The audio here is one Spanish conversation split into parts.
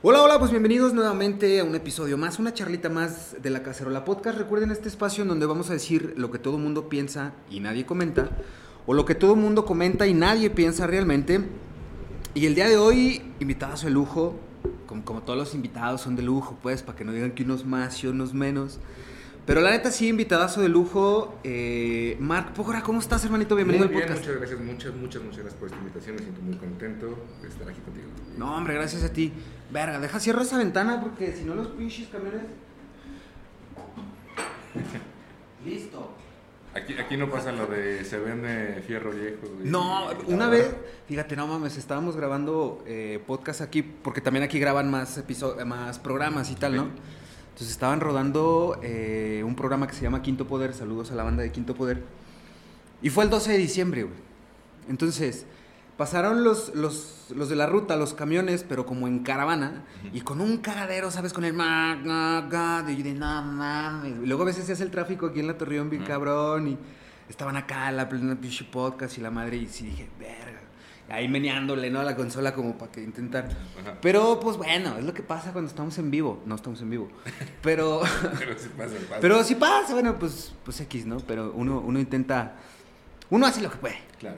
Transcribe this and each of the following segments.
Hola, hola, pues bienvenidos nuevamente a un episodio más, una charlita más de la Cacerola Podcast. Recuerden este espacio en donde vamos a decir lo que todo mundo piensa y nadie comenta, o lo que todo mundo comenta y nadie piensa realmente. Y el día de hoy, invitados de lujo, como, como todos los invitados son de lujo, pues, para que no digan que unos más y unos menos. Pero la neta sí, invitadazo de lujo. Eh, Marc Pogora, ¿cómo estás, hermanito? Bienvenido Muy al bien, podcast. muchas gracias, muchas, muchas, muchas gracias por esta invitación. Me siento muy contento de estar aquí contigo. No, hombre, gracias a ti. Verga, deja cierro esa ventana porque si no los pinches camiones. Listo. Aquí, aquí no pasa lo de se vende fierro viejo. y- No, y- una vez, fíjate, no mames, estábamos grabando eh, podcast aquí, porque también aquí graban más episodios, más programas y tal, ¿no? Entonces estaban rodando eh, un programa que se llama Quinto Poder, saludos a la banda de Quinto Poder. Y fue el 12 de diciembre, güey. Entonces, pasaron los, los, los de la ruta, los camiones, pero como en caravana, y con un cagadero, ¿sabes? Con el ma, de no mames. Y luego a veces se hace el tráfico aquí en la Torreón bien Ujú. cabrón, y estaban acá la plena pinche podcast y la madre, y sí dije, verga. Ahí meneándole, ¿no? A la consola como para que intentar. Pero, pues bueno, es lo que pasa cuando estamos en vivo. No estamos en vivo. Pero. Pero sí pasa, pasa. Pero si pasa, bueno, pues, pues X, ¿no? Pero uno, uno intenta. Uno hace lo que puede. Claro.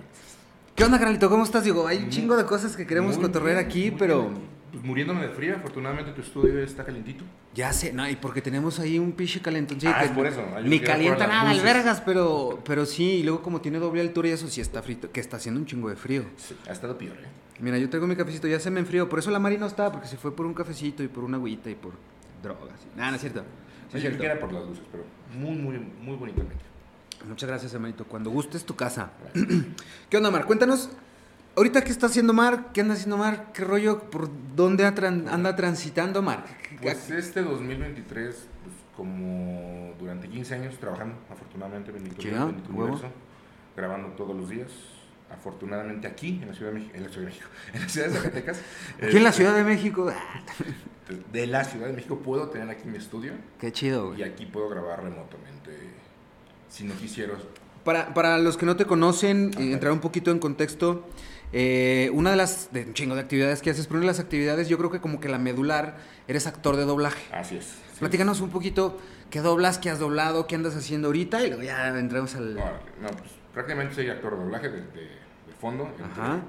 ¿Qué onda, carnalito? ¿Cómo estás? Digo, hay un chingo de cosas que queremos Muy cotorrear bien, aquí, pero. bien. Pues muriéndome de frío, afortunadamente tu estudio está calentito. Ya sé, no, y porque tenemos ahí un pinche calentón. sí, Ah, que es por eso. Ay, Ni calienta nada, vergas, pero, pero sí, y luego como tiene doble altura y eso sí está frito, que está haciendo un chingo de frío. Sí, ha estado peor, ¿eh? Mira, yo tengo mi cafecito, ya se me enfrió, por eso la Mari no está, porque se fue por un cafecito y por una agüita y por drogas. Nada, no es cierto. No Sí, es yo cierto. que era por las luces, pero muy, muy, muy bonitamente. Muchas gracias, hermanito. Cuando gustes tu casa. ¿Qué onda, Mar? Cuéntanos. Ahorita, ¿qué está haciendo Mar? ¿Qué anda haciendo Mar? ¿Qué rollo? ¿Por dónde anda transitando Mar? Pues este 2023, pues como durante 15 años trabajando, afortunadamente, bendito, Chido, bendito universo, grabando todos los días. Afortunadamente aquí, en la Ciudad de México, en la Ciudad de México, en la Ciudad de Zacatecas. Aquí en la este, Ciudad de México. De la Ciudad de México puedo tener aquí mi estudio Qué chido, y güey. aquí puedo grabar remotamente si no quisiera. Para, para los que no te conocen, Ajá. entrar un poquito en contexto, eh, una de las, de un chingo de actividades que haces, pero una de las actividades, yo creo que como que la medular, eres actor de doblaje. Así es. sí. Platícanos un poquito qué doblas, qué has doblado, qué andas haciendo ahorita y luego ya entramos al... No, pues prácticamente soy actor de doblaje de, de, de fondo,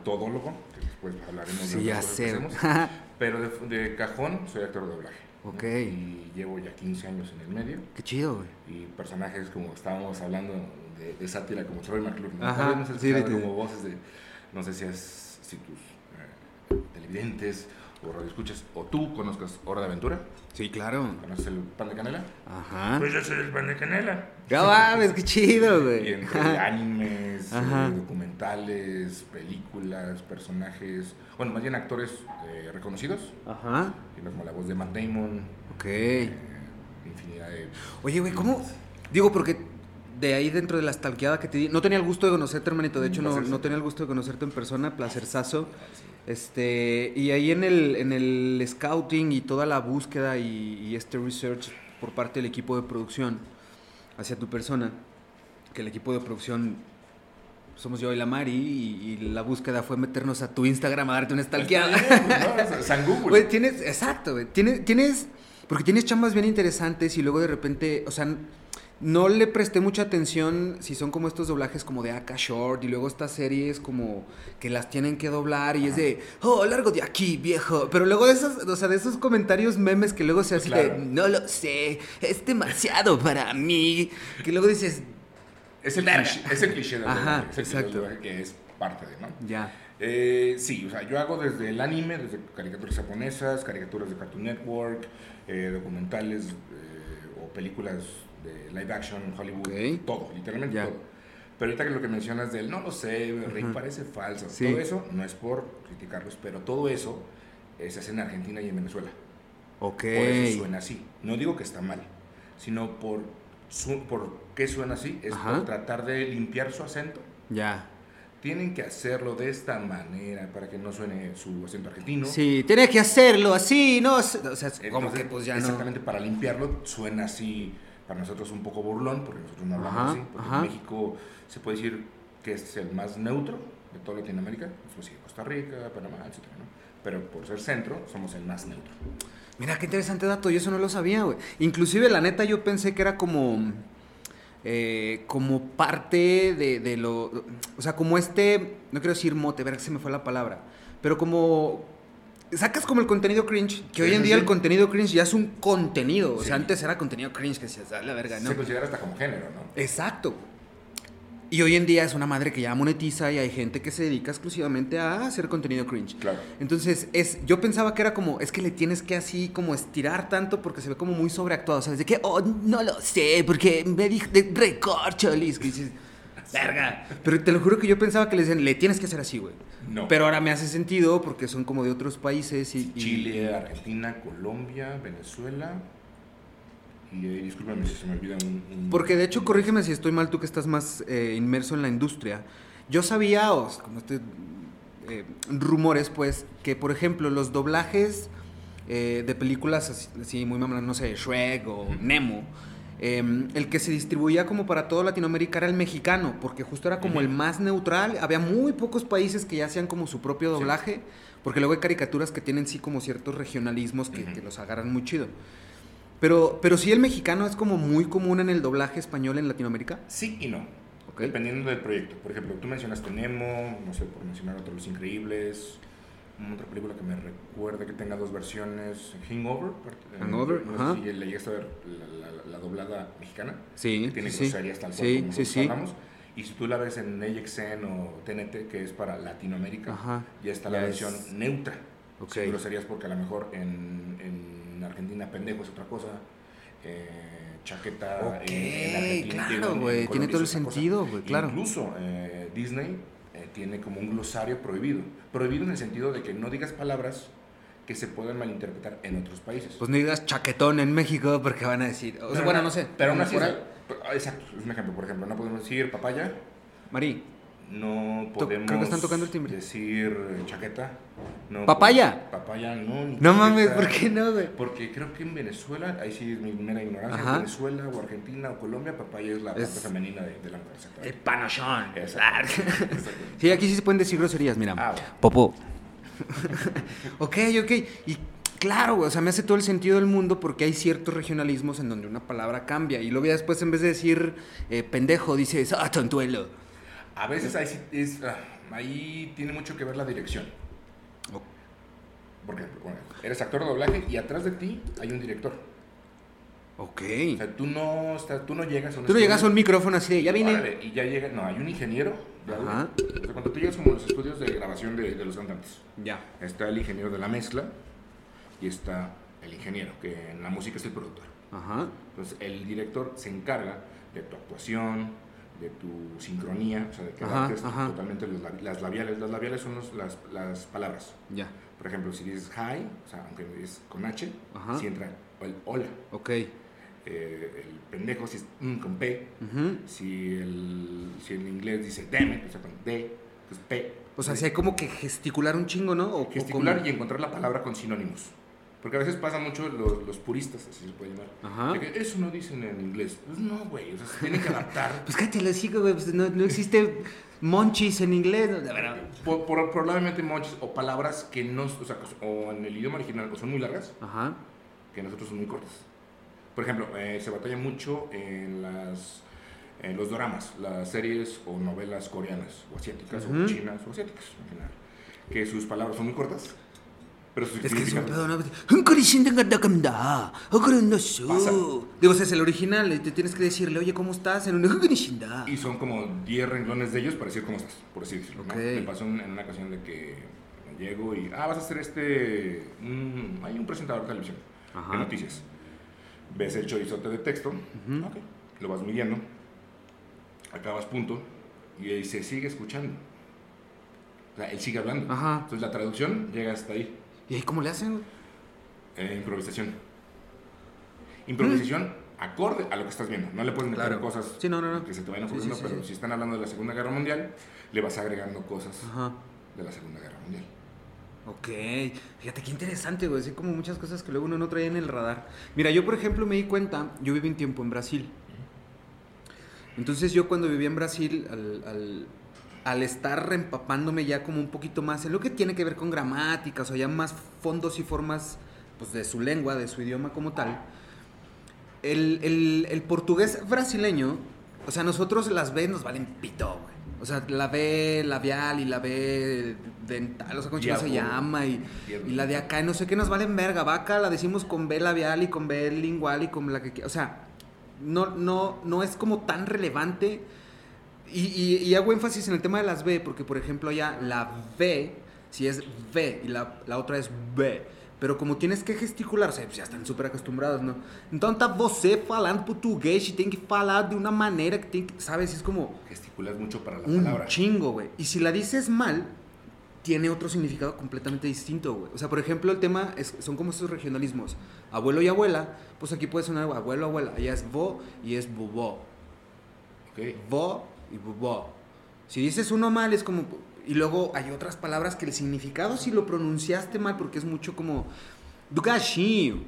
todólogo, que después hablaremos Sí, de cosas que hacemos. Pero de, de cajón soy actor de doblaje. ¿No? Ok. Y llevo ya 15 años en el medio. qué chido, güey. Y personajes como estábamos hablando de, de sátira como Troy McClure. ¿no? Ajá, no sí, escuchado sí. como voces de, no sé si, es, si tus eh, televidentes o radioescuchas o tú conozcas Hora de Aventura. Sí, claro. ¿Conoces el pan de canela? Ajá. Pues yo soy el pan de canela. Ya mames, qué chido, Y güey. entre animes, eh, documentales, películas, personajes, bueno, más bien actores eh, reconocidos, Ajá. como la voz de Matt Damon, Ok. eh, infinidad de... Oye, güey, ¿cómo? Digo, porque de ahí dentro de la stalkeada que te di, no tenía el gusto de conocerte, hermanito. De hecho, no, no tenía el gusto de conocerte en persona. Placerzazo. Este, y ahí en el, en el scouting y toda la búsqueda y, y este research por parte del equipo de producción hacia tu persona, que el equipo de producción somos yo y la Mari, y, y la búsqueda fue meternos a tu Instagram a darte una stalkeada. ¿no? San Google. Güey, tienes, exacto, güey. Tienes, tienes, porque tienes chambas bien interesantes y luego de repente, o sea, no le presté mucha atención si son como estos doblajes como de Aka Short y luego estas series como que las tienen que doblar y es de, oh, largo de aquí, viejo. Pero luego de esos, o sea, de esos comentarios memes que luego se hacen de, Claro. no lo sé, es demasiado para mí. Que luego dices, es, el cliché, es el cliché del Ajá, doblaje, es el cliché del que es parte de, ¿no? ya. Eh, sí, o sea, yo hago desde el anime, desde caricaturas japonesas, caricaturas de Cartoon Network, eh, documentales eh, o películas de live action, Hollywood, Ok. todo, literalmente Ya. todo. Pero ahorita que lo que mencionas del no lo sé, Rick parece falso, Sí. todo eso no es por criticarlos, pero todo eso eh, se hace en Argentina y en Venezuela. Ok. Por eso suena así. No digo que está mal, sino por, su, por qué suena así, es Ajá. por tratar de limpiar su acento Ya. tienen que hacerlo de esta manera para que no suene su acento argentino. Sí, tiene que hacerlo así, ¿no? O sea, como que pues ya no. Exactamente, para limpiarlo suena así para nosotros un poco burlón, porque nosotros no hablamos Ajá, así. Porque ajá. en México se puede decir que es el más neutro de toda Latinoamérica, después sigue Costa Rica, Panamá, etc. ¿no? pero por ser centro somos el más neutro. Mira, qué interesante dato, yo eso no lo sabía, güey. Inclusive, la neta, yo pensé que era como... eh, como parte de, de lo... O sea, como este... No quiero decir mote, ver que se me fue la palabra. Pero como... Sacas como el contenido cringe, que Sí, hoy en día sí. el contenido cringe ya es un contenido. O Sí. sea, antes era contenido cringe que "Ah, la verga, ¿no? Se considera hasta como género, ¿no? Exacto. Y hoy en día es una madre que ya monetiza y hay gente que se dedica exclusivamente a hacer contenido cringe. Claro. Entonces, es, yo pensaba que era como, es que le tienes que así como estirar tanto porque se ve como muy sobreactuado. ¿Sabes? De que, oh, no lo sé, porque me dije de recorcholis. Que dices, verga. Pero te lo juro que yo pensaba que le decían, le tienes que hacer así, güey. No. Pero ahora me hace sentido porque son como de otros países y. y- Chile, Argentina, Colombia, Venezuela. Y eh, discúlpame si se me olvida un. un- Porque de hecho, corrígeme si estoy mal, tú que estás más eh, inmerso en la industria. Yo sabía, como este, eh, rumores, pues, que por ejemplo, los doblajes eh, de películas así, así muy mamonas, no sé, Shrek o Nemo, eh, el que se distribuía como para toda Latinoamérica era el mexicano, porque justo era como el más neutral. Había muy pocos países que ya hacían como su propio Sí. doblaje, porque luego hay caricaturas que tienen sí como ciertos regionalismos que, los agarran muy chido. Pero, pero sí el mexicano es como muy común en el doblaje español en Latinoamérica. Sí y no. Dependiendo del proyecto. Por ejemplo, tú mencionaste Nemo, no sé, por mencionar otro, Los Increíbles. Otra película que me recuerda que tenga dos versiones. Hangover. Hangover, no ajá. si le llegaste a ver la, la- la doblada mexicana. Sí, que tiene sí, groserías tal cual Sí, como sí, sí. hablamos. Y si tú la ves en AXN o TNT, que es para Latinoamérica, Ajá. ya está Ya la es- versión neutra. Ok. Sin groserías porque a lo mejor en, en Argentina pendejo es otra cosa. eh, chaqueta Ok, en, en Argentina claro, güey, tiene todo el sentido, güey, claro. Incluso eh, Disney tiene como un glosario prohibido. Prohibido en el sentido de que no digas palabras que se puedan malinterpretar en otros países. Pues no digas chaquetón en México porque van a decir. O sea, Pero bueno, no- sé. Pero aún así, por es- ahí. pero- ah, exacto, es un ejemplo. Por ejemplo, no podemos decir papaya, Marí. No podemos creo que están tocando el timbre. decir eh, chaqueta. No ¿Papaya? podemos- Papaya, no. ni No mames. ¿por qué no, güey? Porque creo que en Venezuela, ahí sí es mi mera ignorancia, Ajá. en Venezuela o Argentina o Colombia, papaya es la parte femenina de, de la mujer. El. Exacto. Sí, aquí sí se pueden decir groserías, mira. Ah, bueno. Popó. ok, ok. Y claro, o sea, me hace todo el sentido del mundo porque hay ciertos regionalismos en donde una palabra cambia. Y luego ya después, en vez de decir eh, pendejo, dices, ah, tontuelo. A veces ahí, es, ah, ahí tiene mucho que ver la dirección. O- Por ejemplo, bueno, eres actor de doblaje y atrás de ti hay un director. Ok. O sea, tú no, estás, tú no llegas a un Tú no llegas a un micrófono así de, ya vine. Órale, y ya llega, no, hay un ingeniero. de audio. Ajá. O sea, cuando tú llegas como a los estudios de grabación de, de los cantantes, Ya. está el ingeniero de la mezcla y está el ingeniero, que en la música es el productor. Ajá. Entonces, el director se encarga de tu actuación, de tu sincronía, o sea, de que Ajá, adaptes ajá. totalmente los las labiales. Las labiales son los- las, las palabras. Ya. Por ejemplo, si dices hi, o sea, aunque es con H, si entra el hola. Ok. Eh, el pendejo, si es mm, con P. Si, el, si en inglés dice it, o sea, con D, pues P. O sea, si hay como que gesticular un chingo, ¿no? O, o Gesticular como- y encontrar la palabra con sinónimos. Porque a veces pasa mucho los, los puristas, así se puede llamar. Ajá. que eso no dicen en inglés. Pues no, güey. O sea, se tienen que adaptar. Pues cállate los hijos, güey. Pues no, no existe monchis en inglés. De verdad. por, por- probablemente muchas o palabras que no, o sea, o en el idioma original o son muy largas, Ajá. que nosotros son muy cortas. Por ejemplo, eh, se batalla mucho en las en los doramas, las series o novelas coreanas o asiáticas Ujú. o chinas o asiáticas en general, que sus palabras son muy cortas, pero sus Es que es un pedo, un no. Digo, o sea, es el original. y Te tienes que decirle, oye, ¿cómo estás? En un. Y son como 10 renglones de ellos para decir cómo estás, por así decirlo. Me pasó en, una ocasión de que llego y, ah, vas a hacer este, mm, hay un presentador de televisión, Ajá. de noticias. Ves el chorizote de texto, lo vas midiendo, acabas punto, y dice, sigue escuchando. O sea, él sigue hablando. Ajá. Entonces la traducción llega hasta ahí. ¿Y ahí cómo le hacen? Eh, improvisación. Improvisación acorde a lo que estás viendo. No le puedes meter Claro. cosas Sí, no, no, no. que se te vayan ocurriendo, sí, sí, pero si están hablando de la Segunda Guerra Mundial, le vas agregando cosas Ajá. de la Segunda Guerra Mundial. Ok, fíjate qué interesante, güey. Así como muchas cosas que luego uno no traía en el radar. Mira, yo por ejemplo me di cuenta, yo viví un tiempo en Brasil. Entonces yo cuando vivía en Brasil, al, al- al estar reempapándome ya como un poquito más en lo que tiene que ver con gramáticas o ya más fondos y formas pues, de su lengua, de su idioma como tal, el, el- el portugués brasileño, o sea, nosotros las B nos valen pito, güey. O sea, la B labial y la B dental, o sea, chingado se llama, y, y la de acá, y no sé qué nos valen verga. Vaca la decimos con B labial y con B lingual y con la que O sea, no, no, no es como tan relevante. Y, y- y hago énfasis en el tema de las B, porque por ejemplo ya la B, si es B y la, la otra es B, pero como tienes que gesticular, o sea, pues ya están súper acostumbrados, ¿no? Tá você falando português y tem que falar de una manera que tem que, ¿sabes? Es como Gesticulas mucho para la un palabra. chingo, güey. Y si la dices mal, tiene otro significado completamente distinto, güey. O sea, por ejemplo, el tema es, son como estos regionalismos. Abuelo y abuela, pues aquí puede sonar abuelo, abuela. Allá es vo y es bubó. Ok. Vo y bubó. Si dices uno mal, es como... Y luego hay otras palabras que el significado, si lo pronunciaste mal, porque es mucho como... Do gachinho.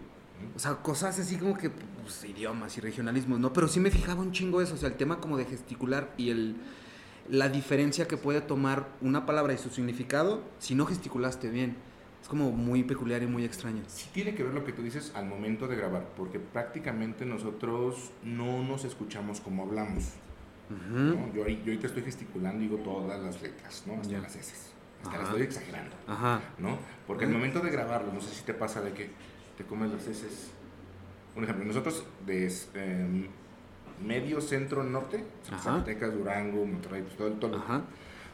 O sea, cosas así como que... Pues, idiomas y regionalismos, ¿no? Pero sí me fijaba un chingo eso. O sea, el tema como de gesticular y el... La diferencia que puede tomar una palabra y su significado si no gesticulaste bien. Es como muy peculiar y muy extraño. Sí tiene que ver lo que tú dices al momento de grabar, porque prácticamente nosotros no nos escuchamos como hablamos. Ujú. ¿no? Yo, yo ahorita estoy gesticulando y digo todas las letras, ¿no? Hasta Ya. las S. Hasta las estoy exagerando, Ajá. ¿no? Porque al momento de grabarlo, no sé si te pasa de que te comes las S. Un ejemplo, nosotros de eh, medio centro norte. Zacatecas, Durango, Monterrey, pues todo, el- todo, Ajá.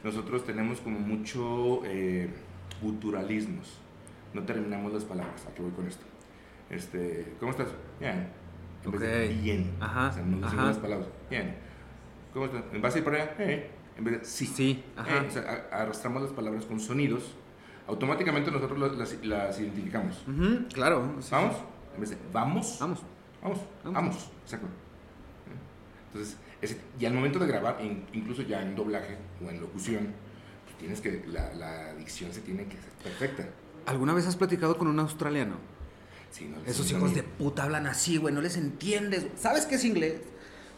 nosotros tenemos como mucho eh, guturalismos. No terminamos las palabras. ¿A qué voy con esto? Este, ¿Cómo estás? Bien. En vez de Ok. bien. Ajá, O sea, no decimos ajá. las palabras. Bien. ¿Cómo estás? ¿Vas a ir por allá? Eh. En vez de sí. Sí, ajá. Eh, o sea, a- arrastramos las palabras con sonidos. Automáticamente nosotros las, las- las identificamos. Ujú, Claro. sí, sí. ¿Vamos? En vez de vamos. Vamos. Vamos, Vamos. vamos, exacto. Entonces, ese- y al momento de grabar, in- incluso ya en doblaje o en locución, pues tienes que, la, la dicción se tiene que hacer perfecta. ¿Alguna vez has platicado con un australiano? Sí, no, Esos sí, hijos de puta hablan así, güey, no les entiendes. ¿Sabes qué es inglés?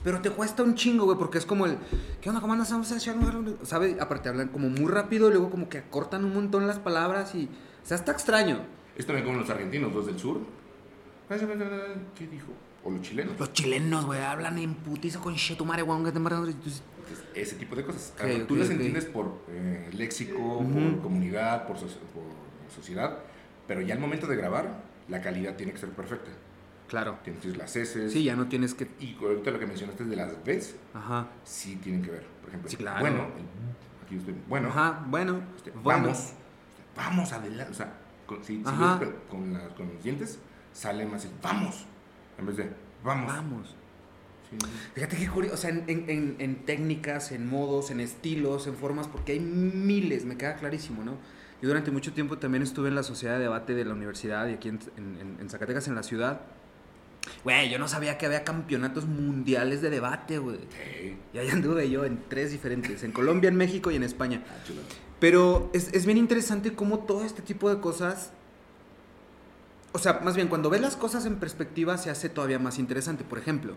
Pero te cuesta un chingo, güey, porque es como el. ¿Qué onda? ¿Cómo andas? Vamos a echar un- ¿Sabes? Aparte hablan como muy rápido y luego como que acortan un montón las palabras y. O sea, está extraño. Es también como los argentinos, los del sur. ¿Qué dijo? O los chilenos. Los chilenos, güey, hablan en putiza con chetumare, güey. ese tipo de cosas. Ok, Ahora, Tú ok, las ok. entiendes por eh, léxico, Ujú. por comunidad, por, soci- por sociedad, pero ya al momento de grabar, la calidad tiene que ser perfecta. Claro. Tienes que las S. Sí, ya no tienes que. Y ahorita lo que mencionaste de las Bs, Ajá. sí tienen que ver. Por ejemplo, Sí, claro. bueno, el- aquí estoy, bueno, Ajá, bueno. este, bueno. vamos, este, vamos adelante. O sea, con, si, si ves, con, los dientes, sale más el vamos, en vez de vamos. Vamos. Sí, sí. Fíjate qué curioso, o sea, en, en- en- en técnicas, en modos, en estilos, en formas, porque hay miles, me queda clarísimo, ¿no? Yo durante mucho tiempo también estuve en la sociedad de debate de la universidad y aquí en Zacatecas, en la ciudad. Güey, yo no sabía que había campeonatos mundiales de debate, güey. Sí. Y ahí anduve yo en tres diferentes, en Colombia, en México y en España. Ah, chulo. Pero es, es bien interesante cómo todo este tipo de cosas. O sea, más bien, cuando ves las cosas en perspectiva se hace todavía más interesante. Por ejemplo,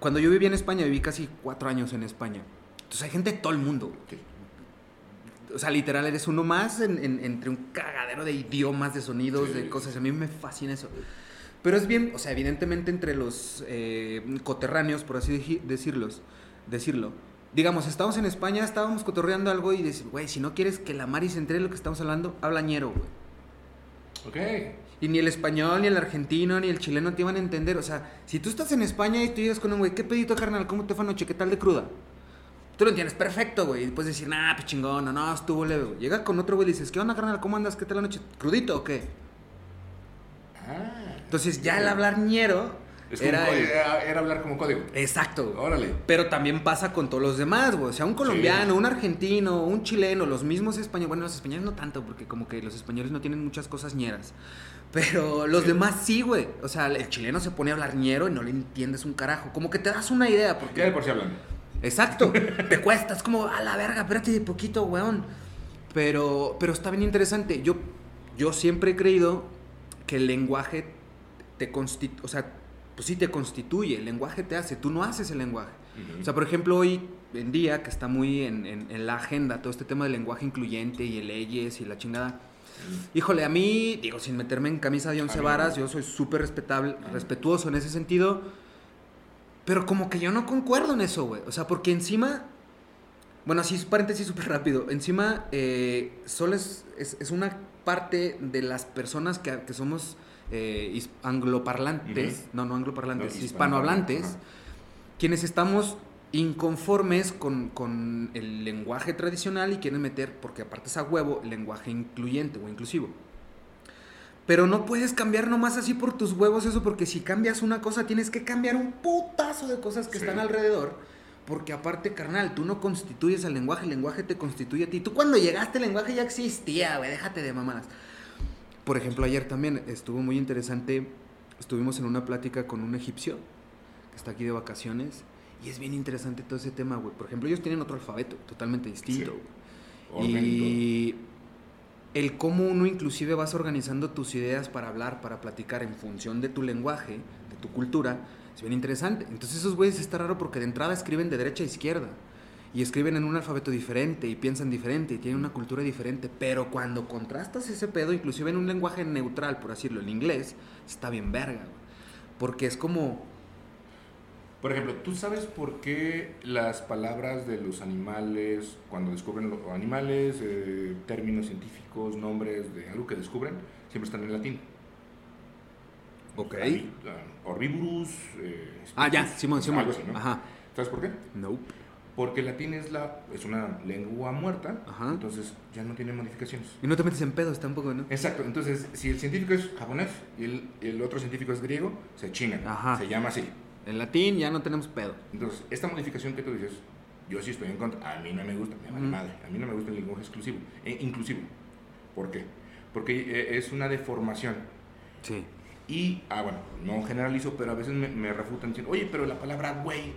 cuando yo viví en España, viví casi cuatro años en España. Entonces hay gente de todo el mundo. O sea, literal, eres uno más en- en- entre un cagadero de idiomas, de sonidos, Sí, de cosas. A mí me fascina eso. Pero es bien, o sea, evidentemente entre los eh, coterráneos, por así decirlos, decirlo. Digamos, estábamos en España, estábamos cotorreando algo y decir, güey, si no quieres que la Mari se entere de lo que estamos hablando, habla ñero, güey. Ok. Y ni el español, ni el argentino, ni el chileno te iban a entender. O sea, si tú estás en España y tú llegas con un güey, ¿qué pedito, carnal? ¿Cómo te fue anoche? ¿Qué tal de cruda? Tú lo entiendes perfecto, güey. Y puedes decir, nah, pues chingón, no, no, estuvo leve, güey. Llega con otro güey y dices, ¿qué onda, carnal? ¿Cómo andas? ¿Qué tal la noche? ¿Crudito o qué? Ah. Entonces ya el hablar ñero Es como era... era, era hablar como código. Exacto. Órale. Pero también pasa con todos los demás, güey. O sea, un colombiano, un argentino, un chileno, los mismos españoles. Bueno, los españoles no tanto, porque como que los españoles no tienen muchas cosas ñeras. Pero los Sí. demás sí, güey. O sea, el chileno se pone a hablar ñero y no le entiendes un carajo. Como que te das una idea, porque... Ya de por sí hablan. Exacto. te cuesta, es como, a la verga, espérate de poquito, weón. Pero, pero está bien interesante. Yo, yo siempre he creído que el lenguaje te constituye, o sea, pues sí te constituye, el lenguaje te hace, tú no haces el lenguaje. O sea, por ejemplo, hoy en día, que está muy en, en- en la agenda, todo este tema del lenguaje incluyente y leyes y la chingada. Híjole, a mí, digo, sin meterme en camisa de once varas, yo soy súper respetable, respetuoso en ese sentido, pero como que yo no concuerdo en eso, güey. O sea, porque encima, bueno, así paréntesis súper rápido, encima eh, solo es, es, es una parte de las personas que, que somos eh, angloparlantes, no, no angloparlantes, No, hispanohablantes, quienes estamos inconformes con, con el lenguaje tradicional y quieren meter, porque aparte es a huevo, el lenguaje incluyente o inclusivo. Pero no puedes cambiar nomás así por tus huevos eso, porque si cambias una cosa tienes que cambiar un putazo de cosas que Sí. están alrededor. Porque aparte, carnal, tú no constituyes al lenguaje, el lenguaje te constituye a ti. Tú cuando llegaste el lenguaje ya existía, güey, déjate de mamadas. Por ejemplo, ayer también estuvo muy interesante, estuvimos en una plática con un egipcio que está aquí de vacaciones y es bien interesante todo ese tema, güey. Por ejemplo, ellos tienen otro alfabeto totalmente distinto. Sí. Y el cómo uno inclusive vas organizando tus ideas para hablar, para platicar en función de tu lenguaje, de tu cultura, es bien interesante. Entonces esos güeyes está raro porque de entrada escriben de derecha a izquierda. Y escriben en un alfabeto diferente y piensan diferente y tienen una cultura diferente. Pero cuando contrastas ese pedo, inclusive en un lenguaje neutral, por decirlo, el inglés, está bien verga. güey. Porque es como... Por ejemplo, ¿tú sabes por qué las palabras de los animales, cuando descubren los animales, eh, términos científicos, nombres de algo que descubren, siempre están en latín? Ok. Avi- ah, eh, Ah, ya, Simón, Simón. algo así, ¿no? Ajá. ¿Sabes por qué? Nope. Porque el latín es, la, es una lengua muerta, Ajá. entonces ya no tiene modificaciones. Y no te metes en pedos tampoco, ¿no? Exacto, entonces si el científico es japonés y el, el otro científico es griego, se chingan, Ajá. se llama así. En latín ya no tenemos pedo. Entonces, esta modificación que tú dices, yo sí estoy en contra, a mí no me gusta, me vale Ujú. madre, a mí no me gusta el lenguaje exclusivo, eh, inclusivo. ¿Por qué? Porque eh, es una deformación. Sí. Y, ah, bueno, no generalizo, pero a veces me, me refutan diciendo, oye, pero la palabra güey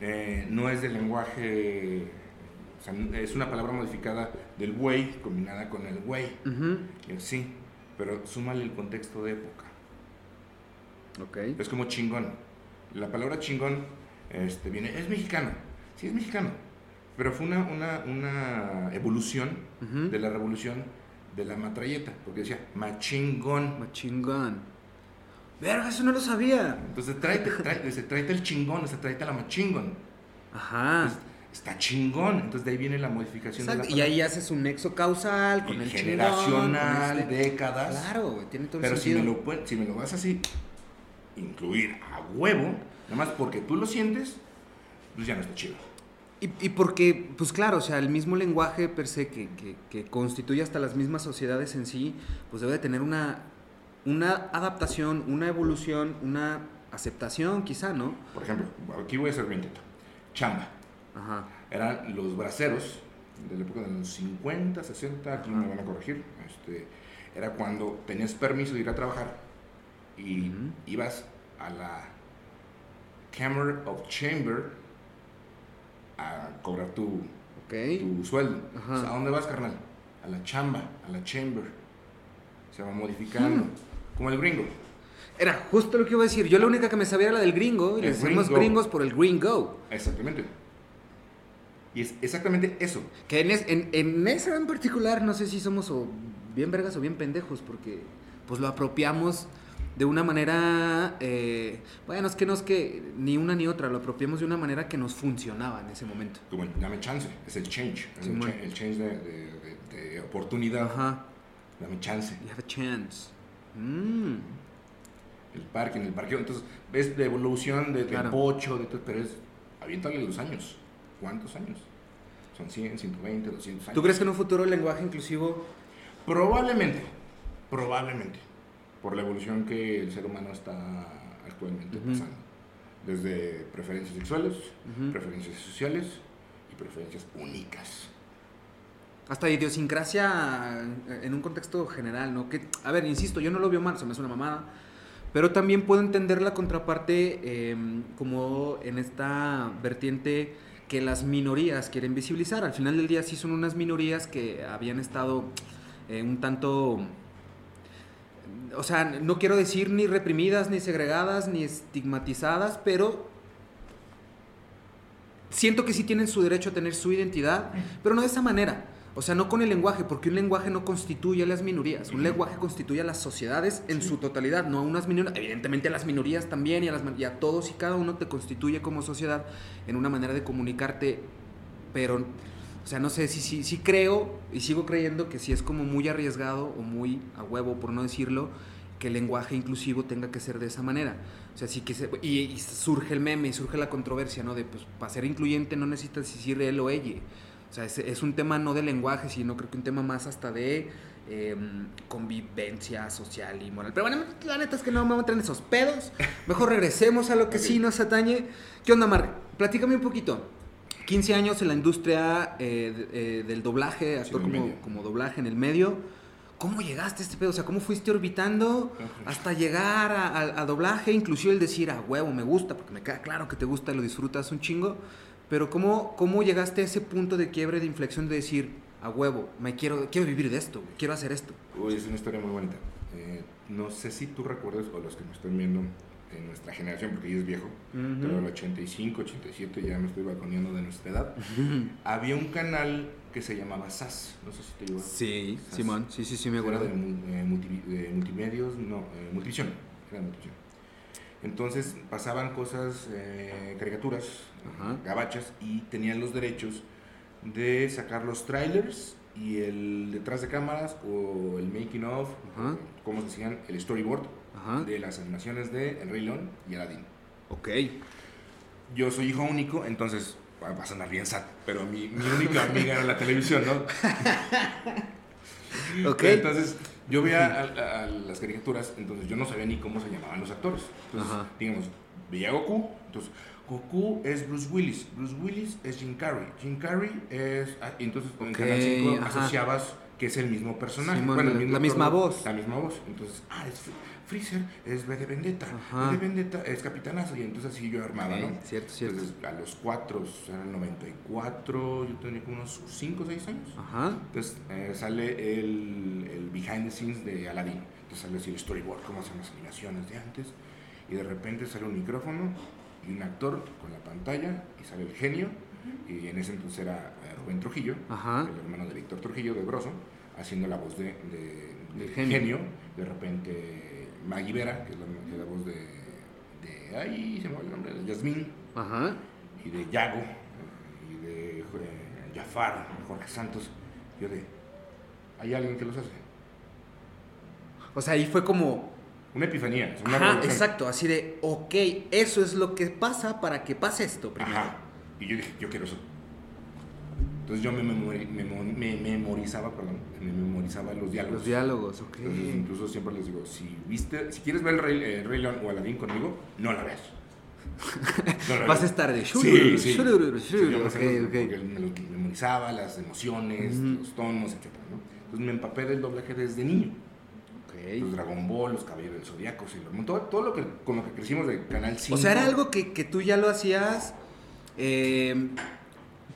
eh, no es del lenguaje, o sea, es una palabra modificada del güey combinada con el güey. Sí, pero súmale el contexto de época. Ok. Es como chingón. La palabra chingón este, viene, es mexicano. Sí, es mexicano. Pero fue una, una, una evolución de la revolución de la matralleta, porque decía machingón. Machingón. Verga, eso no lo sabía. Entonces tráete, tráete, el chingón, o sea, tráete la machingón. Ajá. Entonces, está chingón. Entonces de ahí viene la modificación Exacto, de la Y ahí haces un nexo causal con Y el generacional, chingón, con este- décadas. Claro, güey, tiene todo el Pero si me, sentido. lo, si me lo vas así, incluir a huevo, nada más porque tú lo sientes, pues ya no está chido. Y, y porque, pues claro, o sea, el mismo lenguaje per se que, que, que constituye hasta las mismas sociedades en sí, pues debe de tener una, una adaptación, una evolución, una aceptación quizá, ¿no? Por ejemplo, aquí voy a hacer bien teto. Chamba. Ajá. Eran los braceros de la época de los 50, 60, aquí me van a corregir. Este, era cuando tenías permiso de ir a trabajar y ibas a la Camera of Chamber a cobrar tu, sueldo. Ajá. O sea, ¿A dónde vas, carnal? A la chamba, a la chamber. Se va modificando. Hmm. Como el gringo. Era justo lo que iba a decir. Yo la única que me sabía era la del gringo y le decimos gringo. gringos por el gringo. Exactamente. Y es exactamente eso. Que en, es- en, en esa en particular no sé si somos o bien vergas o bien pendejos porque pues lo apropiamos de una manera, eh, bueno, es que no es que ni una ni otra, lo apropiamos de una manera que nos funcionaba en ese momento. Como el dame chance. Es el change. Es Sí, el, man. cha- el change de, de- de- de oportunidad. Ajá. Dame chance. You have a chance. Mm. El parque, en el parqueo. Entonces, ves de evolución de, del Claro. pocho, de todo, pero es. Aviéntale los años. ¿Cuántos años? Son 100, 120, 200 años. ¿Tú crees que en un futuro el lenguaje inclusivo Probablemente, probablemente, por la evolución que el ser humano está actualmente pasando. Desde preferencias sexuales, preferencias sociales y preferencias únicas. Hasta idiosincrasia en un contexto general, ¿no? Que, a ver, insisto, yo no lo veo mal, se me hace una mamada, pero también puedo entender la contraparte eh, como en esta vertiente que las minorías quieren visibilizar. Al final del día sí son unas minorías que habían estado eh, un tanto... O sea, no quiero decir ni reprimidas, ni segregadas, ni estigmatizadas, pero siento que sí tienen su derecho a tener su identidad, pero no de esa manera. O sea, no con el lenguaje, porque un lenguaje no constituye a las minorías. Un lenguaje constituye a las sociedades en su totalidad, no a unas minorías. Evidentemente a las minorías también y a, las, y a todos y cada uno te constituye como sociedad en una manera de comunicarte, pero, o sea, no sé si sí si, creo y sigo creyendo que si es como muy arriesgado o muy a huevo, por no decirlo, que el lenguaje inclusivo tenga que ser de esa manera. O sea, sí que se, y, y surge el meme y surge la controversia, ¿no? De, pues, para ser incluyente no necesitas decir él o ella. O sea, es, un tema no de lenguaje, sino creo que un tema más hasta de em, convivencia social y moral. Pero bueno, la neta es que no me entrar en esos pedos. Mejor regresemos a lo que sí nos atañe. ¿Qué onda, Mar? Platícame un poquito. 15 años en la industria eh, eh, del doblaje, actor como, como, doblaje en el medio. ¿Cómo llegaste a este pedo? O sea, ¿cómo fuiste orbitando hasta llegar a, a, doblaje? Inclusive el decir, a huevo, me gusta, porque me queda claro que te gusta y lo disfrutas un chingo. Pero ¿cómo, ¿cómo llegaste a ese punto de quiebre, de inflexión, de decir, a huevo, me quiero, quiero vivir de esto, quiero hacer esto? Uy, es una historia muy bonita. Eh, no sé si tú recuerdas, o los que me están viendo, en nuestra generación, porque yo es viejo, pero el 85, 87, ya me estoy balconeando de nuestra edad, había un canal que se llamaba SAS, no sé si te digo. Sí, Simón, sí, sí, sí, me acuerdo. Era de, eh, de multimedios, no, eh, multivisión, era multivisión. Entonces pasaban cosas, eh, caricaturas, gabachas, y tenían los derechos de sacar los trailers y el detrás de cámaras o el making of, como se decían, el storyboard de las animaciones de El Rey León y Aladdin. Ok. Yo soy hijo único, entonces va a sonar bien sad, pero mi, mi única amiga era la televisión, ¿no? ok. Entonces yo veía a, las caricaturas, entonces yo no sabía ni cómo se llamaban los actores. Entonces, digamos, veía a Goku, entonces Goku es Bruce Willis, Bruce Willis es Jim Carrey, Jim Carrey es... Ah, entonces en Canal 5 asociabas que es el mismo personaje. bueno, la misma voz. La misma voz. Entonces, ah, es Freezer es B de Vendetta, B de Vendetta es Capitanazo, y entonces así yo armaba, ¿no? Cierto, cierto. Entonces, a los cuatro, era el 94, yo tenía como unos 5 o 6 años. Ajá. Entonces, eh, sale el, el, behind the scenes de Aladdin. Entonces sale así el storyboard, cómo hacen las animaciones de antes, y de repente sale un micrófono y un actor con la pantalla, y sale el genio, y en ese entonces era eh, Rubén Trujillo, el hermano de Víctor Trujillo de Broso, haciendo la voz de, de, genio. De repente Maggie Vera, que es la, voz de, de. Ay, se me va el nombre, de Yasmín. Ajá. Y de Yago. Y de eh, Jafar, Jorge Santos. Yo de. ¿Hay alguien que los hace? O sea, ahí fue como. Una epifanía. Una Ajá, exacto. Así de, ok, eso es lo que pasa para que pase esto primero. Ajá. Y yo dije, yo quiero eso. Entonces yo me, me, memorizaba, perdón, me memorizaba los diálogos. Los diálogos, ok. Entonces incluso siempre les digo, si viste, si quieres ver el Rey, eh, Rey León o Aladdin conmigo, no la veas. Vas a estar de sí, sí. okay, Porque me los memorizaba, las emociones, los tonos, etc. ¿no? Entonces me empapé del doblaje desde niño. Okay. Los Dragon Ball, los Caballeros del Zodiaco, todo, todo, lo que, con lo que crecimos de Canal 5. O sea, era algo que, que tú ya lo hacías... Eh,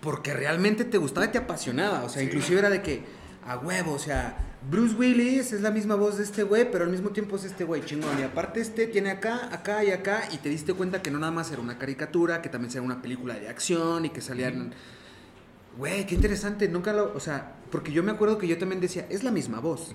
porque realmente te gustaba y te apasionaba. O sea, inclusive era de que, a huevo, o sea, Bruce Willis es la misma voz de este güey, pero al mismo tiempo es este güey chingón. Y aparte este tiene acá, acá y acá, y te diste cuenta que no nada más era una caricatura, que también era una película de acción y que salían... Güey, qué interesante, nunca lo... O sea, porque yo me acuerdo que yo también decía, es la misma voz.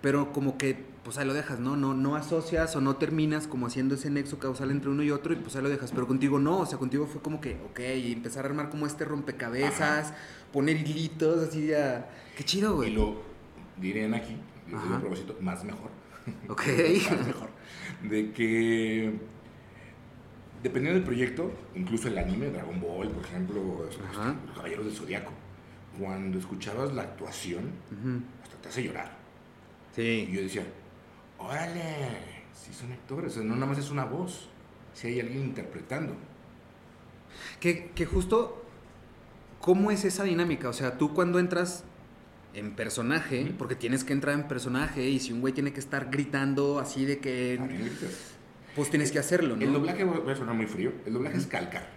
Pero como que pues ahí lo dejas, ¿no? No, no asocias o no terminas como haciendo ese nexo causal entre uno y otro y pues ahí lo dejas. Pero contigo no, o sea, contigo fue como que, ok, empezar a armar como este rompecabezas, poner hilitos, así ya. Qué chido, güey. Y lo dirían aquí, un propósito, más mejor. Ok. más mejor. De que dependiendo del proyecto, incluso el anime, Dragon Ball, por ejemplo, Los Caballeros del Zodiaco, cuando escuchabas la actuación, hasta te hace llorar. Sí. Y yo decía, órale, sí son actores, no nada más es una voz, si hay alguien interpretando. Que, justo, ¿cómo es esa dinámica? O sea, tú cuando entras en personaje, porque tienes que entrar en personaje y si un güey tiene que estar gritando así de que... Pues tienes que hacerlo, ¿no? El doblaje, voy a sonar muy frío, el doblaje es calcar.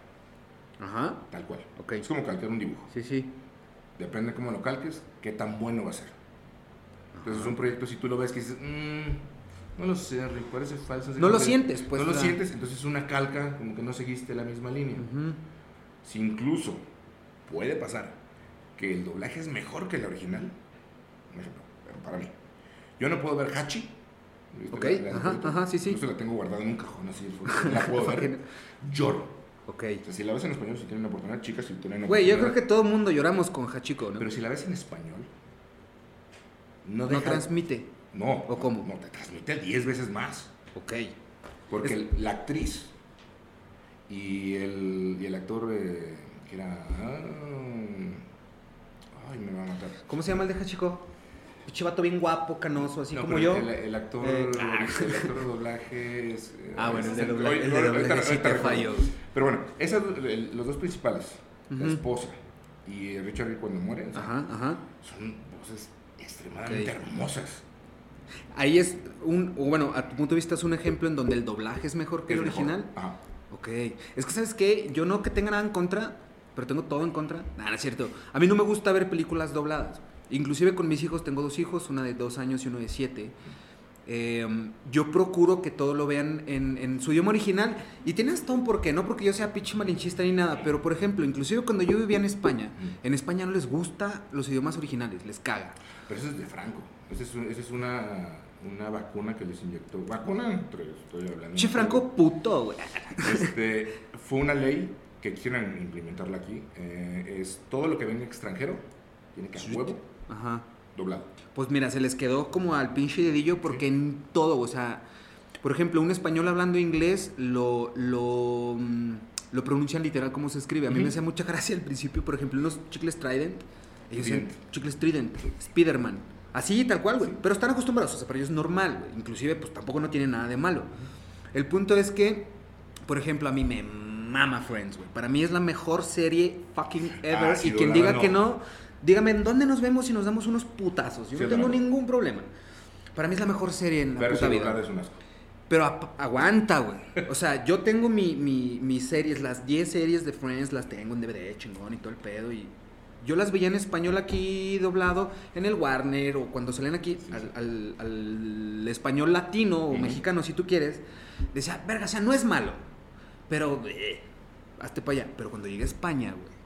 Ajá. Tal cual. Es como calcar un dibujo. Sí, sí. Depende de cómo lo calques, qué tan bueno va a ser. Entonces es un proyecto, si tú lo ves que dices, mmm, no lo sé, Rick, parece falso. No lo sientes, pues. No lo sientes, entonces es una calca, como que no seguiste la misma línea. Si incluso puede pasar que el doblaje es mejor que el original, un ejemplo, pero para mí. Yo no puedo ver Hachi. Ok, La- la- ajá, ajá, sí, sí. Incluso la tengo guardada en un cajón así. La puedo ver. Lloro. Ok. O sea, si la ves en español, si tienen una oportunidad, chicas, si tienen una Güey, yo creo que todo el mundo lloramos con Hachiko, ¿no? Pero si la ves en español, no, no deja- transmite. No. ¿O cómo? No, te transmite 10 veces más. Ok. Porque Es- el- la actriz y el, y el actor eh, que era. ah, ay, me va a matar. ¿Cómo se llama el de Hachiko? Pinche vato bien guapo, canoso, así No, como yo. El, el actor, Eh, el, actor de doblaje es. eh, Ah, bueno, el de doblaje- el de doblaje sí te falló. Pero bueno, esas, el- los dos principales, la esposa y Richard Gere cuando muere, o sea, Ajá, ajá. son voces extremadamente hermosas. Ahí es un, o bueno, a tu punto de vista es un ejemplo en donde el doblaje es mejor que Es el mejor. original. Ajá. Ok. Es que, ¿sabes qué? Yo no que tenga nada en contra, pero tengo todo en contra. No es cierto. A mí no me gusta ver películas dobladas. Inclusive con mis hijos, tengo dos hijos, una de dos años y uno de siete. Eh, yo procuro que todo lo vean en, en su idioma original. Y tiene hasta un porqué, no porque yo sea pinche malinchista ni nada, pero por ejemplo, inclusive cuando yo vivía en España, en España no les gusta los idiomas originales, les caga. Pero eso es de Franco. Esa es, un- esa es una, una vacuna que les inyectó. Vacuna, entre- estoy hablando. Che Franco, puto, güey. Este, fue una ley que quisieran implementarla aquí. eh, es todo lo que venga extranjero tiene que a huevo Ajá. doblado. Pues mira, se les quedó como al pinche dedillo porque en todo, o sea, por ejemplo, un español hablando inglés lo, lo, mm, lo pronuncian literal como se escribe. A mí me hacía mucha gracia al principio, por ejemplo, unos chicles Trident, ellos Trident. chicles Trident, Spiderman, así tal cual, güey, pero están acostumbrados, o sea, para ellos es normal, güey. inclusive pues tampoco no tiene nada de malo. El punto es que, por ejemplo, a mí me mama Friends, güey. Para mí es la mejor serie fucking ever Ah, sí, y quien diga que no. dígame en dónde nos vemos y nos damos unos putazos. Yo Sí, no tengo ningún problema. Para mí es la mejor serie en la Pero puta si vida. es un asco. Pero aguanta, güey. O sea, yo tengo mi, mi- mis series, las 10 series de Friends, las tengo en DVD chingón y todo el pedo. Y yo las veía en español aquí doblado en el Warner o cuando salen aquí Sí, al, sí. al- al español latino o mexicano, si tú quieres. Decía, verga, o sea, no es malo. Pero, eh, hazte para allá. Pero cuando llegué a España, güey.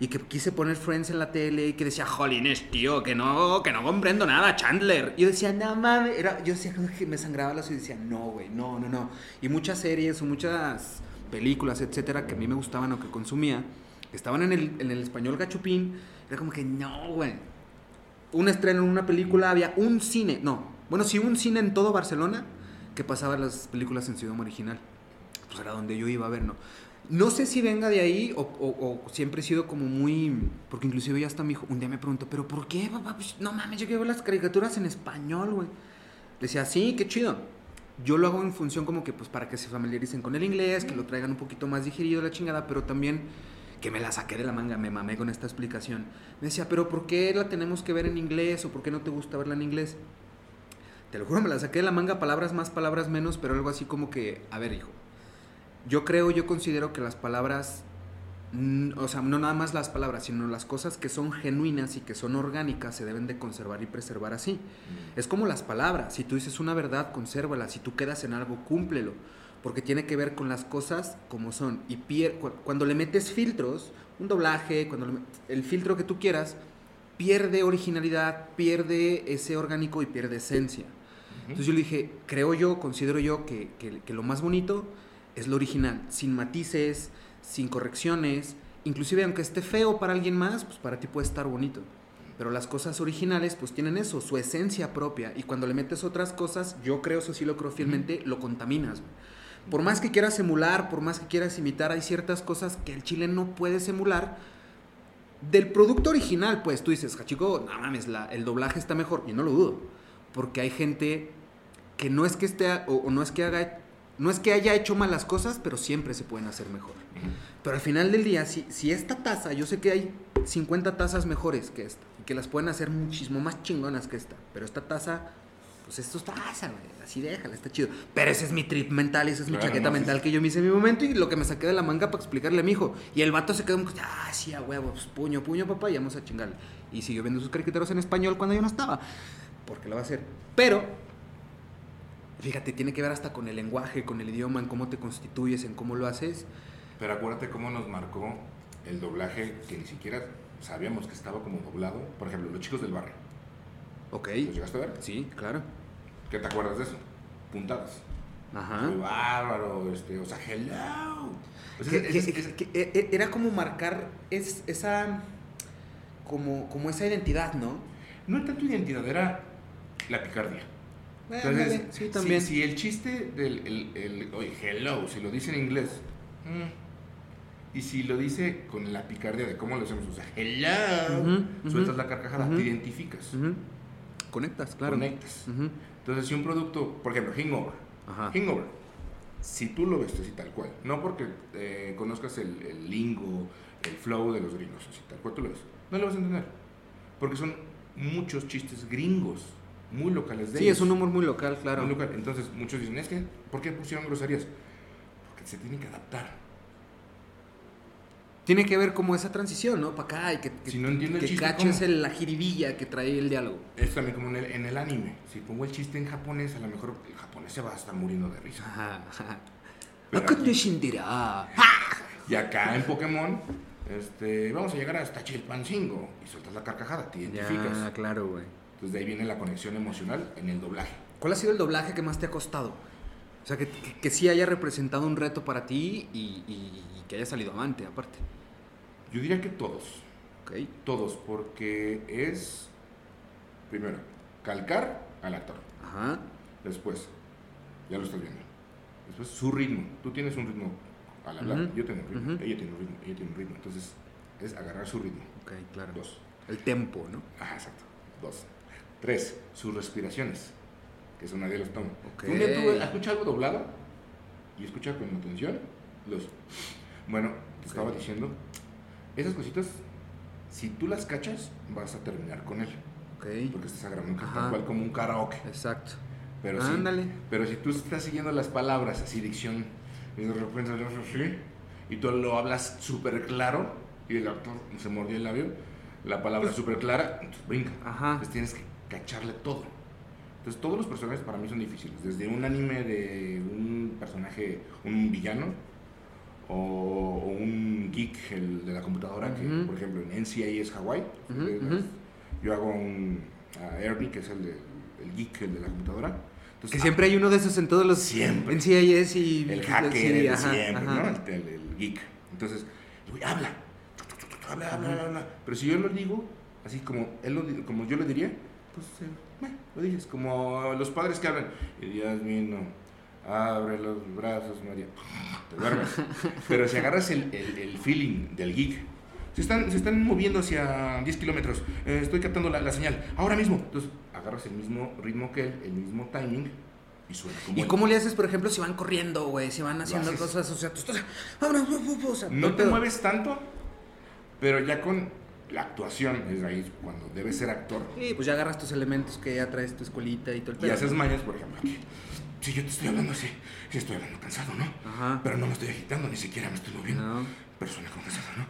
Y que quise poner Friends en la tele y que decía, jolines, tío, que no, que no comprendo nada, Chandler. Y yo decía, no mames, era, yo decía que me sangraba ojos y decía, no, güey, no, no, no. Y muchas series o muchas películas, etcétera, que a mí me gustaban o que consumía, estaban en el, en el español gachupín, era como que, no, güey. Un estreno en una película, había un cine, no, bueno, sí, un cine en todo Barcelona que pasaba las películas en su idioma original. Pues era donde yo iba a ver, ¿no? No sé si venga de ahí o, siempre he sido como muy... Porque inclusive ya hasta mi hijo un día me preguntó, ¿pero por qué, papá? Pues, no mames, yo quiero ver las caricaturas en español, güey. Le decía, sí, qué chido. Yo lo hago en función como que, pues, para que se familiaricen con el inglés, que lo traigan un poquito más digerido la chingada, pero también que me la saqué de la manga, me mamé con esta explicación. Me decía, ¿pero por qué la tenemos que ver en inglés o por qué no te gusta verla en inglés? Te lo juro, me la saqué de la manga, palabras más, palabras menos, pero algo así como que, a ver, hijo, yo creo, yo considero que las palabras, mm, o sea, no nada más las palabras, sino las cosas que son genuinas y que son orgánicas se deben de conservar y preservar así. Es como las palabras, si tú dices una verdad, consérvala, si tú quedas en algo, cúmplelo, porque tiene que ver con las cosas como son. Y pier- cu- cuando le metes filtros, un doblaje, cuando le el filtro que tú quieras, pierde originalidad, pierde ese orgánico y pierde esencia. Entonces yo le dije, creo yo, considero yo que, que- que lo más bonito es lo original, sin matices, sin correcciones, inclusive aunque esté feo para alguien más, pues para ti puede estar bonito. Pero las cosas originales pues tienen eso, su esencia propia. Y cuando le metes otras cosas, yo creo, eso sí lo creo fielmente, lo contaminas. Por más que quieras emular, por más que quieras imitar, hay ciertas cosas que el chile no puedes emular del producto original. Pues tú dices, chico, no mames, la- el doblaje está mejor. Y no lo dudo. Porque hay gente que no es que esté, o, o no es que haga, no es que haya hecho malas cosas, pero siempre se pueden hacer mejor. Pero al final del día, si, si esta taza, yo sé que hay 50 tazas mejores que esta, y que las pueden hacer muchísimo más chingonas que esta, pero esta taza, pues esto es taza, güey, así déjala, está chido. Pero ese es mi trip mental, esa es mi Claro, chaqueta no, mental sí. que yo me hice en mi momento y lo que me saqué de la manga para explicarle a mi hijo. Y el vato se quedó como, ah, sí, a huevo, pues puño, puño, papá, y vamos a chingarle. Y siguió viendo sus caricaturas en español cuando yo no estaba, porque lo va a hacer. Pero Fíjate, tiene que ver hasta con el lenguaje, con el idioma, en cómo te constituyes, en cómo lo haces. Pero acuérdate cómo nos marcó el doblaje que ni siquiera sabíamos que estaba como doblado. Por ejemplo, Los Chicos del Barrio. Ok. ¿Los llegaste a ver? Sí, claro. ¿Qué te acuerdas de eso? Puntadas. Ajá. Muy bárbaro, este, o sea, hello. O sea, Que- es- que- es- que- que- e- era como marcar es, esa como, como esa identidad, ¿no? no es tanto identidad, era la picardía. Entonces, sí, también. Si, el chiste del, el, el- oye, hello, si lo dice en inglés, mm, y si lo dice con la picardía de cómo lo hacemos, o sea, hello, sueltas la carcajada, te identificas. Conectas, claro. conectas. Entonces, si un producto, por ejemplo, Hangover, Ajá. Hangover, si tú lo ves así tal cual, no porque eh, conozcas el, el lingo, el flow de los gringos, así tal cual tú lo ves, no lo vas a entender, porque son muchos chistes gringos, muy locales de Sí, ellos. es un humor muy local, claro. Muy local. Entonces, muchos dicen, es que, ¿por qué pusieron groserías? Porque se tienen que adaptar. Tiene que ver como esa transición, ¿no? Para acá y que, que, Si no entiendo el chiste, caches la jiribilla que trae el diálogo. Es también como en el, en el anime. Si pongo el chiste en japonés, a lo mejor el japonés se va a estar muriendo de risa. Ajá. ajá. Pero. Y acá en Pokémon, este, vamos a llegar hasta Chilpancingo. Y sueltas la carcajada, te identificas. Ya, claro, güey. Entonces de ahí viene la conexión emocional en el doblaje. ¿Cuál ha sido el doblaje que más te ha costado? O sea, que, que, que sí haya representado un reto para ti y, y- y que haya salido amante, aparte. Yo diría que todos. Ok. Todos, porque es, primero, calcar al actor. Ajá. Después, ya lo estás viendo. Después, su ritmo. Tú tienes un ritmo al hablar. Ujú, Yo tengo un ritmo. Ella tiene un ritmo. Ella tiene un ritmo. Entonces, es agarrar su ritmo. Ok, claro. Dos. El tempo, ¿no? Ajá, exacto. Dos. Tres, sus respiraciones. Que eso nadie los toma. Ok. Un día tú escuchas algo doblado y escucha con atención los. Bueno, te estaba diciendo, esas cositas, si tú las cachas, vas a terminar con él. Ok. Porque estás agarrando Ajá. tal cual como un karaoke. Exacto. Pero sí, Ándale. pero si tú estás siguiendo las palabras, así dicción, y de repente y tú lo hablas súper claro, y el actor se mordió el labio, la palabra súper clara, entonces brinca. Ajá. Entonces tienes que cacharle todo. Entonces todos los personajes para mí son difíciles. Desde un anime de un personaje, un villano, o, o un geek, el de la computadora, que Ujú. por ejemplo en NCA es Hawaii. Eh, ujú. Yo hago un a Ernie, que es el, de, el geek, el de la computadora. Entonces, Que siempre hay uno de esos en todos los. Siempre. En CIS y. el hacker sí, el ajá, siempre, ajá. ¿no? El, el- el geek. Entonces, le digo, habla, habla, habla, habla, habla. Pero si yo lo digo, así como, él lo, como yo lo diría, pues eh, lo dices. Como los padres que hablan, y Dios mío, abre los brazos, María, te duermes. Pero si agarras el, el- el feeling del geek, se están, se están moviendo hacia 10 kilómetros, eh, estoy captando la, la señal, ahora mismo. Entonces, agarras el mismo ritmo que él, el mismo timing, y suena como ¿Y él. cómo le haces, por ejemplo, si van corriendo, güey? Si van haciendo cosas, o sea, tú estás. O sea, No te mueves tanto, pero ya con la actuación es ahí cuando debes ser actor. Sí, pues ya agarras tus elementos que ya traes tu escuelita y todo el Y pedo. haces mañas, por ejemplo, aquí. Si yo te estoy hablando así, sí estoy hablando cansado, ¿no? Ajá. Pero no me estoy agitando, ni siquiera me estoy moviendo. No. Pero suena como cansado, ¿no?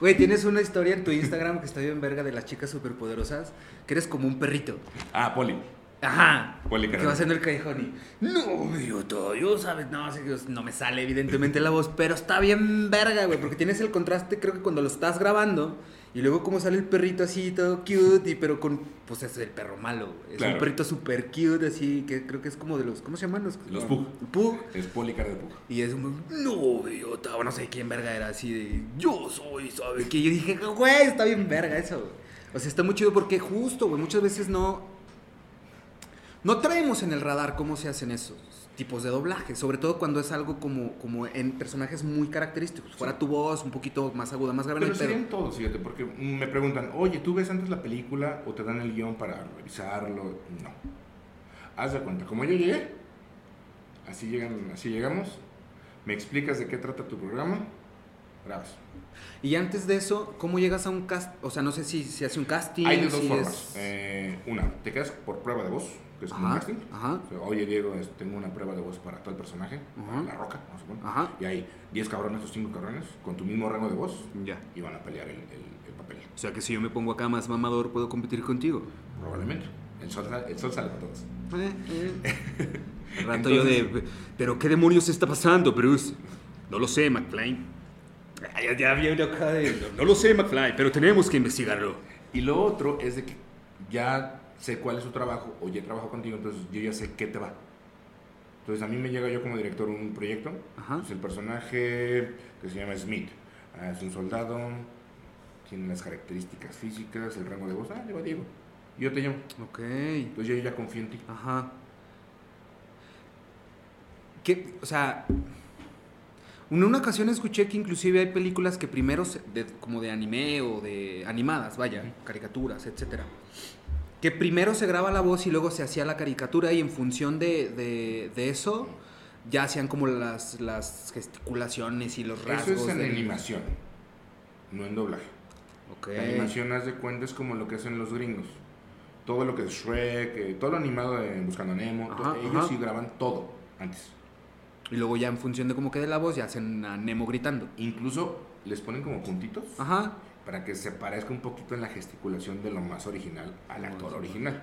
Güey, tienes una historia en tu Instagram que está bien verga de las chicas superpoderosas, que eres como un perrito. Ah, Poli. Ajá. Que vas en el callejón y. No, idiota, yo sabes. No, yo- no me sale evidentemente la voz, pero está bien verga, güey, porque tienes el contraste, creo que cuando lo estás grabando, y luego como sale el perrito así, todo cute, y pero con. Pues es el perro malo, güey. Es Claro. un perrito super cute, así, que creo que es como de los. ¿Cómo se llaman los? Los pug. Pug. Es Poli cara de puja. Y es un. No, idiota, o no sé quién verga era así de. Yo soy, ¿sabes qué? Yo dije, güey, está bien verga eso, güey. O sea, está muy chido porque justo, güey, muchas veces no. No traemos en el radar cómo se hacen esos tipos de doblaje, sobre todo cuando es algo como, como en personajes muy característicos. Fuera tu voz un poquito más aguda, más grave, Pero serían todos, fíjate, porque me preguntan, oye, ¿tú ves antes la película o te dan el guion para revisarlo? No. Haz de cuenta, como yo llegué, así, llegan, así llegamos, me explicas de qué trata tu programa, grabas. Y antes de eso, ¿cómo llegas a un cast? O sea, no sé si se hace un casting. Hay de dos si formas. es- Eh, una, te quedas por prueba de voz, que es como un casting. ajá. O sea, Oye, Diego, tengo una prueba de voz para tal personaje, para. La Roca. Ajá. Y hay 10 cabrones o 5 cabrones con tu mismo rango de voz Ya. y van a pelear el, el- el papel. O sea, que si yo me pongo acá más mamador, puedo competir contigo. Probablemente. El sol, el sol sale para todos. Al rato yo de, pero ¿qué demonios está pasando, Bruce? No lo sé, McFly. Ya, ya había acá de, no, no lo sé, McFly, pero tenemos que investigarlo. Y lo otro es de que ya sé cuál es su trabajo o ya trabajo contigo, entonces yo ya sé qué te va. Entonces a mí me llega yo como director un proyecto, Ajá. pues el personaje que se llama Smith, ah, es un soldado, tiene las características físicas, el rango de voz, ah, lleva Diego, yo te llamo, Ok. entonces yo ya confío en ti. Ajá. ¿Qué? O sea, en una ocasión escuché que inclusive hay películas que primero, se- de- como de anime o de animadas, vaya, caricaturas, etcétera, que primero se graba la voz y luego se hacía la caricatura y en función de, de- de eso ya hacían como las, las gesticulaciones y los rasgos. Eso es en animación, no en doblaje. Ok. La animación, haz de cuenta, es como lo que hacen los gringos. Todo lo que es Shrek, eh, todo lo animado de Buscando Nemo, ellos sí graban todo antes. Y luego ya en función de cómo quede la voz ya hacen a Nemo gritando. Incluso les ponen como puntitos Ajá. Para que se parezca un poquito en la gesticulación de lo más original al actor original. original.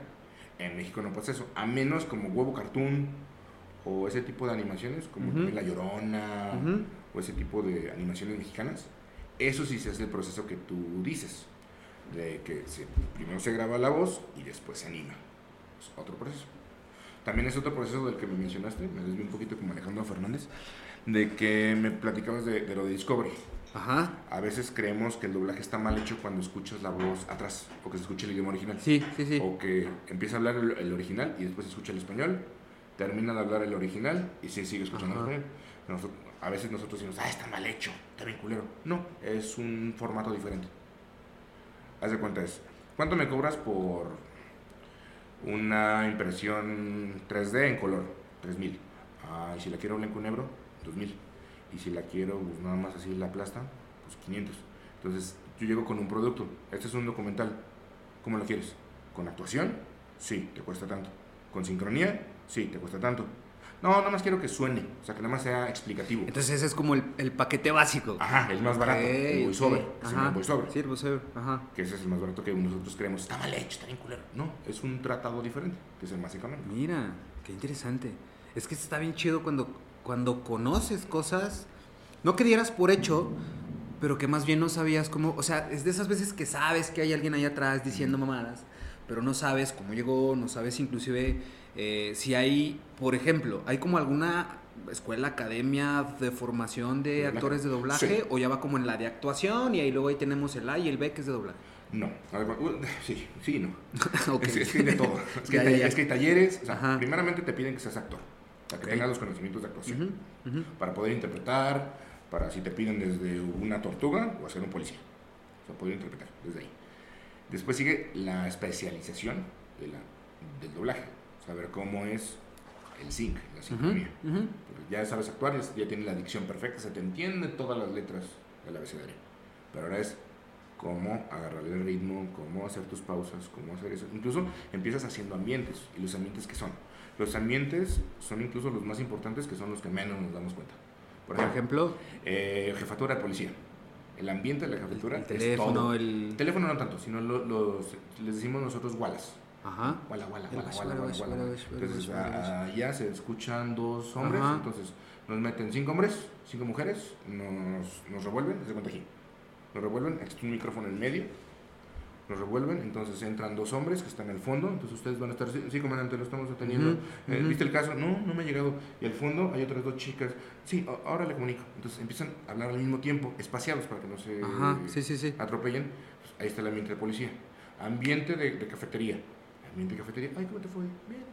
En México no pasa eso, a menos como Huevo Cartoon o ese tipo de animaciones, como también La Llorona Ujú. o ese tipo de animaciones mexicanas. Eso sí se hace el proceso que tú dices, de que se- primero se graba la voz y después se anima. Es otro proceso. También es otro proceso del que me mencionaste, me desvío un poquito como Alejandro Fernández, de que me platicabas de, de lo de Discovery. Ajá. A veces creemos que el doblaje está mal hecho cuando escuchas la voz atrás o que se escucha el idioma original. Sí, sí, sí. O que empieza a hablar el, el original y después se escucha el español, termina de hablar el original y se sigue escuchando Ajá. el español. Nosotros- a veces nosotros decimos, ah, está mal hecho, está bien culero. No, es un formato diferente. Haz de cuenta es, ¿cuánto me cobras por una impresión 3D en color? 3000. Ah, si la quiero blanco y negro, 2000. Y si la quiero pues, nada más así la plasta, pues 500. Entonces yo llego con un producto. Este es un documental. ¿Cómo lo quieres? ¿Con actuación? Sí, te cuesta tanto. ¿Con sincronía? Sí, te cuesta tanto. No, nada más quiero que suene, o sea, que nada más sea explicativo. Entonces ese es como el, el paquete básico. Ajá, el más barato, el voiceover. Sí, el voiceover. Ajá. Que ese es el más barato que nosotros creemos. Está mal hecho, está bien culero. No, es un tratado diferente, que es el más económico. Mira, qué interesante. Es que está bien chido cuando, cuando conoces cosas, no que dieras por hecho, pero que más bien no sabías cómo, o sea, es de esas veces que sabes que hay alguien ahí atrás diciendo mamadas, pero no sabes cómo llegó, no sabes inclusive eh, si hay, por ejemplo, hay como alguna escuela, academia de formación de actores de doblaje, Sí. o ya va como en la de actuación y ahí luego ahí tenemos el A y el B que es de doblaje. No, a ver, uh, sí, sí, no. Es, es que hay de todo. Es que, Ya, hay, ya, ya. es que hay talleres. O sea, primeramente te piden que seas actor, para que Ok. tengas los conocimientos de actuación, Ujú, ujú. para poder interpretar, para si te piden desde una tortuga o hacer un policía. O sea, poder interpretar desde ahí. Después sigue la especialización de la, del doblaje, saber cómo es el sync, la sincronía. Ujú. Porque ya sabes actuar, ya, tienes la dicción perfecta, se te entiende todas las letras del abecedario. Pero ahora es cómo agarrarle el ritmo, cómo hacer tus pausas, cómo hacer eso. Incluso empiezas haciendo ambientes. ¿Y los ambientes qué son? Los ambientes son incluso los más importantes que son los que menos nos damos cuenta. Por Por ejemplo, eh, jefatura de policía. El ambiente de la jefatura el es teléfono, todo. el... El teléfono no tanto, sino lo- los, les decimos nosotros walas. Ajá. Wash, wala. wala, wash, wala, Entonces, allá se escuchan dos hombres, Ajá. entonces nos meten cinco hombres, cinco mujeres, nos, nos revuelven, se cuenta aquí. Nos revuelven, existe un micrófono en medio, nos revuelven, entonces entran dos hombres que están al fondo, entonces ustedes van a estar, sí, comandante, lo estamos atendiendo. Ujú, Eh. ¿Viste el caso? No, no me ha llegado. Y al fondo hay otras dos chicas, sí, ahora le comunico. Entonces empiezan a hablar al mismo tiempo, espaciados para que no se Ajá, sí, sí, sí. atropellen. Pues ahí está el ambiente de policía. Ambiente de, de cafetería. Ambiente de cafetería. Ay, ¿cómo te fue? Bien.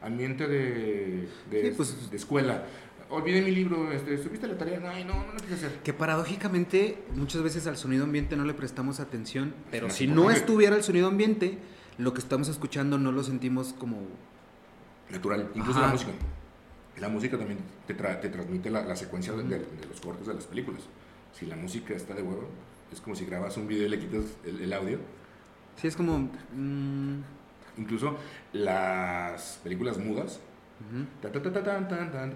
Ambiente de, de, Sí, pues- de escuela. Olvidé mi libro, este, ¿subiste la tarea? Ay, no, no lo quise hacer. Que paradójicamente muchas veces al sonido ambiente no le prestamos atención, pero si no estuviera el sonido ambiente, lo que estamos escuchando no lo sentimos como... Natural. Incluso Ajá. la música. La música también te, tra- te transmite la, la secuencia de, de- de los cortes de las películas. Si la música está de huevo, es como si grabas un video y le quitas el, el audio. Sí, es como... mm, Incluso las películas mudas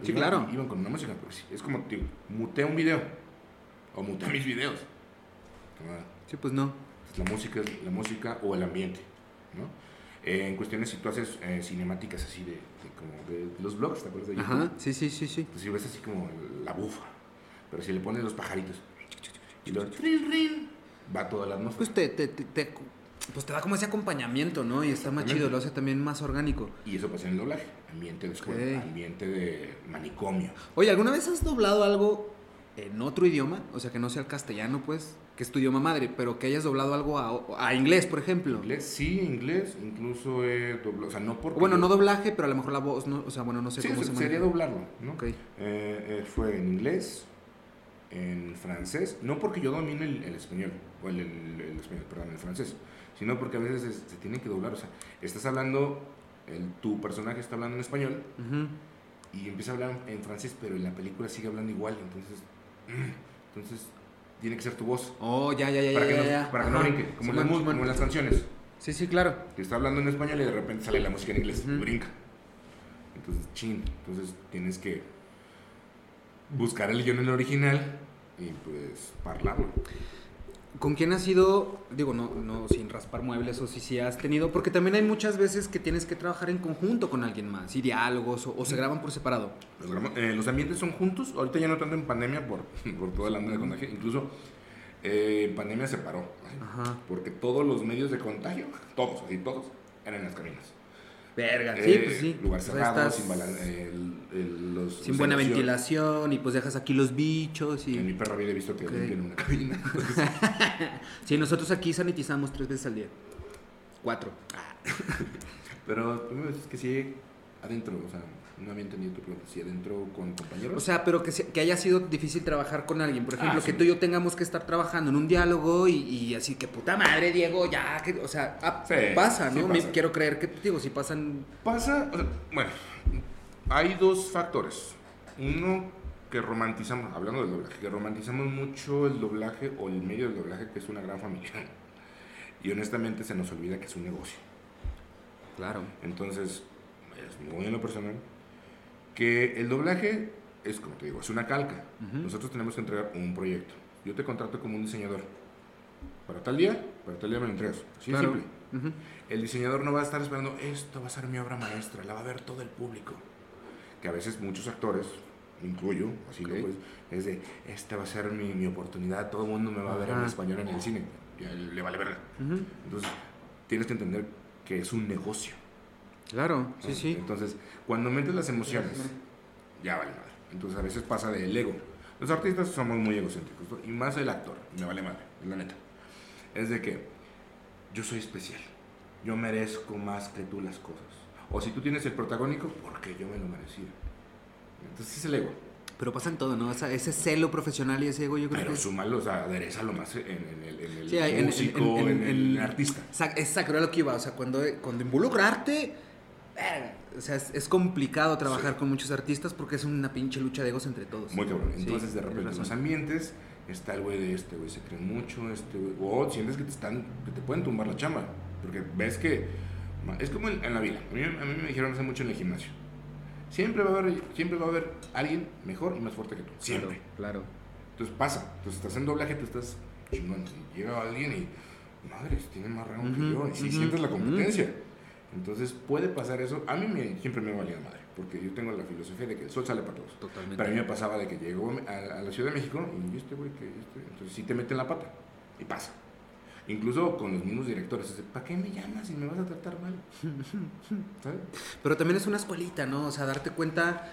Sí, Iban- claro. Iban con una música, sí, es como, tío, mutea un video. O mutea mis videos. Ah, Sí, pues no. pues la música, la música o el ambiente, ¿no? Eh, en cuestiones, si tú haces eh, cinemáticas así de, de como de los blogs, ¿te acuerdas de YouTube? Ajá, sí, sí, sí, sí. Pues si ves así como la bufa, Pero si le pones los pajaritos y trin, rin, va toda la atmósfera. Pues te, te- te- pues te da como ese acompañamiento, ¿no? Y está más chido, lo hace también más orgánico. Y eso pasa en el doblaje. Ambiente de escuela, ambiente de manicomio. Oye, ¿alguna vez has doblado algo en otro idioma? O sea, que no sea el castellano, pues, que es tu idioma madre, pero que hayas doblado algo a, a inglés, por ejemplo. Inglés, sí, inglés, incluso he doblado, o sea, no porque... Bueno, no doblaje, pero a lo mejor la voz, no, o sea, bueno, no sé Sí, cómo se- se sería doblarlo, ¿no? Ok. Eh, eh, fue en inglés, en francés, no porque yo domine el, el español, o el, el- el español, perdón, el francés, sino porque a veces es- se tiene que doblar, o sea, estás hablando, el- tu personaje está hablando en español y empieza a hablar en francés, pero en la película sigue hablando igual, entonces, entonces tiene que ser tu voz, Oh, ya, ya, ya, para ya, que, no, ya. para que no brinque, como, en las como en las canciones, Sí, sí, claro. que está hablando en español y de repente sale la música en inglés, brinca. Entonces, chin, entonces tienes que buscar el guion en el original y pues parlarlo. ¿Con quién has ido? Digo, no, no sin raspar muebles o si sí has tenido, porque también hay muchas veces que tienes que trabajar en conjunto con alguien más, y diálogos, o, o se graban por separado. Los, eh, los ambientes son juntos, ahorita ya no tanto en pandemia por, por toda la onda de contagio, incluso eh, pandemia se paró, ¿sí? Ajá. porque todos los medios de contagio, todos, así todos, eran en las cabinas. Verga, sí, Eh, pues sí. Lugar O sea, cerrado, sin, el- el- los- sin buena ventilación. y pues dejas aquí los bichos, En mi y... perro había visto que Ok. limpian una cabina. entonces, Sí, nosotros aquí sanitizamos tres veces al día. Cuatro. Pero tú me dices que sí, adentro, o sea, no había entendido tu pregunta. Si adentro con compañeros. O sea, pero que, se- que haya sido difícil trabajar con alguien. Por ejemplo, Ah, que tú y yo tengamos que estar trabajando en un diálogo y, y así que puta madre, Diego, ya. Que, o sea, ah, Sí, pasa, sí ¿no? Me- quiero creer que, digo, si pasan. pasa, o sea, bueno, hay dos factores. Uno que romantizamos, hablando del doblaje, que romantizamos mucho el doblaje o el medio del doblaje, que es una gran familia. Y honestamente se nos olvida que es un negocio. Claro. Entonces, es muy en lo personal, que el doblaje es, como te digo, es una calca. Nosotros tenemos que entregar un proyecto. Yo te contrato como un diseñador. Para tal día, para tal día me lo entregas. Así de Claro. simple. El diseñador no va a estar esperando, esto va a ser mi obra maestra, la va a ver todo el público. Que a veces muchos actores, incluyo, así lo Ok. pues, es de, esta va a ser mi, mi oportunidad, todo el mundo me va a ver en español en el cine. Ya le vale verga. Ujú. Entonces, tienes que entender que es un negocio. Claro, sí, sí. Entonces, cuando metes las emociones, ya vale madre. Entonces, a veces pasa del ego. Los artistas somos muy egocéntricos, ¿no? y más el actor, me vale madre, la neta. Es de que yo soy especial, yo merezco más que tú las cosas. O si tú tienes el protagónico, porque yo me lo merecía. Entonces, es el ego. Pero pasa en todo, ¿no? O sea, ese celo profesional y ese ego, yo creo Pero que. súmalo, o sea, aderezalo más en, en el, en el Sí, músico, en- en, en- el artista. Exacto, era lo que iba. O sea, cuando, cuando involucra arte. Verga, O sea, es, es complicado trabajar Sí. con muchos artistas porque es una pinche lucha de egos entre todos. Muy cabrón. Sí, Entonces, de tienes repente, en los ambientes está el güey de este, güey, se creen mucho, este, güey, o sientes que te están, que te pueden tumbar la chamba, porque ves que, es como en, en la vida, a mí, a mí me dijeron hace mucho en el gimnasio, siempre va a haber, siempre va a haber alguien mejor y más fuerte que tú, siempre. Claro. Entonces pasa, entonces estás en doblaje, tú estás chingón, llega alguien y, madres, tiene más rango que Ujú, yo, y si ujú, sientes la competencia. Entonces puede pasar eso, a mí me, siempre me valía madre, porque yo tengo la filosofía de que el sol sale para todos. Totalmente. Pero a mí me pasaba de que llegó a, a la Ciudad de México y este güey que este, entonces sí te meten la pata y pasa. Incluso con los mismos directores, ¿para qué me llamas si me vas a tratar mal? ¿Sabes? Pero también es una escuelita, ¿no? O sea, darte cuenta,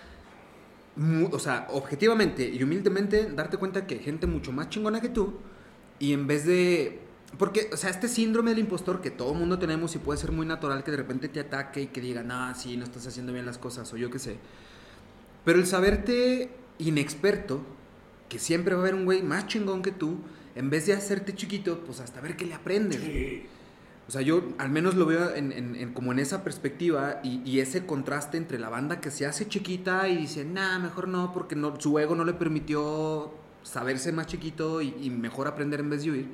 o sea, objetivamente y humildemente, darte cuenta que hay gente mucho más chingona que tú y en vez de... Porque, o sea, este síndrome del impostor que todo mundo tenemos y puede ser muy natural que de repente te ataque y que diga, no, sí, no estás haciendo bien las cosas o yo qué sé. Pero el saberte inexperto, que siempre va a haber un güey más chingón que tú, en vez de hacerte chiquito, pues hasta ver qué le aprendes. güey. O sea, yo al menos lo veo en, en- en- como en esa perspectiva y, y ese contraste entre la banda que se hace chiquita y dice, nah, mejor no, porque no, su ego no le permitió saberse más chiquito y, y mejor aprender en vez de huir.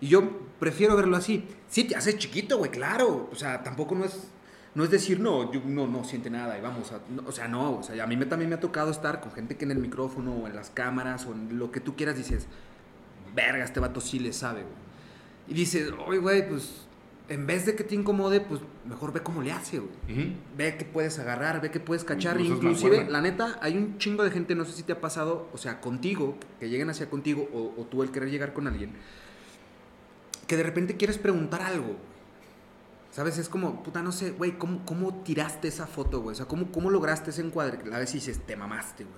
Y yo prefiero verlo así. Sí, te haces chiquito, güey, claro. O sea, tampoco no es, no es decir, no, yo no, no siente nada y vamos a... no, o sea, no, o sea, a mí me, también me ha tocado estar con gente que en el micrófono o en las cámaras o en lo que tú quieras dices, verga, este vato sí le sabe, güey. Y dices, oye, güey, pues en vez de que te incomode, pues mejor ve cómo le hace, güey. Ve que puedes agarrar, ve que puedes cachar. Incluso Inclusive, la neta, hay un chingo de gente, no sé si te ha pasado, o sea, contigo, que lleguen hacia contigo, o, o tú el querer llegar con alguien, que de repente quieres preguntar algo. ¿Sabes? Es como, puta, no sé, güey, ¿cómo, ¿cómo tiraste esa foto, güey? O sea, ¿cómo, ¿cómo lograste ese encuadre? A veces dices, te mamaste, güey.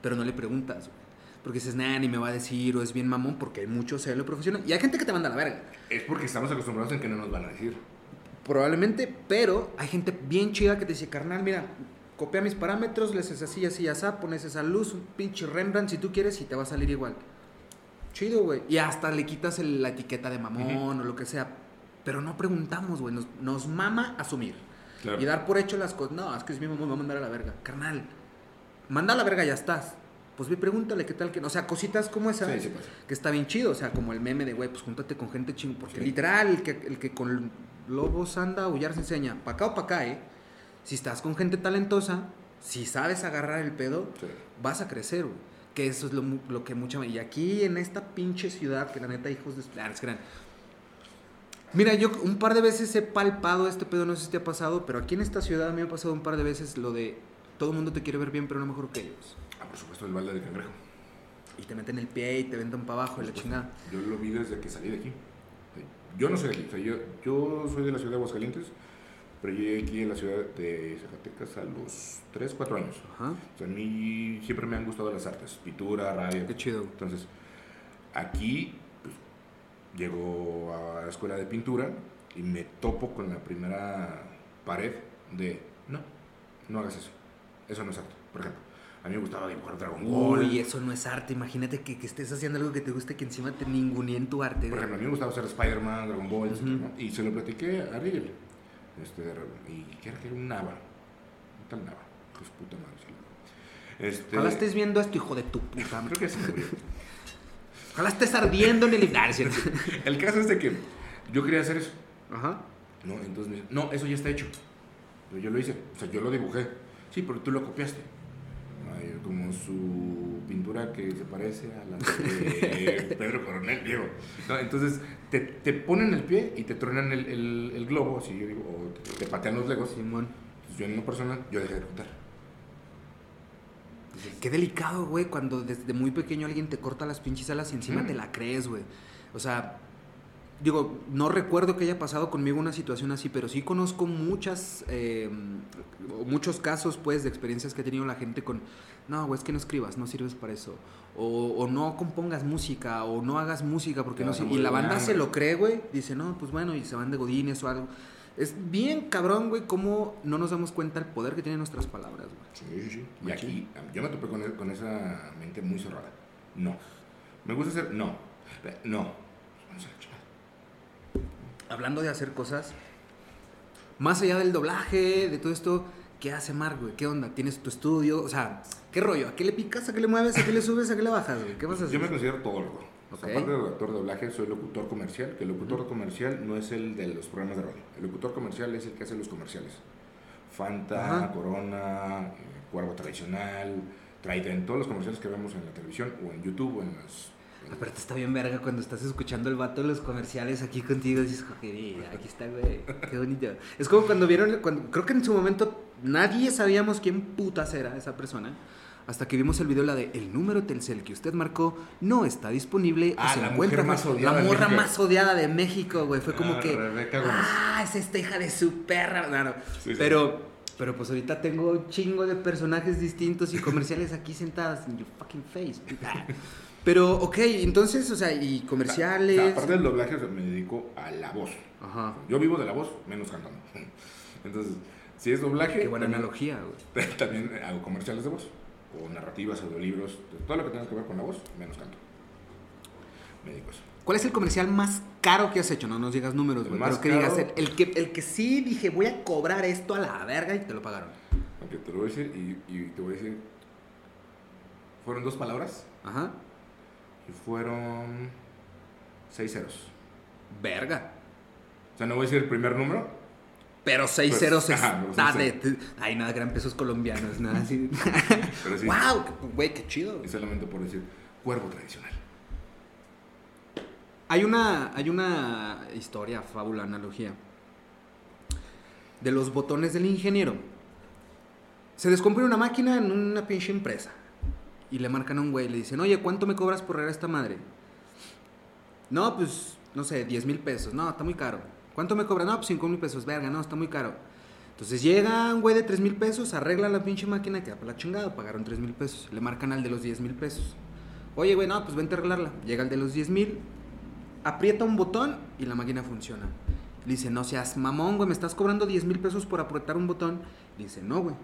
Pero no le preguntas, güey. Porque dices, nah, ni me va a decir, o es bien mamón, porque hay mucho celo profesional. Y hay gente que te manda a la verga. Es porque estamos acostumbrados en que no nos van a decir. Probablemente, pero hay gente bien chida que te dice, carnal, mira, copia mis parámetros, le haces así, así, así, pones esa luz, un pinche Rembrandt si tú quieres y te va a salir igual. Chido, güey. Y hasta le quitas el- la etiqueta de mamón o lo que sea. Pero no preguntamos, güey. Nos, nos mama asumir. Claro. Y dar por hecho las cosas. No, es que es mi mamá, me va a mandar a la verga. Carnal, manda a la verga, ya estás. Pues ve, pregúntale qué tal que. O sea, cositas como esa. Sí, sí. Que está bien chido. O sea, como el meme de, güey, pues júntate con gente ching. Porque Sí. literal, el que, el que con lobos anda, aullar se enseña. Pa' acá o pa' acá, ¿eh? Si estás con gente talentosa, si sabes agarrar el pedo, vas a crecer, güey. Que eso es lo, que mucha... Y aquí en esta pinche ciudad, que la neta, hijos de... Ah, es eran- Mira, yo un par de veces he palpado este pedo, no sé si te ha pasado, pero aquí en esta ciudad me ha pasado un par de veces lo de... Todo el mundo te quiere ver bien, pero no mejor que ellos. Ah, por supuesto, el balde de cangrejo. Y te meten el pie y te vendan para abajo y la chingada. Yo lo vi desde que salí de aquí. Yo no soy de aquí, o sea, yo, yo soy de la ciudad de Aguascalientes, pero yo llegué aquí en la ciudad de Zacatecas a los 3, 4 años. Ajá. O sea, a mí siempre me han gustado las artes, pintura, radio. Qué chido. Entonces, aquí pues, llego a la escuela de pintura y me topo con la primera pared de, no, no hagas eso. Eso no es arte. Por ejemplo, a mí me gustaba dibujar Dragon Ball. Uy, eso no es arte. Imagínate que, que estés haciendo algo que te guste que encima te ninguneen tu arte. Por ejemplo, a mí me gustaba hacer Spider-Man, Dragon Ball. Y se lo platiqué a Rigel. Este, y que era un Nava. Un tal Nava. Su puta madre. Este, Ojalá estés viendo esto, hijo de tu puta madre. Creo que se murió. Ojalá estés ardiendo en el... Cierto. El caso es de que yo quería hacer eso. Ajá. ¿no? Entonces me dice, no, eso ya está hecho. Pero yo lo hice, o sea, yo lo dibujé. Sí, pero tú lo copiaste. Como su pintura que se parece a la de Pedro Coronel, Diego. No, entonces te, te ponen el pie y te truenan el, el- el globo, así yo digo, o te, te patean los legos. Simón. Entonces, yo en lo personal, yo dejé de contar. Entonces, Qué delicado, güey, cuando desde muy pequeño alguien te corta las pinches alas y encima Mm. te la crees, güey. O sea, digo, no recuerdo que haya pasado conmigo una situación así, pero sí conozco muchas, eh, muchos casos, pues, de experiencias que ha tenido la gente con, no, güey, es que no escribas, no sirves para eso. O, o no compongas música, o no hagas música, porque no sé. Y la banda se lo cree, güey. Dice, no, pues bueno, y se van de godines o algo. Es bien cabrón, güey, cómo no nos damos cuenta el poder que tienen nuestras palabras, güey. sí, sí, sí. Y aquí, yo me topé con, e- con esa mente muy cerrada. No. ¿Me gusta hacer? No. No. Vamos a la chingada. Hablando de hacer cosas, más allá del doblaje, de todo esto, ¿qué hace Mark, güey? ¿Qué onda? ¿Tienes tu estudio? O sea, ¿qué rollo? ¿A qué le picas? ¿A qué le mueves? ¿A qué le subes? ¿A qué le bajas, güey? ¿Qué vas a hacer? Yo me considero todo loco. O sea, Ok. aparte de actor de doblaje, soy locutor comercial, que el locutor comercial no es el de los programas de radio. El locutor comercial es el que hace los comerciales. Fanta, Ajá. Corona, eh, Cuervo Tradicional, Trident, todos los comerciales que vemos en la televisión o en YouTube o en las... Aparte está bien verga cuando estás escuchando el vato de los comerciales aquí contigo dices, joder, aquí está, güey, qué bonito. Es como cuando vieron, cuando, creo que en su momento nadie sabíamos quién putas era esa persona. Hasta que vimos el video, la de el número Telcel que usted marcó no está disponible. Ah, se la encuentra más la odiada de morra más odiada de México, güey. Fue como Ah, que. Rebeca Gómez. Ah, es esta hija de su perra. Sí. Pero, pero pues ahorita tengo un chingo de personajes distintos y comerciales aquí sentadas en your fucking face. Pero, ok, entonces, o sea, y O comerciales. sea, aparte del doblaje, o sea, me dedico a la voz. Ajá. Yo vivo de la voz, menos cantando. Entonces, si es doblaje... Qué buena también- analogía, güey. También hago comerciales de voz, o narrativas, audiolibros, todo lo que tenga que ver con la voz, menos canto. Me dedico a eso. ¿Cuál es el comercial más caro que has hecho? No nos digas números, güey. Pero que digas, el, el que, el que sí dije, voy a cobrar esto a la verga y te lo pagaron. Aunque te lo voy a decir y, y te voy a decir, fueron dos palabras Ajá. Y fueron seis ceros. Verga. O sea, no voy a decir el primer número, Pero seis Pues, ceros ajá, está de... Ay, nada, gran pesos colombianos, nada así. pero sí, ¡Wow! Güey, qué chido. y solamente por decir cuervo tradicional. Hay una, hay una historia, fábula, analogía de los botones del ingeniero. Se descompone una máquina en una pinche empresa. Y le marcan a un güey le dicen, oye, ¿cuánto me cobras por arreglar esta madre? No, pues, no sé, 10 mil pesos. No, está muy caro. ¿Cuánto me cobra? No, pues 5 mil pesos. Verga, no, está muy caro. Entonces llega un güey de 3 mil pesos, arregla la pinche máquina, queda para la chingada, pagaron 3 mil pesos. Le marcan al de los 10 mil pesos. Oye, güey, no, pues vente a arreglarla. Llega el de los 10 mil, aprieta un botón y la máquina funciona. Le dice, no seas mamón, güey, me estás cobrando 10 mil pesos por apretar un botón. Le dice, no, güey,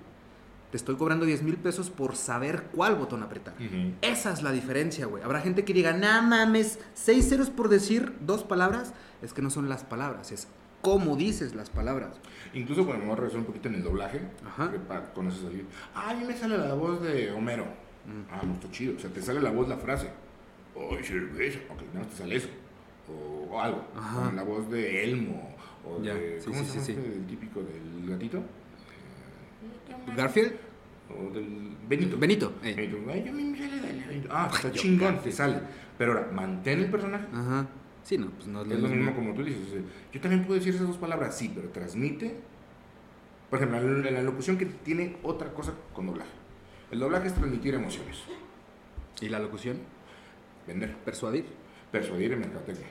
te estoy cobrando 10 mil pesos por saber cuál botón apretar. Ujú. Esa es la diferencia, güey. Habrá gente que diga, nah mames, seis ceros por decir dos palabras. Es que no son las palabras, es cómo dices las palabras. Incluso cuando me voy a regresar un poquito en el doblaje, Ajá. que pa- con eso salir, ah, a mí me sale la voz de Homero. Ah, no está chido. O sea, te sale la voz, la frase. Oh, cerveza. Ok, no te sale eso. O, algo. Ajá. O la voz de Elmo. O Ya, de. sí, ¿Cómo sí, se llama sí. este, el típico del gatito? Garfield, O del Benito. Benito. eh. Benito. Ay, me sale. Ah, está Yo, chingón, te sale. Pero ahora, mantén el personaje. Ajá. Sí, no, pues no es lo Es lo mismo. mismo como tú dices. o sea, yo también puedo decir esas dos palabras, sí, pero transmite. Por ejemplo, la- locución que tiene otra cosa con doblaje. El doblaje es transmitir emociones, ¿Y la locución? vender, Persuadir. persuadir en mercadotecnia.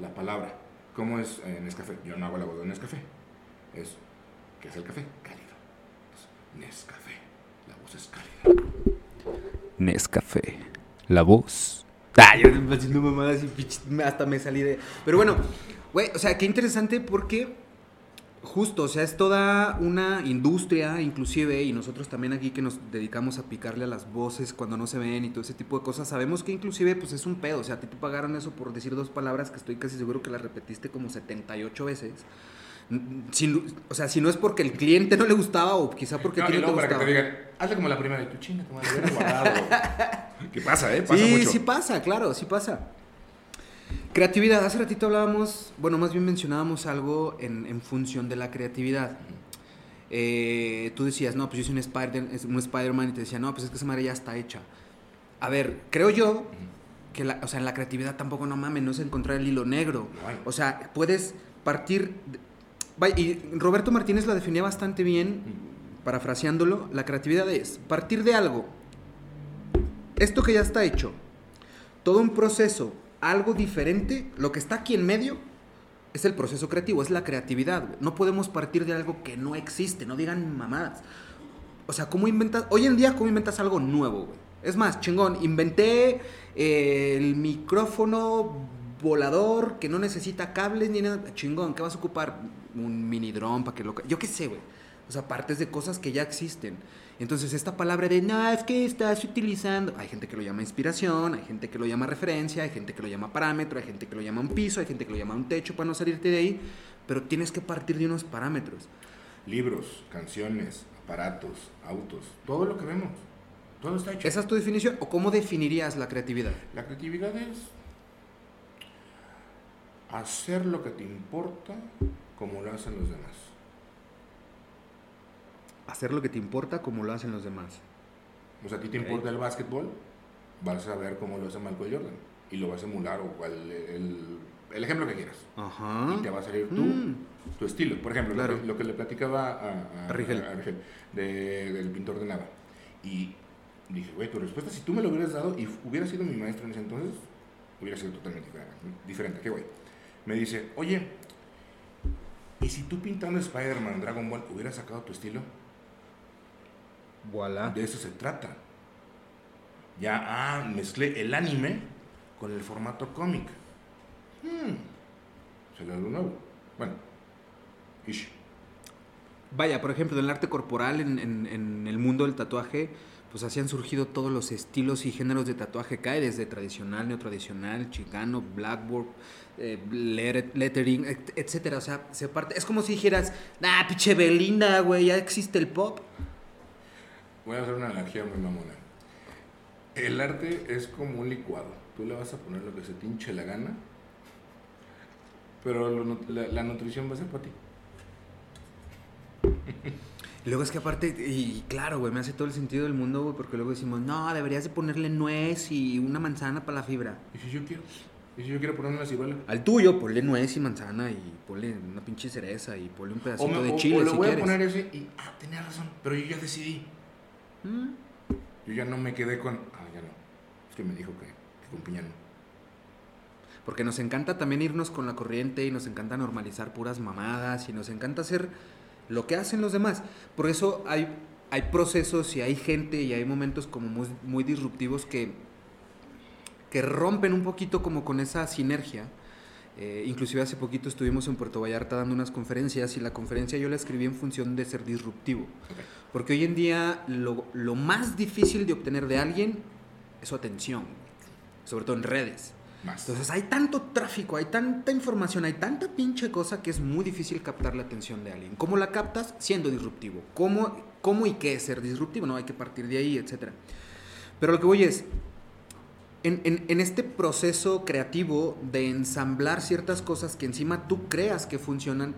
La palabra, ¿cómo es en Nescafé? Yo no hago la voz de Nescafé. Es, ¿qué es el café? Cálido. Es Nescafé. La voz es cálida. Nescafé. La voz. Ah, yo haciendo mamadas y hasta me salí de. Pero bueno, güey, o sea, qué interesante porque justo, o sea, es toda una industria, inclusive, y nosotros también aquí que nos dedicamos a picarle a las voces cuando no se ven y todo ese tipo de cosas, sabemos que inclusive pues es un pedo, o sea, a ti te pagaron eso por decir dos palabras que estoy casi seguro que las repetiste como 78 veces. Si, o sea, si no es porque el cliente no le gustaba o quizá porque a No, ti y no te para que te digan, hazle como la primera de tu chinga, hubiera guardado. ¿Qué pasa, eh? Pasa sí, mucho. sí pasa, claro, sí pasa. Creatividad, hace ratito hablábamos, bueno, más bien mencionábamos algo en, en función de la creatividad. Eh, tú decías, no, pues yo soy un Spider- es un Spider-Man y te decía, no, pues es que esa madre ya está hecha. A ver, creo yo que la, o sea, en la creatividad tampoco no mames, no es encontrar el hilo negro. O sea, puedes partir... y Roberto Martínez la definía bastante bien, parafraseándolo, la creatividad es partir de algo, esto que ya está hecho, todo un proceso, algo diferente, lo que está aquí en medio es el proceso creativo, es la creatividad. No podemos partir de algo que no existe, no digan mamadas. O sea, ¿cómo inventas? Hoy en día, ¿cómo inventas algo nuevo, güey? Es más, chingón, inventé eh, el micrófono volador que no necesita cables ni nada. Chingón, ¿qué vas a ocupar? Un mini dron para que lo... Yo qué sé, güey. O sea, partes de cosas que ya existen. Entonces, esta palabra de, no, es que estás utilizando... Hay gente que lo llama inspiración, hay gente que lo llama referencia, hay gente que lo llama parámetro, hay gente que lo llama un piso, hay gente que lo llama un techo para no salirte de ahí. Pero tienes que partir de unos parámetros. Libros, canciones, aparatos, autos, todo lo que vemos. Todo está hecho. ¿Esa es tu definición? ¿O cómo definirías la creatividad? La creatividad es hacer lo que te importa como lo hacen los demás. Hacer lo que te importa como lo hacen los demás. O sea, a ti te Ok. importa el básquetbol, vas a ver cómo lo hace Michael Jordan y lo vas a emular o cual, el, el ejemplo que quieras. Ajá. Y te va a salir tu, Mm. tu estilo. Por ejemplo, lo Claro. que- lo, que, le platicaba a, a, A Rigel. a Rigel, de- del pintor de Nava. Y dije, güey, tu respuesta, si tú me lo hubieras dado y hubiera sido mi maestro en ese entonces, hubiera sido totalmente diferente. ¿Qué güey? Me dice, oye, ¿y si tú pintando Spider-Man, Dragon Ball, hubieras sacado tu estilo? Voilà. De eso se trata. Ya, ah, mezclé el anime con el formato cómic. Hmm, se le algo nuevo. Bueno, ish. Vaya, por ejemplo, en el arte corporal, en, en- en el mundo del tatuaje, pues así han surgido todos los estilos y géneros de tatuaje que hay, desde tradicional, neotradicional, chicano, blackboard, eh, letter- lettering, et- etcétera. O sea, se parte. Es como si dijeras, ah, pinche Belinda, güey, ya existe el pop. Voy a hacer una analogía muy mamona. El arte es como un licuado. Tú le vas a poner lo que se te hinche la gana, pero lo la, la nutrición va a ser para ti. Luego es que aparte, y claro, güey, me hace todo el sentido del mundo, güey, porque luego decimos, no, deberías de ponerle nuez y una manzana para la fibra. Y si yo quiero, ¿Y si yo quiero poner una ciruela? Al tuyo, ponle nuez y manzana y ponle una pinche cereza y ponle un O, pedacito me, de o- chile o le si voy quieres. a poner ese y, ah, tenía razón, pero yo ya decidí. Mm. Yo ya no me quedé con, ah, ya no. Es que me dijo que, que con piña no. Porque nos encanta también irnos con la corriente y nos encanta normalizar puras mamadas y nos encanta hacer lo que hacen los demás. Por eso hay, hay procesos y hay gente y hay momentos como muy, muy disruptivos que, que rompen un poquito como con esa sinergia. Eh, inclusive hace poquito estuvimos en Puerto Vallarta dando unas conferencias y la conferencia yo la escribí en función de ser disruptivo. Porque hoy en día lo, lo más difícil de obtener de alguien es su atención, sobre todo en redes. Más. Entonces hay tanto tráfico, hay tanta información, hay tanta pinche cosa que es muy difícil captar la atención de alguien. ¿Cómo la captas? Siendo disruptivo. ¿Cómo, cómo y qué es ser disruptivo? No, hay que partir de ahí, etc. Pero lo que voy es, en, en- en este proceso creativo de ensamblar ciertas cosas que encima tú creas que funcionan,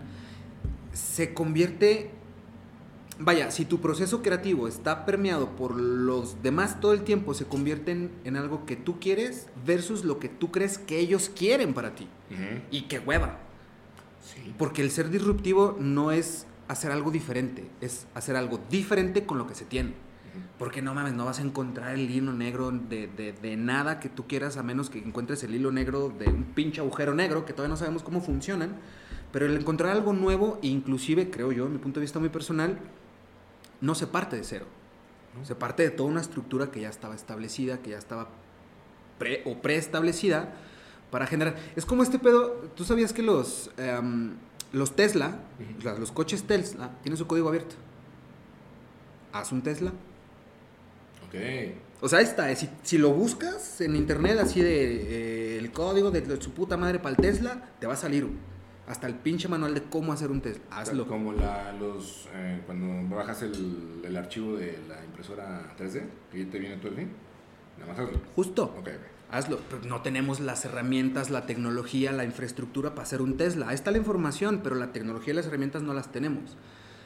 se convierte... Vaya, si tu proceso creativo está permeado por los demás todo el tiempo, se convierte en, en algo que tú quieres versus lo que tú crees que ellos quieren para ti. Y qué hueva. Sí. Porque el ser disruptivo no es hacer algo diferente, es hacer algo diferente con lo que se tiene. Porque no mames, no vas a encontrar el hilo negro de, de- de nada que tú quieras a menos que encuentres el hilo negro de un pinche agujero negro que todavía no sabemos cómo funcionan. Pero el encontrar algo nuevo, inclusive, creo yo, en mi punto de vista muy personal, no se parte de cero. ¿no? Se parte de toda una estructura que ya estaba establecida, que ya estaba pre o preestablecida para generar. Es como este pedo. ¿Tú sabías que los, em, los Tesla, los coches Tesla, tienen su código abierto? Haz un Tesla. Ok. O sea, ahí está. Si, si lo buscas en internet, así de eh, el código de, de su puta madre para el Tesla, te va a salir. güey. Hasta el pinche manual de cómo hacer un Tesla. Hazlo. Como la, los, eh, cuando bajas el, el archivo de la impresora 3D, que ya te viene todo el fin. Nada más hazlo. Justo. Ok, ok. Hazlo. Pero no tenemos las herramientas, la tecnología, la infraestructura para hacer un Tesla. Ahí está la información, pero la tecnología y las herramientas no las tenemos.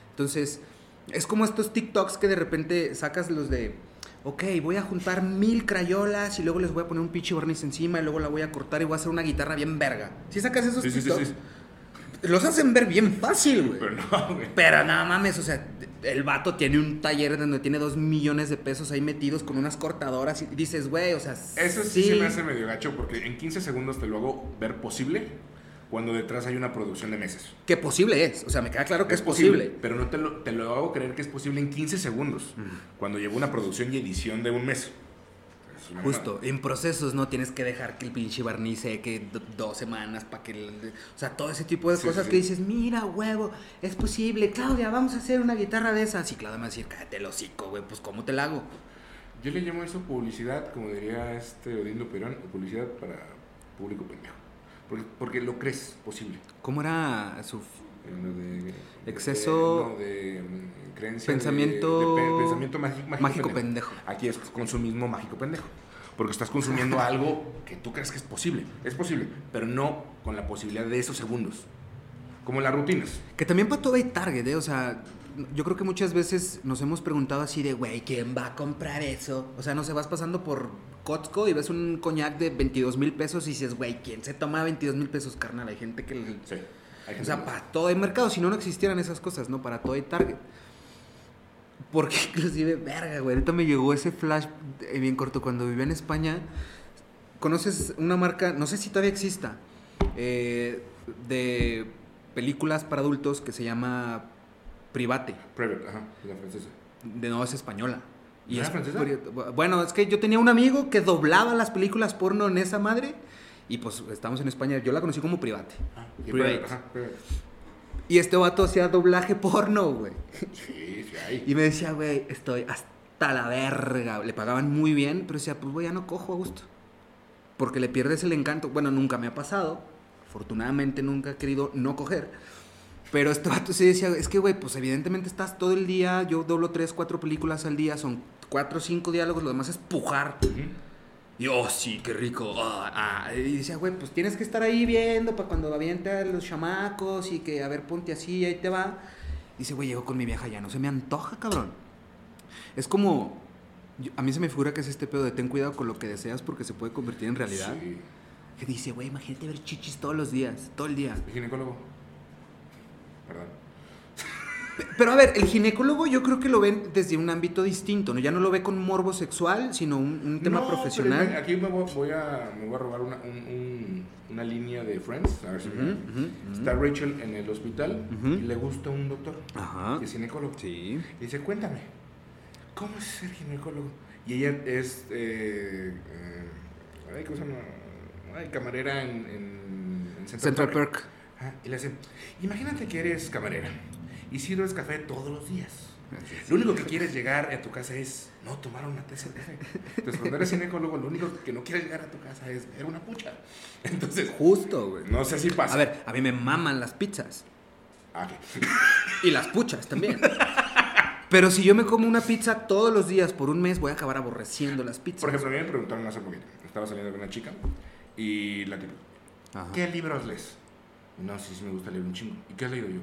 Entonces, es como estos TikToks que de repente sacas los de, ok, voy a juntar mil crayolas y luego les voy a poner un pinche barniz encima y luego la voy a cortar y voy a hacer una guitarra bien verga. Si sacas esos Sí, sí, sí, TikToks, sí. los hacen ver bien fácil, güey. Pero no, güey. Pero nada mames, o sea, el vato tiene un taller donde tiene dos millones de pesos ahí metidos con unas cortadoras y dices, güey, o sea, Eso sí, se me hace medio gacho porque en 15 segundos te lo hago ver posible cuando detrás hay una producción de meses. Que posible es, o sea, me queda claro que es, posible. Pero no te lo, te lo hago creer que es posible en 15 segundos. Mm. Cuando llevo una producción y edición de un mes. Justo, en procesos no tienes que dejar que el pinche barniz seque do- dos semanas para que... el- o sea, todo ese tipo de Sí, cosas sí, que sí. dices, mira, huevo, es posible, Claudia, vamos a hacer una guitarra de esas. Y Claudia me va a decir, cállate el hocico, güey, pues ¿cómo te la hago? Yo le llamo eso publicidad, como diría este Odindo Perón, publicidad para público pendejo. Porque, porque lo crees posible. ¿Cómo era su... De- Exceso- de- no, de, mm, creencia. Pensamiento- de pensamiento mágico, mágico, mágico pendejo. Aquí es consumismo mágico pendejo. Porque estás consumiendo algo que tú crees que es posible. Es posible, pero no con la posibilidad de esos segundos. Como las rutinas. Que también para todo hay target, ¿eh? O sea, yo creo que muchas veces nos hemos preguntado así de, güey, ¿quién va a comprar eso? O sea, no sé, vas pasando por Costco y ves un coñac de 22 mil pesos y dices, güey, ¿quién se toma 22 mil pesos, carnal? Hay gente que... le- Sí. hay gente O sea, que- para todo hay mercado, si no, no existieran esas cosas, ¿no? Para todo hay target. Porque inclusive, verga, güey, ahorita me llegó ese flash eh, bien corto cuando vivía en España. ¿Conoces una marca, no sé si todavía exista, eh, de películas para adultos que se llama Private? Private, ajá, la francesa. De no, es española. ¿No era francesa? Bueno, es que yo tenía un amigo que doblaba las películas porno en esa madre. Y pues estamos en España. Yo la conocí como Private. Ah, Y private, Private. ajá, private. Y este vato hacía doblaje porno, güey. Sí, sí hay. Y me decía, güey, estoy hasta la verga. Le pagaban muy bien, pero decía, pues, güey, ya no cojo a gusto. Porque le pierdes el encanto. Bueno, nunca me ha pasado. Afortunadamente nunca he querido no coger. Pero este vato sí decía, es que, güey, pues evidentemente estás todo el día. Yo doblo tres, cuatro películas al día. Son cuatro o cinco diálogos. Lo demás es pujar. Y, oh, sí, qué rico. ah, ah. Y decía, güey, pues tienes que estar ahí viendo para cuando avienta a los chamacos y que, a ver, ponte así, ahí te va. Dice, güey, llego con mi vieja, ya no se me antoja, cabrón. Es como, a mí se me figura que es este pedo de ten cuidado con lo que deseas porque se puede convertir en realidad. Sí. Que dice, güey, imagínate ver chichis todos los días, todo el día. El ginecólogo. Perdón. Pero a ver, el ginecólogo yo creo que lo ven desde un ámbito distinto, ¿no? Ya no lo ve con morbo sexual, sino un, un tema No, pero profesional. aquí me voy, voy a, me voy a robar una, un- un- una línea de Friends. A ver si me- ujú. Está Rachel en el hospital y le gusta un doctor. Ajá. que es ginecólogo. Sí. Y dice, cuéntame, ¿cómo es ser ginecólogo? Y ella es, eh, eh, ay, ¿cómo se llama? Ay, camarera en, en- en Central, Central Park. Ajá, y le dice, imagínate que eres camarera y sirves café todos los días. Lo único que quieres llegar a tu casa es no tomar una taza de café. Entonces, cuando eres ginecólogo, lo único que no quieres llegar a tu casa es ver una pucha. Entonces, Justo, güey. no sé si pasa. A ver, a mí me maman las pizzas. Ah, ok. Y las puchas también. Pero si yo me como una pizza todos los días por un mes, voy a acabar aborreciendo las pizzas. Por ejemplo, a mí me preguntaron hace poquito. Estaba saliendo con una chica y la tipo. ¿qué libros lees? No, sí, sí me gusta leer un chingo. ¿Y qué has leído yo?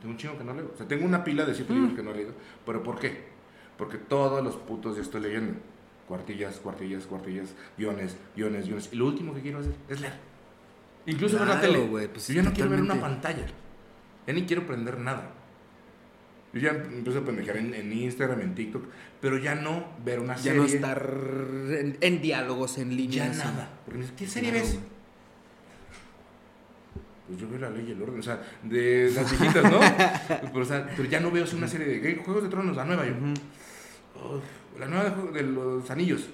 Tengo un chingo que no leo. O sea, tengo una pila de siete Mm. libros que no he leído. ¿Pero por qué? Porque todos los putos ya estoy leyendo. Cuartillas, cuartillas, cuartillas, guiones, guiones, guiones. Y lo último que quiero hacer es leer. Incluso ver la Claro, tele. pues yo ya no quiero ver una pantalla. Ya ni quiero aprender nada. Yo ya empiezo a pendejar en, en Instagram, en TikTok, pero ya no ver una Ya serie. no estar en, en diálogos en línea. Ya así. nada. Porque ¿qué serie Claro, ves? Pues yo veo la ley y el orden, o sea, de las viejitas, ¿no? pero, o sea, pero ya no veo una serie de ¿qué? Juegos de Tronos, la nueva. Yo, Ujú. "Uf, la nueva de, los anillos.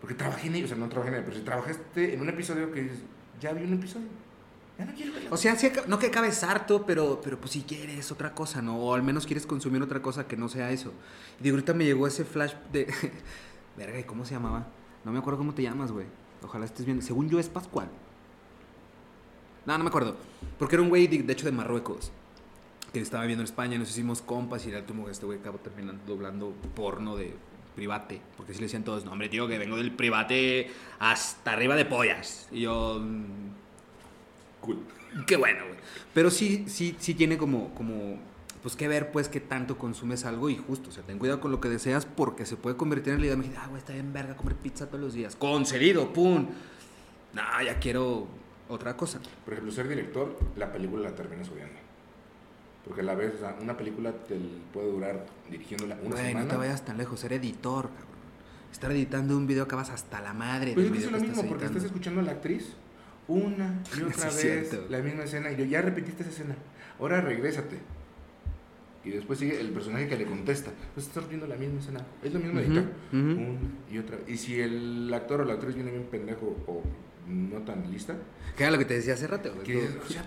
Porque trabajé en ellos, o sea, no trabajé en ellos, pero si trabajaste en un episodio que dices, ya vi un episodio, ya no quiero. O sea, no que acabes harto, pero, pero pues si quieres otra cosa, ¿no? O al menos quieres consumir otra cosa que no sea eso. Y digo, ahorita me llegó ese flash de... Verga, ¿y cómo se llamaba? No me acuerdo cómo te llamas, güey. Ojalá estés viendo. Según yo es Pascual. No, no me acuerdo. Porque era un güey, de, de hecho, de Marruecos. Que estaba viendo en España, nos hicimos compas y era como este güey acabó terminando doblando porno de private. Porque si le decían todos, no, hombre, tío, que vengo del private hasta arriba de pollas. Y yo... mm, Cool. Qué bueno, güey. Pero sí, sí, sí tiene como, como, pues que ver, pues, que tanto consumes algo y justo, o sea, ten cuidado con lo que deseas porque se puede convertir en la idea. Me dije, ah, güey, está bien verga comer pizza todos los días. Concedido, pum. No, ya quiero otra cosa. Por ejemplo, ser director, la película la terminas odiando. Porque la vez, o sea, una película te puede durar dirigiéndola una Güey, semana. no te vayas tan lejos, ser editor, cabrón. Estar editando un video acabas hasta la madre. Pues del es que es lo que mismo, porque editando. estás escuchando a la actriz una y otra Sí, vez cierto. la misma escena y yo ya repetiste esa escena. Ahora regrésate. Y después sigue el personaje que le contesta. Pues estás viendo la misma escena. Es lo mismo Ujú, editar. ujú. Una y otra. Y si el actor o la actriz viene bien pendejo o no tan lista, Que era lo que te decía hace rato, que, Tú- o sea,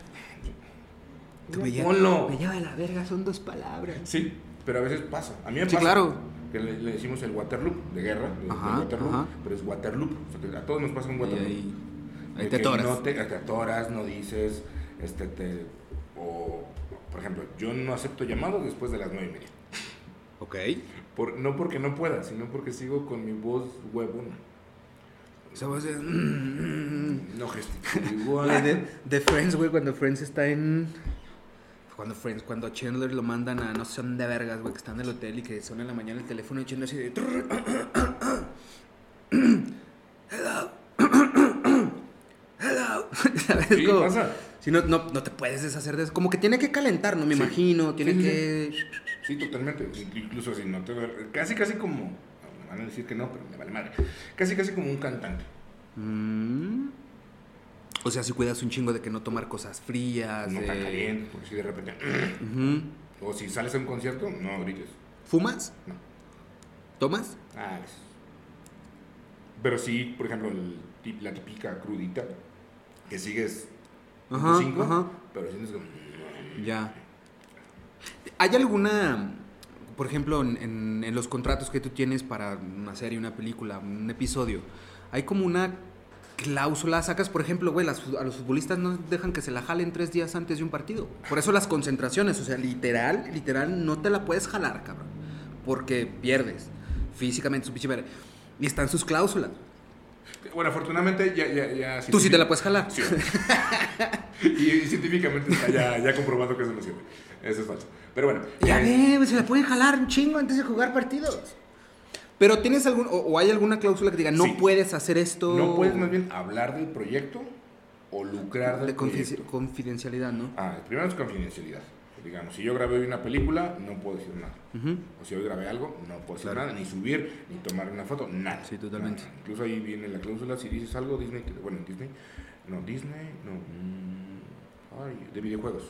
tú me lleva-. Me lleva de la verga, son dos palabras. Sí, pero a veces pasa. A mí me Sí, pasa. claro. Que le, le decimos el Waterloo de guerra, de, de Ajá, Waterloo, ajá. pero es Waterloo. O sea, que a todos nos pasa un Y Waterloo. ahí, ahí te atoras. No te, te atoras, no dices, este, te, o, por ejemplo, yo no acepto llamados después de las nueve y media. Ok. Por, no porque no pueda, sino porque sigo con mi voz huevona. Esa voz de... No gesticulo La igual. de, de Friends, güey, cuando Friends está en. Cuando Friends, cuando Chandler lo mandan a no sé dónde vergas, güey, que está en el hotel y que suena en la mañana el teléfono y Chandler así de. Hello. Hello. ¿Sabes? Sí, Como- pasa. Si no, no, no te puedes deshacer de eso. Como que tiene que calentar, ¿no? Me Sí. imagino. Tiene sí, que. Sí, totalmente. Incluso si no te Casi, casi como. Me van a decir que no, pero me vale madre. Casi, casi como un cantante. Mm. O sea, si cuidas un chingo de que no tomar cosas frías. No de- tan caliente, porque si de repente. O si sales a un concierto, no grites. ¿Fumas? No. ¿Tomas? Ah, es- Pero sí, por ejemplo, el la típica crudita, que sigues Ajá, 5, ajá. pero sientes como... Ya. ¿Hay alguna, por ejemplo, en, en- en los contratos que tú tienes para una serie, una película, un episodio, hay como una cláusula, sacas, por ejemplo, güey, las a los futbolistas no dejan que se la jalen tres días antes de un partido. Por eso las concentraciones, o sea, literal, literal, no te la puedes jalar, cabrón. Porque pierdes físicamente su pinche. Y están sus cláusulas. Bueno, afortunadamente ya... ya, ya Tú sí te la puedes jalar. Sí. y, y científicamente está ya, ya comprobado que eso no sirve. Eso es falso. Pero bueno. Ya ve, se la pueden jalar un chingo antes de jugar partidos. Pero tienes algún, o, o hay alguna cláusula que diga, no Sí. puedes hacer esto. No puedes más bien hablar del proyecto o lucrar del De confi- proyecto. confidencialidad, ¿no? Ah, primero es confidencialidad. Digamos, si yo grabé hoy una película, no puedo decir nada. O si hoy grabé algo, no puedo decir Claro. nada, ni subir, ni tomar una foto, nada. Sí, totalmente. Nada. Incluso ahí viene la cláusula, si dices algo, Disney, bueno, Disney, no, Disney, no, mm, ay, de videojuegos.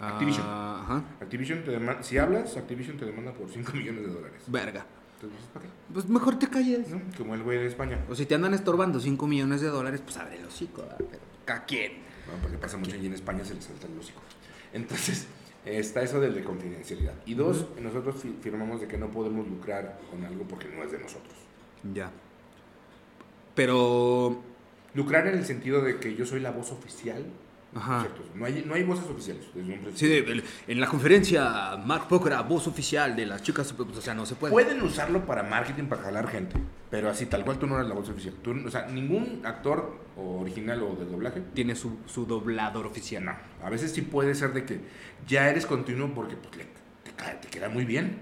Activision. Ah, ajá. Activision te demanda, si hablas, Activision te demanda por 5 millones de dólares. Verga. Entonces, ¿para qué? Pues mejor te calles. ¿No? Como el güey de España. O si te andan estorbando 5 millones de dólares, pues abre el hocico. ¿A quién? ¿no? Porque pasa mucho y en España se les salta el hocico. Entonces, está eso del de confidencialidad. Y dos, nosotros fi- firmamos de que no podemos lucrar con algo porque no es de nosotros. Ya. Pero. Lucrar en el sentido de que yo soy la voz oficial. Ajá. No, hay, no hay voces oficiales. Sí, en la conferencia, Mark Pokora, voz oficial de las chicas. O sea, no se puede. Pueden usarlo para marketing, para jalar gente. Pero así, tal cual tú no eres la voz oficial. Tú- o sea, ningún actor original o de doblaje Tiene su, su doblador oficial. No, a veces sí puede ser de que ya eres continuo porque pues, le- te, te queda muy bien.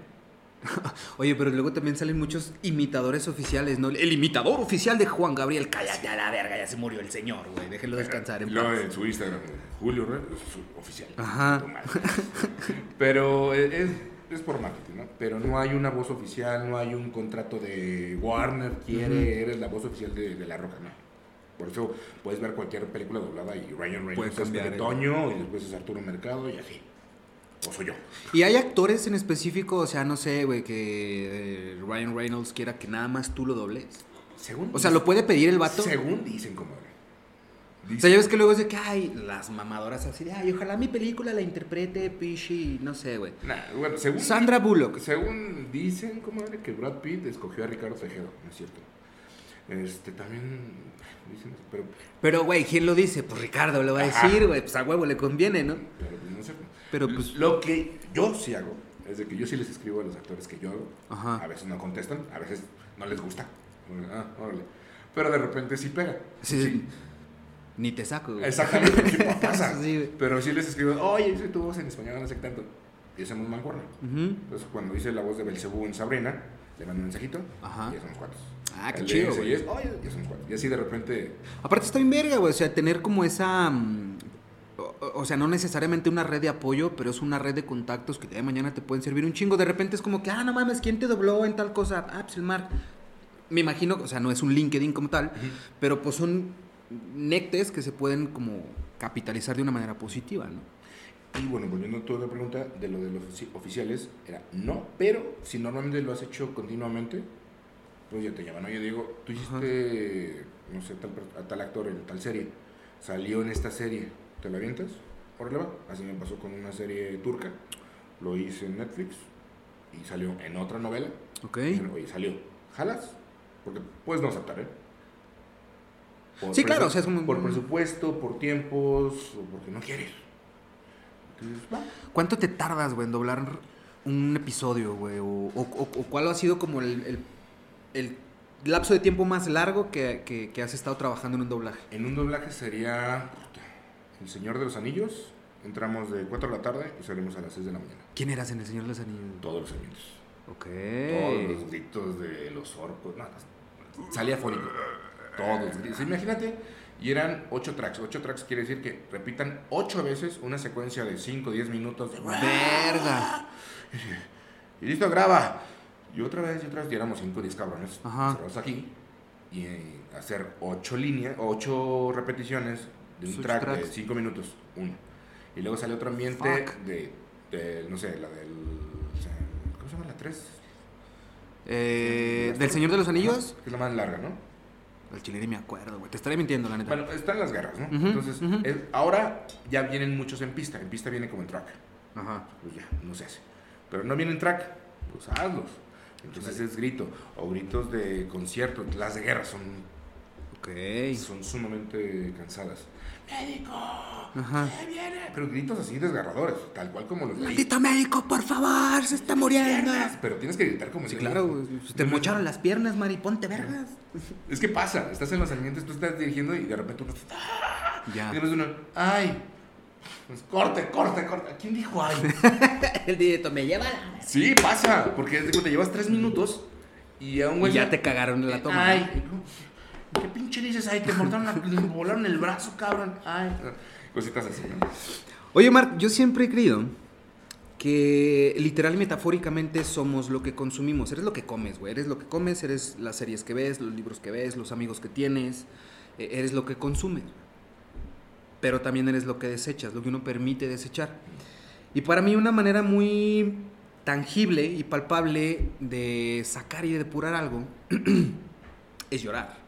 Oye, pero luego también salen muchos imitadores oficiales, ¿no? El imitador oficial de Juan Gabriel. Cállate a la verga, ya se murió el señor, güey. Déjenlo descansar en paz. en su Instagram, Julio Red, es su oficial. Ajá. Pero es, es por marketing, ¿no? Pero no hay una voz oficial, no hay un contrato de Warner, quiere, eres la voz oficial de, de La Roca, ¿no? Por eso puedes ver cualquier película doblada y Ryan Reynolds es de ¿eh? Toño y después es Arturo Mercado y así. O soy yo. Y hay actores en específico, o sea, no sé, güey, que eh, Ryan Reynolds quiera que nada más tú lo dobles. Según O sea, ¿lo puede pedir el vato? Según dicen, comadre. O sea, ya ves que luego es de que, ay, las mamadoras así de, ay, ojalá mi película la interprete Pichi, no sé, güey. Nah, bueno, según, Sandra Bullock. según dicen, comadre, que Brad Pitt escogió a Ricardo Tejedo, ¿no es cierto? Este, también dicen, pero, Pero, güey, ¿quién lo dice? Pues Ricardo lo va a decir, güey. Pues a huevo le conviene, ¿no? pero pues. Pero, pues- Lo que yo sí hago, es de que yo sí les escribo a los actores que yo hago. Ajá. A veces no contestan, a veces no les gusta. Ah, órale. Pero de repente sí pega. Sí. Ni te saco, güey. Exactamente, sí pasa. Sí. Pero sí les escribo, oye, hice tu voz en español, no sé tanto. Y hacemos mancuerna. Ujú. Entonces, cuando hice la voz de Belcebú en Sabrina, le mando un mensajito Ajá. y ya somos cuatro. Ah, qué El chido, de ese güey. y es, oye, ya somos cuatro. Y así de repente, Aparte está bien verga, güey. O sea, tener como esa... mm, O, sea, no necesariamente una red de apoyo, pero es una red de contactos que de mañana te pueden servir un chingo. De repente es como que, ah, no mames, ¿quién te dobló en tal cosa? Ah, pues el Mark. Me imagino, o sea, no es un LinkedIn como tal, pero pues son nectes que se pueden como capitalizar de una manera positiva, ¿no? y bueno, volviendo a toda la pregunta de lo de los ofici- oficiales, era no, pero si normalmente lo has hecho continuamente, pues ya te llaman, oye Diego, tú hiciste, no sé, tal, a tal actor en tal serie, salió en esta serie, ¿te la avientas? Órale va. Así me pasó con una serie turca, lo hice en Netflix y salió en otra novela. Ok. Oye, salió, ¿jalas? Porque puedes no aceptar, ¿eh? Por Sí, claro, presu- o sea, es como- Por presupuesto, por tiempos, o porque no quieres. Entonces, va. ¿Cuánto te tardas, güey, en doblar un episodio, güey? O, o- o- o cuál ha sido como el, el- el lapso de tiempo más largo que, que- que has estado trabajando en un doblaje? En un doblaje sería El Señor de los Anillos. Entramos de 4 de la tarde y salimos a las 6 de la mañana. ¿Quién eras en El Señor de los Anillos? Todos los años. Ok. Todos los gritos de los orcos. No, salía fónico. Todos los gritos. Imagínate, y eran 8 tracks. 8 tracks quiere decir que repitan 8 veces una secuencia de 5 o 10 minutos. De... Verga. Y listo, graba. Y otra vez, y otra vez, y éramos 5 o 10 cabrones. Ajá. aquí. Y hacer 8 líneas, 8 repeticiones de un track de tracks. 5 minutos. Uno. Y luego sale otro ambiente de, de, no sé, la del. o sea, ¿Cómo se llama la 3? Eh, ¿Del Señor de los Anillos? Que es la más larga, ¿no? El chile ni me acuerdo, güey. Te estaré mintiendo, la neta. Bueno, están las guerras, ¿no? Entonces, es- ahora ya vienen muchos en pista. En pista viene como en track. Ajá. Pues ya, no se hace. Pero no viene en track, pues hazlos. Entonces es grito. O gritos de concierto. Las de guerra son, Ok. son sumamente cansadas. ¡Médico! Ajá. ¡Ya viene! Pero gritos así desgarradores, tal cual como los. Maldito médico, por favor, se está muriendo. Piernas, Pero tienes que gritar como Sí, si claro. Te mocharon las piernas, Mari, ponte vergas. Es que pasa, estás en los ambientes, tú estás dirigiendo y de repente uno. Ya. Y después uno, ¡ay! Pues, corte, corte, corte. ¿Quién dijo ay? El directo me lleva la... Sí, pasa, porque es de cuenta, llevas tres minutos Y a un Y güey. ya te cagaron en la toma. Ay, ¿qué pinche dices? Ay, te me volaron el brazo, cabrón. Ay, cositas así, ¿no? Oye, Marc, yo siempre he creído que literal y metafóricamente somos lo que consumimos. Eres lo que comes, güey. Eres lo que comes, eres las series que ves, los libros que ves, los amigos que tienes. Eh, Eres lo que consumes. Pero también eres lo que desechas, lo que uno permite desechar. Y para mí una manera muy tangible y palpable de sacar y de depurar algo es llorar.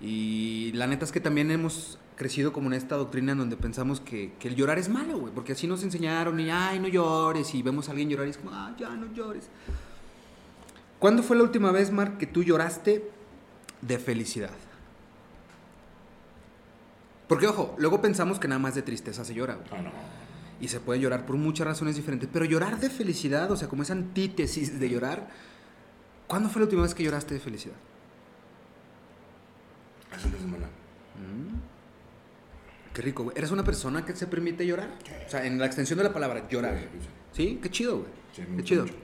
Y la neta es que también hemos crecido como en esta doctrina en donde pensamos que, que el llorar es malo, güey, porque así nos enseñaron y, ay, no llores, y vemos a alguien llorar y es como, ah, ya no llores. ¿Cuándo fue la última vez, Mark, que tú lloraste de felicidad? Porque, ojo, luego pensamos que nada más de tristeza se llora, güey. Ah, no. Y se puede llorar por muchas razones diferentes. Pero llorar de felicidad, o sea, como esa antítesis de llorar. ¿Cuándo fue la última vez que lloraste de felicidad? Hace una semana. Qué rico, güey. ¿Eres una persona que se permite llorar? O sea, en la extensión de la palabra, llorar. ¿Sí? Qué chido, güey. Sí, Qué chido. mucho.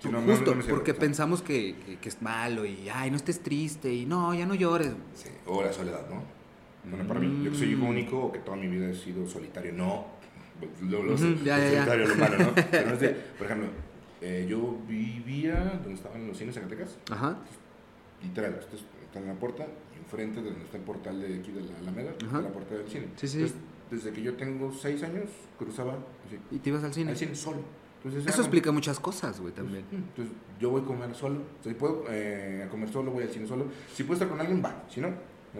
Sí, no, no, Justo, no cierro, porque pensamos que, que- que es malo y, ay, no estés triste y no, ya no llores. Sí, O la soledad, ¿no? Bueno, para mí, yo que soy hijo Mm. único o que toda mi vida he sido solitario, no. Lo, lo, lo ya, ya, ya. solitario, lo malo, ¿no? Pero no es de, por ejemplo, eh, yo vivía donde estaban los cines Zacatecas, Ajá. literal, esto es- está en la puerta, enfrente de donde está el portal de aquí de la Alameda, Ajá. está la puerta del cine. Sí, sí. Entonces, desde que yo tengo seis años, cruzaba así, Y te ibas al cine. al cine solo. Entonces, Eso explica muchas cosas, güey, también. Entonces, yo voy a comer solo. Si puedo eh, comer solo, voy al cine solo. Si puedo estar con alguien, va. Si no,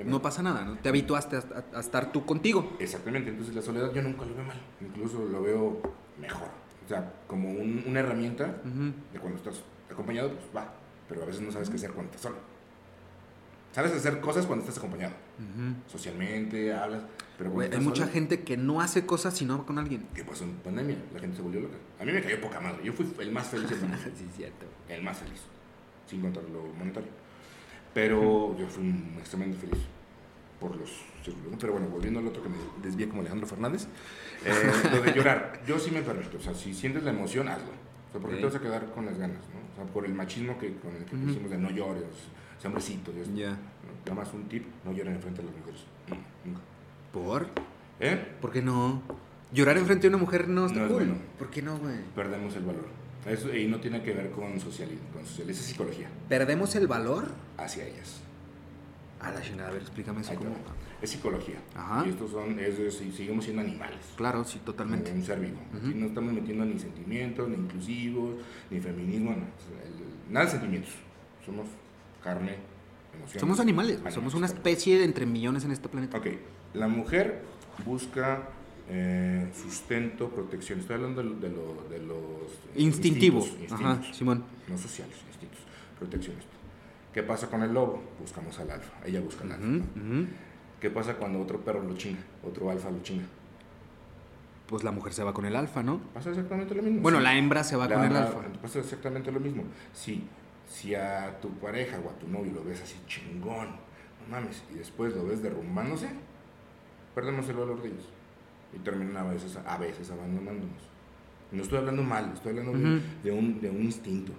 no pasa nada, ¿no? Te habituaste a, a- a estar tú contigo. Exactamente. Entonces, la soledad yo nunca lo veo mal. Incluso lo veo mejor. O sea, como un- una herramienta de cuando estás acompañado, pues va. Pero a veces no sabes qué hacer cuando estás solo. Sabes hacer cosas cuando estás acompañado. Socialmente, hablas. Pero Güey, hay mucha solo, gente que no hace cosas si no va con alguien. ¿Qué pasó en pandemia? La gente se volvió loca. A mí me cayó poca madre. Yo fui el más feliz en pandemia. sí, cierto. el más feliz, sin contar lo monetario. Pero yo fui extremadamente feliz por los círculos. Pero bueno, volviendo al otro que me desvié como Alejandro Fernández, eh, lo de llorar, yo sí me permito. O sea, si sientes la emoción, hazlo. O sea, porque te vas a quedar con las ganas, ¿no? O sea, por el machismo que, con el que Ujú. decimos de no llores, sea hombrecito. Ya. ¿no? Nada más un tip, no lloren enfrente de las mujeres. Nunca. ¿Por? ¿Eh? ¿Por qué no? Llorar enfrente de una mujer no está No es bueno. ¿Por qué no, güey? Perdemos el valor. Eso, y no tiene que ver con socialismo, con social, esa es psicología ¿Perdemos el valor? hacia ellas. A la chingada, a ver, explícame eso. ¿cómo? Es psicología. Ajá. Y estos son, es si- seguimos siendo animales. Claro, sí, totalmente. como Un ser vivo. Aquí no estamos metiendo ni sentimientos, ni inclusivos, ni feminismo, no. Nada de sentimientos. Somos carne, emociones. Somos animales. Somos una especie de entre millones en este planeta. Ok, la mujer busca eh, sustento, protección. Estoy hablando de, lo- de lo- de los Instintivo. instintos, Ajá, instintos. Simón. no sociales, instintos, protección. esto. ¿Qué pasa con el lobo? Buscamos al alfa, ella busca al alfa. ¿Qué pasa cuando otro perro lo chinga? Otro alfa lo chinga. Pues la mujer se va con el alfa, ¿no? Pasa exactamente lo mismo. Bueno, Sí. la hembra se va La- con el alfa. Pasa exactamente lo mismo. Si, si a tu pareja o a tu novio lo ves así chingón, no mames, y después lo ves derrumbándose, perdemos el valor de ellos. Y terminan a veces, a veces abandonándonos. No estoy hablando mal, estoy hablando de- un, de un instinto.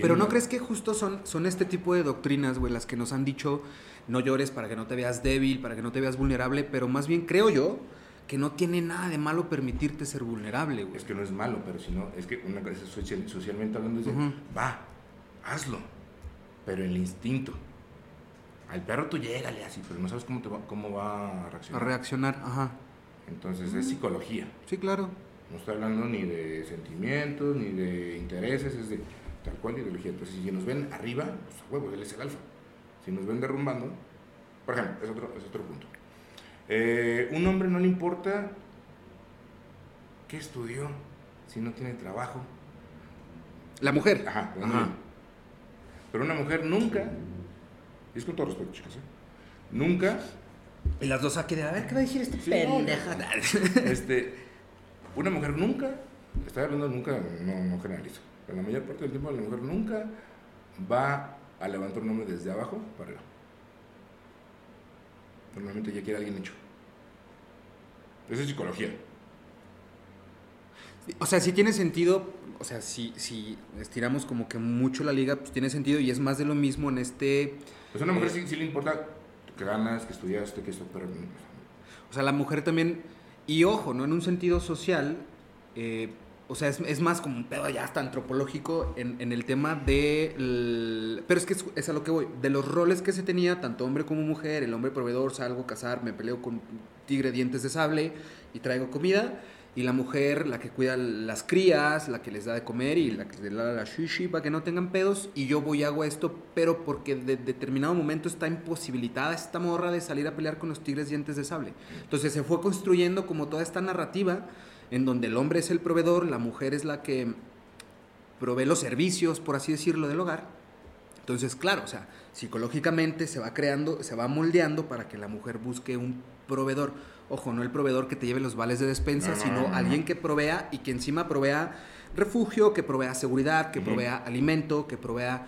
Pero ¿no mal. crees que justo son, son este tipo de doctrinas, güey, las que nos han dicho no llores para que no te veas débil, para que no te veas vulnerable, pero más bien creo yo que no tiene nada de malo permitirte ser vulnerable, güey. Es que no es malo, pero si no, es que una cosa socialmente hablando Ujú. va, hazlo, pero el instinto. Al perro tú llégale así, pero no sabes cómo, te va, cómo va a A reaccionar. reaccionar, ajá. Entonces es psicología. Sí, claro. No estoy hablando ni de sentimientos, ni de intereses, es de tal cual ideología. Entonces, si nos ven arriba, pues a huevo, él es el alfa. Si nos ven derrumbando, por ejemplo, es otro, es otro punto. Eh, un hombre no le importa qué estudió, si no tiene trabajo. La mujer. Ajá, Ajá. muy bien. Pero una mujer nunca, y es con todo respeto, chicas, ¿eh? nunca Y las dos aquí de, a ver, ¿qué va a decir este Sí, pendejo? este, una mujer nunca, estoy hablando nunca, no, no generalizo, pero la mayor parte del tiempo la mujer nunca va a levantar un hombre desde abajo para arriba. Normalmente ya quiere alguien hecho. Eso es psicología. O sea, sí tiene sentido, o sea, si, si estiramos como que mucho la liga, pues tiene sentido y es más de lo mismo en este... Pues a una mujer eh, sí, sí le importa que ganas, que estudiaste, que esto, pero... O sea, la mujer también, y ojo, ¿no? En un sentido social, eh, o sea, es, es más como un pedo ya hasta antropológico en, en el tema de... pero es que es, es a lo que voy, de los roles que se tenía, tanto hombre como mujer, el hombre proveedor, salgo a cazar, me peleo con tigre dientes de sable y traigo comida, y la mujer, la que cuida las crías, la que les da de comer y la que les da la shishi para que no tengan pedos, y yo voy y hago esto, pero porque de determinado momento está imposibilitada esta morra de salir a pelear con los tigres dientes de sable. Entonces se fue construyendo como toda esta narrativa en donde el hombre es el proveedor, la mujer es la que provee los servicios, por así decirlo, del hogar. Entonces, claro, o sea, psicológicamente se va creando, se va moldeando para que la mujer busque un proveedor. Ojo, no el proveedor que te lleve los vales de despensa, No, no, sino no, no. alguien que provea y que encima provea refugio, que provea seguridad, que provea alimento, que provea...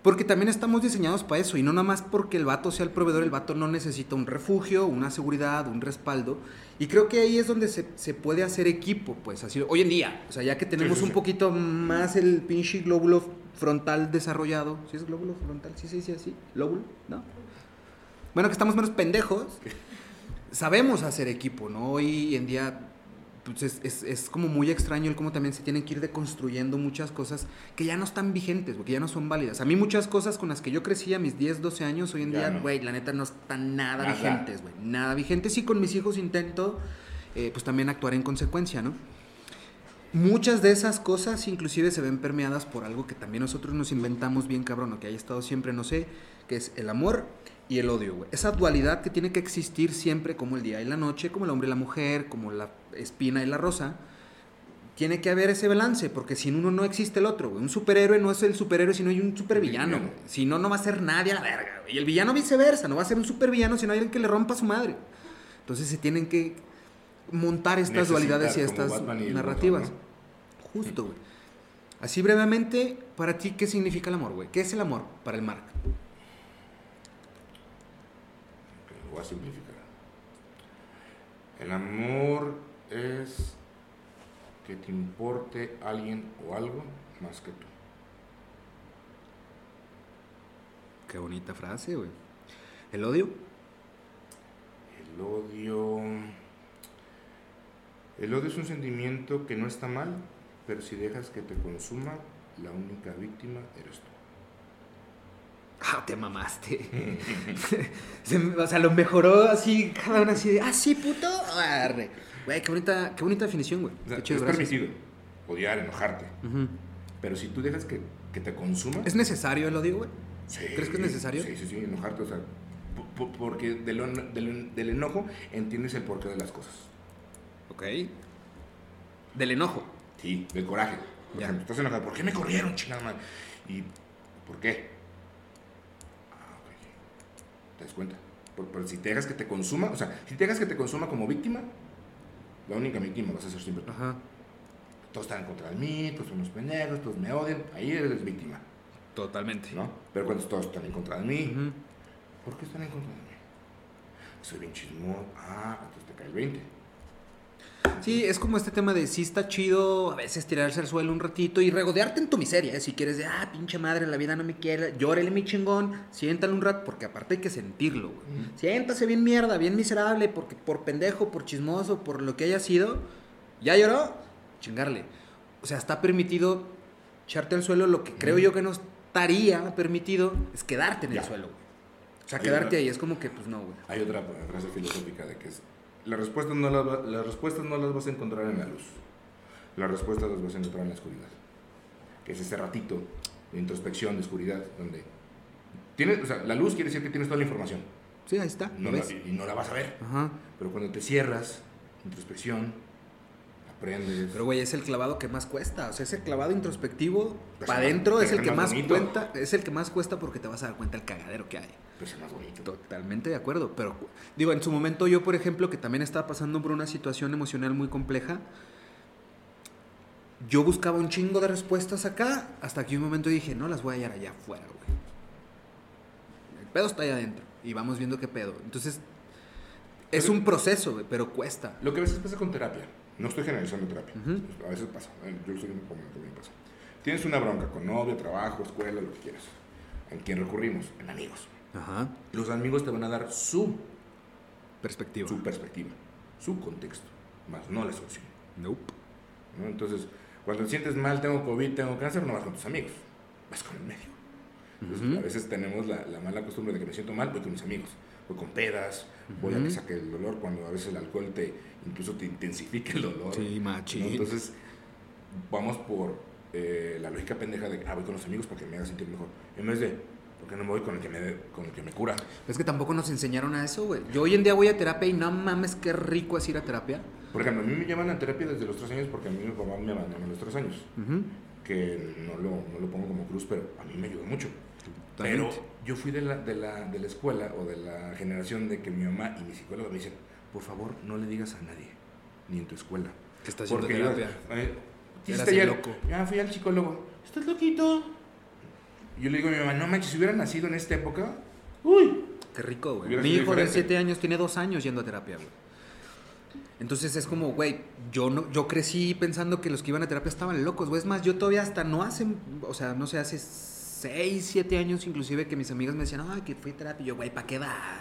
Porque también estamos diseñados para eso y no nada más porque el vato sea el proveedor, el vato no necesita un refugio, una seguridad, un respaldo. Y creo que ahí es donde se, se puede hacer equipo, pues así, hoy en día, o sea, ya que tenemos sí, un sí. poquito más el pinche glóbulo frontal desarrollado, ¿sí es glóbulo frontal? ¿Sí se dice así? ¿Lóbulo? ¿No? Bueno, que estamos menos pendejos, sabemos hacer equipo, ¿no? Hoy en día pues es, es- es como muy extraño el cómo también se tienen que ir deconstruyendo muchas cosas que ya no están vigentes, güey, que ya no son válidas. A mí muchas cosas con las que yo crecí a mis 10, 12 años, hoy en Ya día, no. güey, la neta no están nada, Nada. vigentes, güey. Nada vigentes. Y con mis hijos intento, eh, pues también actuar en consecuencia, ¿no? Muchas de esas cosas inclusive se ven permeadas por algo que también nosotros nos inventamos bien cabrón, o que haya estado siempre, no sé, que es el amor y el odio, güey. Esa dualidad que tiene que existir siempre como el día y la noche, como el hombre y la mujer, como la espina y la rosa. Tiene que haber ese balance, porque sin uno no existe el otro, güey. Un superhéroe no es el superhéroe si no hay un supervillano, Villano. güey. Si no, no va a ser nadie a la verga, güey. Y el villano viceversa, no va a ser un supervillano si no hay alguien que le rompa a su madre. Entonces se tienen que montar estas dualidades y estas y narrativas. Justo, güey. Así brevemente, para ti, ¿qué significa el amor, güey? ¿Qué es el amor para el Mark? Ok, Lo voy a simplificar. El amor es que te importe alguien o algo más que tú. Qué bonita frase, güey. ¿El odio? El odio. El odio es un sentimiento que no está mal, pero si dejas que te consuma, la única víctima eres tú. Ah, te mamaste. Se o sea, lo mejoró así, cada uno así de, ah, sí, puto. Arre. Güey, qué bonita, qué bonita definición, güey. O sea, es permitido odiar, enojarte, pero si tú dejas que, que te consuma. ¿Es necesario el odio, güey? Sí, ¿Crees que es necesario? Sí, sí, sí, enojarte, o sea, po- po- porque del, del enojo entiendes el porqué de las cosas. Ok. Del enojo. Sí, del coraje. Por Ya. ejemplo, estás enojado, ¿por qué me corrieron, chingada madre? ¿Y por qué? ¿Te das cuenta? Por- Pero si te dejas que te consuma, o sea, si te dejas que te consuma como víctima, la única víctima vas a ser siempre tú. Ajá. Todos están en contra de mí, todos son unos pendejos, todos me odian, ahí eres víctima, Totalmente. ¿no? Pero cuando todos están en contra de mí. ¿Por qué están en contra de mí? Soy bien chismoso. Ah, entonces te cae el 20. Sí, es como este tema de sí está chido a veces tirarse al suelo un ratito y regodearte en tu miseria, ¿eh? Si quieres de, ah, pinche madre, la vida no me quiere, llórele mi chingón, siéntale un rato, porque aparte hay que sentirlo, güey. Ujú. Siéntase bien mierda, bien miserable, porque por pendejo, por chismoso, por lo que haya sido, ya lloró, chingarle. O sea, está permitido echarte al suelo, lo que creo yo que no estaría permitido es quedarte en Ya. el suelo, güey. O sea, Hay quedarte otra- ahí es como que, pues no, güey. Hay otra frase filosófica de que es, las respuestas, no las, va- las respuestas no las vas a encontrar en la luz. Las respuestas las vas a encontrar en la oscuridad. Que es ese ratito de introspección, de oscuridad, donde... Tienes, o sea, la luz quiere decir que tienes toda la información. Sí, ahí está, No ¿lo la- y no la vas a ver. Ajá. Pero cuando te cierras, introspección, aprendes. Pero, güey, es el clavado que más cuesta. O sea, ese clavado introspectivo para adentro es el que más más bonito. cuenta, es el que más cuesta porque te vas a dar cuenta el cagadero que hay. Pues es más bonito. Totalmente de acuerdo. Pero, digo, en su momento yo, por ejemplo, que también estaba pasando por una situación emocional muy compleja, yo buscaba un chingo de respuestas acá, hasta que un momento dije, no las voy a hallar allá afuera, güey. El pedo está allá adentro y vamos viendo qué pedo. Entonces, es Pero- un proceso, güey, pero cuesta. Lo que a veces pasa con terapia, No estoy generalizando terapia. Ujú. A veces pasa. eh, Yo como que me pasa. Tienes una bronca con novio, trabajo, escuela, lo que quieras. ¿En quién recurrimos? En amigos. Ajá. Los amigos te van a dar su, Perspectiva. su perspectiva, su contexto, más no la solución. Nope. ¿no? Entonces, cuando te sientes mal, tengo COVID, tengo cáncer, no vas con tus amigos, vas con el. Entonces, Ujú. A veces tenemos la, la mala costumbre de que me siento mal, voy con mis amigos, voy con pedas, voy a que saque el dolor, cuando a veces el alcohol te incluso te intensifica el dolor. Sí, ¿no? machín. Entonces, vamos por eh, la lógica pendeja de, ah, voy con los amigos para que me haga sentir mejor, en vez de, ¿por qué no me voy con el que me, con el que me cura? Es que tampoco nos enseñaron a eso, güey. Yo hoy en día voy a terapia y no mames, qué rico es ir a terapia. Por ejemplo, a mí me llevan a terapia desde los tres años porque a mí mi papá me abandonó a los tres años. Que no lo, no lo pongo como cruz, pero a mí me ayudó mucho. Pero yo fui de la, de, la, de la escuela o de la generación de que mi mamá y mi psicóloga me dicen, por favor, no le digas a nadie, ni en tu escuela. Que estás haciendo Porque terapia. yo, eh, ¿qué Eras el loco. Ya fui al psicólogo. ¿Estás loquito? Yo le digo a mi mamá, no manches, si hubiera nacido en esta época, uy, Qué rico, güey. Mi hijo de diferente. 7 años tiene dos años yendo a terapia, güey. Entonces es como, güey, yo no, yo crecí pensando que los que iban a terapia estaban locos, güey. Es más, yo todavía hasta no hace, o sea, no sé, hace 6, 7 años inclusive que mis amigas me decían, ay, que fui a terapia. Y yo, güey, ¿para qué vas?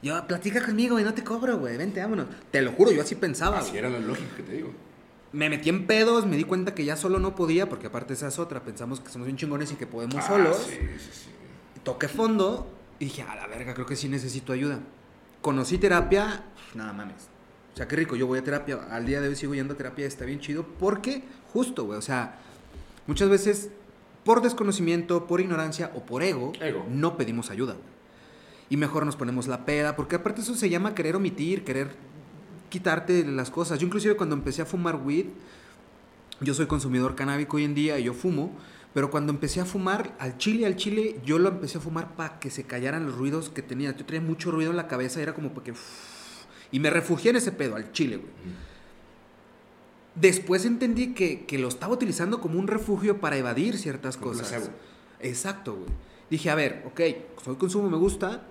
Yo, platica conmigo, güey, no te cobro, güey, vente, vámonos. Te lo juro, yo así pensaba, así güey. era la lógica que te digo. Me metí en pedos, me di cuenta que ya solo no podía, porque aparte esa es otra, pensamos que somos bien chingones y que podemos Ah, solos. Sí, sí, sí. Toqué fondo y dije, a la verga, creo que sí necesito ayuda. Conocí terapia, nada mames. O sea, qué rico, yo voy a terapia. Al día de hoy sigo yendo a terapia, está bien chido. Porque, justo, güey, o sea, muchas veces por desconocimiento, por ignorancia o por ego, Ego. no pedimos ayuda, güey. Y mejor nos ponemos la peda, porque aparte eso se llama querer omitir, querer quitarte las cosas. Yo inclusive cuando empecé a fumar weed, yo soy consumidor canábico hoy en día y yo fumo, pero cuando empecé a fumar al chile, al chile, yo lo empecé a fumar para que se callaran los ruidos que tenía. Yo tenía mucho ruido en la cabeza y era como porque... Y me refugié en ese pedo, al chile, güey. Después entendí que, que lo estaba utilizando como un refugio para evadir ciertas Como cosas. placebo. Exacto, güey. Dije, a ver, ok, soy consumo, me gusta,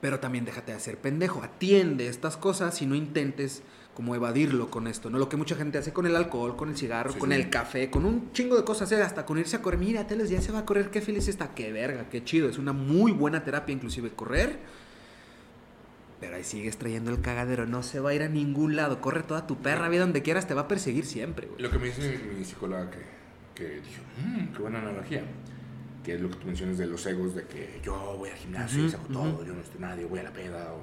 pero también déjate de hacer pendejo. Atiende estas cosas y no intentes como evadirlo con esto, ¿no? Lo que mucha gente hace con el alcohol, con el cigarro, Sí, con sí. el café, con un chingo de cosas, ¿eh? hasta con irse a correr. Mira, teles, ya se va a correr, qué feliz está, qué verga, qué chido. Es una muy buena terapia, inclusive correr. Pero ahí sigues trayendo el cagadero, no se va a ir a ningún lado. Corre toda tu perra vida donde quieras, te va a perseguir siempre, güey. Lo que me dice mi, mi psicóloga que, que dije, "Mm, qué buena analogía, que es lo que tú mencionas de los egos, de que yo voy al gimnasio y saco ujú. todo, yo no estoy nadie, voy a la peda. O...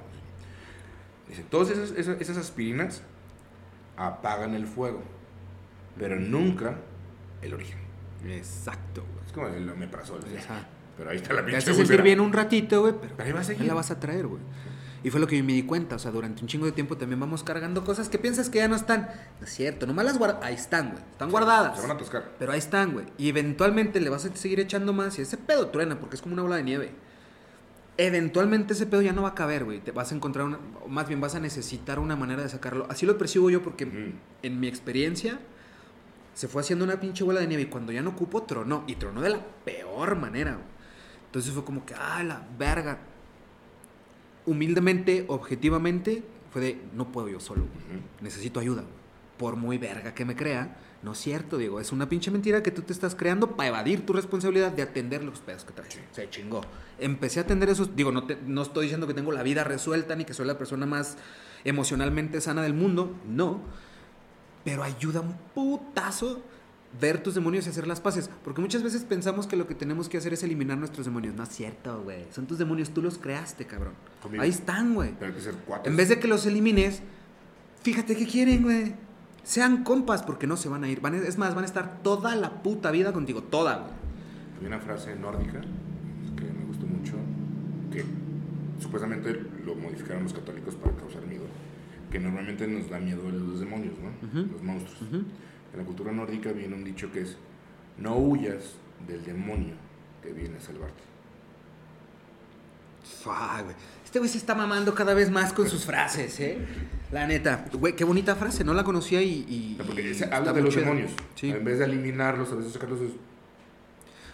Dice, todas esas, esas, esas aspirinas apagan el fuego, pero nunca el origen. Exacto, güey. Es como el omeprazol. Pero ahí está la Te pinche hace sentir bien un ratito, güey, pero Pero ahí va a seguir. ahí la vas a traer, güey. Y fue lo que yo me di cuenta, o sea, durante un chingo de tiempo también vamos cargando cosas que piensas que ya no están. No es cierto, nomás las guardas. Ahí están, güey. Están guardadas. Se van a atascar. Pero ahí están, güey. Y eventualmente le vas a seguir echando más y ese pedo truena porque es como una bola de nieve. Eventualmente ese pedo ya no va a caber, güey. Te vas a encontrar una, o más bien vas a necesitar una manera de sacarlo. Así lo percibo yo porque en mi experiencia se fue haciendo una pinche bola de nieve y cuando ya no ocupo tronó y tronó de la peor manera. güey. Entonces fue como que, ah, la verga. Humildemente, objetivamente, fue de, no puedo yo solo. güey. Necesito ayuda. güey. Por muy verga que me crea, no es cierto, digo. Es una pinche mentira que tú te estás creando para evadir tu responsabilidad de atender los pedos que traes. Sí. Se chingó. Empecé a atender esos. Digo, no, te- no estoy diciendo que tengo la vida resuelta ni que soy la persona más emocionalmente sana del mundo. No. Pero ayuda un putazo ver tus demonios y hacer las paces. Porque muchas veces pensamos que lo que tenemos que hacer es eliminar nuestros demonios. No es cierto, güey. Son tus demonios, tú los creaste, cabrón. Conmigo. Ahí están, güey. Pero hay que ser cuatro. En vez de que los elimines, fíjate qué quieren, güey. Sean compas porque no se van a ir. Van a- es más, van a estar toda la puta vida contigo. Toda, güey. Había una frase nórdica que me gustó mucho, que supuestamente lo modificaron los católicos para causar miedo, que normalmente nos da miedo los demonios, ¿no? Ujú. Los monstruos. Ujú. En la cultura nórdica viene un dicho que es, no huyas del demonio que viene a salvarte. Fua, güey. Este güey se está mamando cada vez más con sus frases, ¿eh? La neta. Güey, qué bonita frase. No la conocía y. y- Porque y se habla de los chida. demonios. Sí. En vez de eliminarlos, a veces sacarlos, es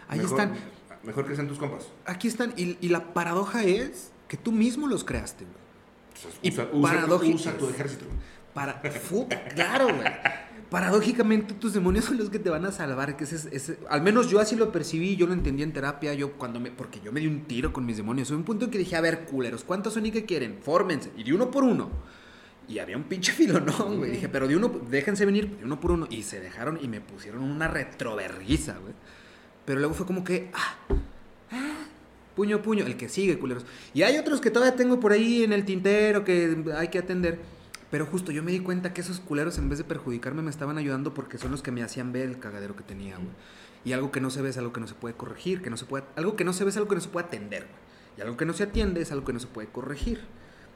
Ahí mejor, están. Mejor que sean tus compas. Aquí están. Y, y la paradoja es que tú mismo los creaste, güey. Y usa, usa- usa tu ejército. Para, fu- claro, güey. Paradójicamente tus demonios son los que te van a salvar, que ese, es- ese- al menos yo así lo percibí, yo lo entendí en terapia, yo cuando me, porque yo me di un tiro con mis demonios, hubo un punto en que dije, a ver, culeros, ¿cuántos son y qué quieren? Fórmense, y de uno por uno. Y había un pinche filonón, güey. Dije, pero de uno, déjense venir de uno por uno. Y se dejaron y me pusieron una retroverguiza, güey. Pero luego fue como que, ah, ah, puño, puño, el que sigue, culeros. Y hay otros que todavía tengo por ahí en el tintero que hay que atender. Pero justo yo me di cuenta que esos culeros, en vez de perjudicarme, me estaban ayudando porque son los que me hacían ver el cagadero que tenía, güey. Y algo que no se ve es algo que no se puede corregir, que no se puede. Algo que no se ve es algo que no se puede atender, güey. Y algo que no se atiende es algo que no se puede corregir.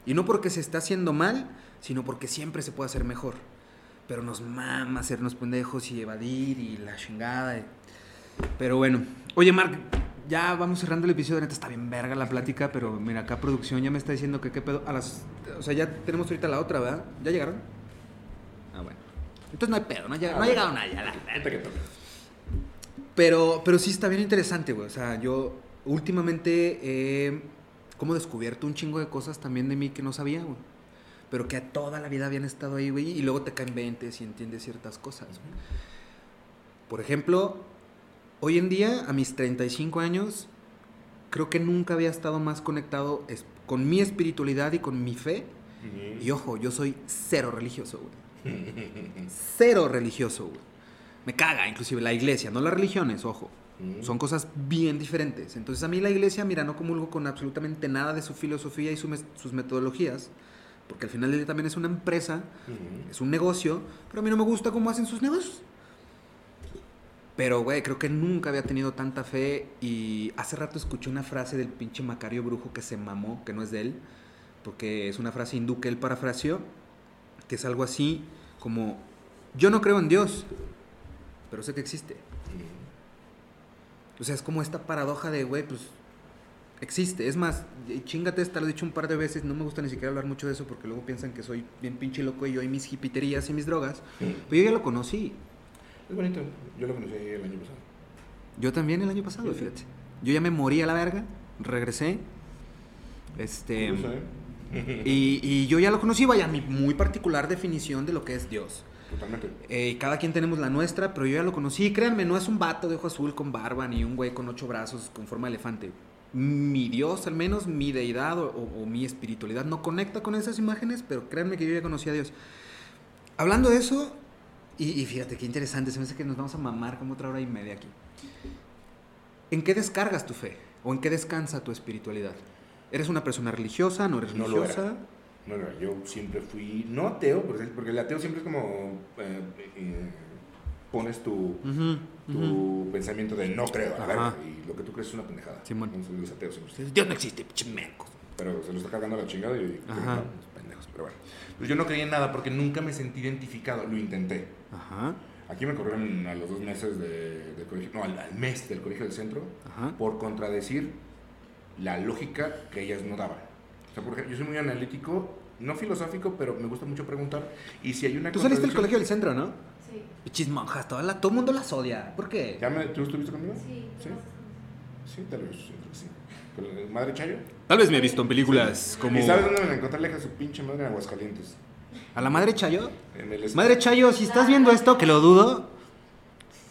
Y no porque se está haciendo mal, sino porque siempre se puede hacer mejor. Pero nos mama hacernos pendejos y evadir y la chingada. Pero bueno. Oye, Mark, ya vamos cerrando el episodio. Neta, está bien verga la plática, pero mira, acá producción ya me está diciendo que qué pedo. A las, o sea, ya tenemos ahorita la otra, ¿verdad? ¿Ya llegaron? Ah, bueno. Entonces no hay pedo, no ha, llegado- no ha llegado nadie. la- pero, pero sí está bien interesante, güey. O sea, yo últimamente he como descubierto un chingo de cosas también de mí que no sabía, güey. Pero que toda la vida habían estado ahí, güey. Y luego te caen 20 y entiendes ciertas cosas, güey. Por ejemplo, hoy en día, a mis 35 años, creo que nunca había estado más conectado con mi espiritualidad y con mi fe. Y ojo, yo soy cero religioso, güey. Cero religioso, güey. Me caga, inclusive la iglesia, no las religiones, ojo. Son cosas bien diferentes. Entonces a mí la iglesia, mira, no comulgo con absolutamente nada de su filosofía y su sus metodologías, porque al final del día también es una empresa, es un negocio, pero a mí no me gusta cómo hacen sus negocios. Pero, güey, creo que nunca había tenido tanta fe y hace rato escuché una frase del pinche Macario Brujo que se mamó, que no es de él, porque es una frase hindú que él parafraseó, que es algo así como, yo no creo en Dios, pero sé que existe. O sea, es como esta paradoja de, güey, pues existe. Es más, chingate esta, lo he dicho un par de veces, no me gusta ni siquiera hablar mucho de eso porque luego piensan que soy bien pinche loco y yo y mis hipiterías y mis drogas. Pero yo ya lo conocí. Es bonito. Yo lo conocí el año pasado. Yo también el año pasado, Sí. fíjate. Yo ya me morí a la verga, regresé. Este. ¿eh? Y, y yo ya lo conocí, vaya, mi muy particular definición de lo que es Dios. Totalmente. Eh, cada quien tenemos la nuestra, pero yo ya lo conocí. Créanme, no es un vato de ojo azul con barba, ni un güey con ocho brazos con forma de elefante. Mi Dios, al menos mi deidad o, o- o mi espiritualidad no conecta con esas imágenes, pero créanme que yo ya conocí a Dios. Hablando de eso, y, y fíjate qué interesante, se me hace que nos vamos a mamar como otra hora y media aquí. ¿En qué descargas tu fe? ¿O en qué descansa tu espiritualidad? ¿Eres una persona religiosa? ¿No eres No lo religiosa? era. No, no, yo siempre fui, no ateo, porque el ateo siempre es como, eh, eh, pones tu, tu pensamiento de no creo, a verga, y lo que tú crees es una pendejada. Simón. Entonces los ateos siempre. Dios no existe, pinche meco. Pero se lo está cargando la chingada y Ajá. Pendejos, pero bueno. Pues yo no creía en nada porque nunca me sentí identificado, lo intenté. Ajá, Aquí me corrieron a los dos meses de, del colegio, no, al, al mes del colegio del centro, ajá. por contradecir la lógica que ellas no daban. O sea, por ejemplo, yo soy muy analítico, no filosófico, pero me gusta mucho preguntar. Y si hay una Tú saliste del colegio del centro, ¿no? Sí. Pichis monjas, toda la, todo el mundo las odia. ¿Por qué? ¿Ya me, ¿Tú estuviste conmigo? Sí. ¿Sí? Sí, tal vez, sí, creo que sí. ¿Con la madre Chayo? Tal vez me he visto en películas como... ¿Y sabes dónde me encontré su pinche madre en Aguascalientes? ¿A la madre Chayo? En el Madre Chayo, si estás viendo esto, que lo dudo,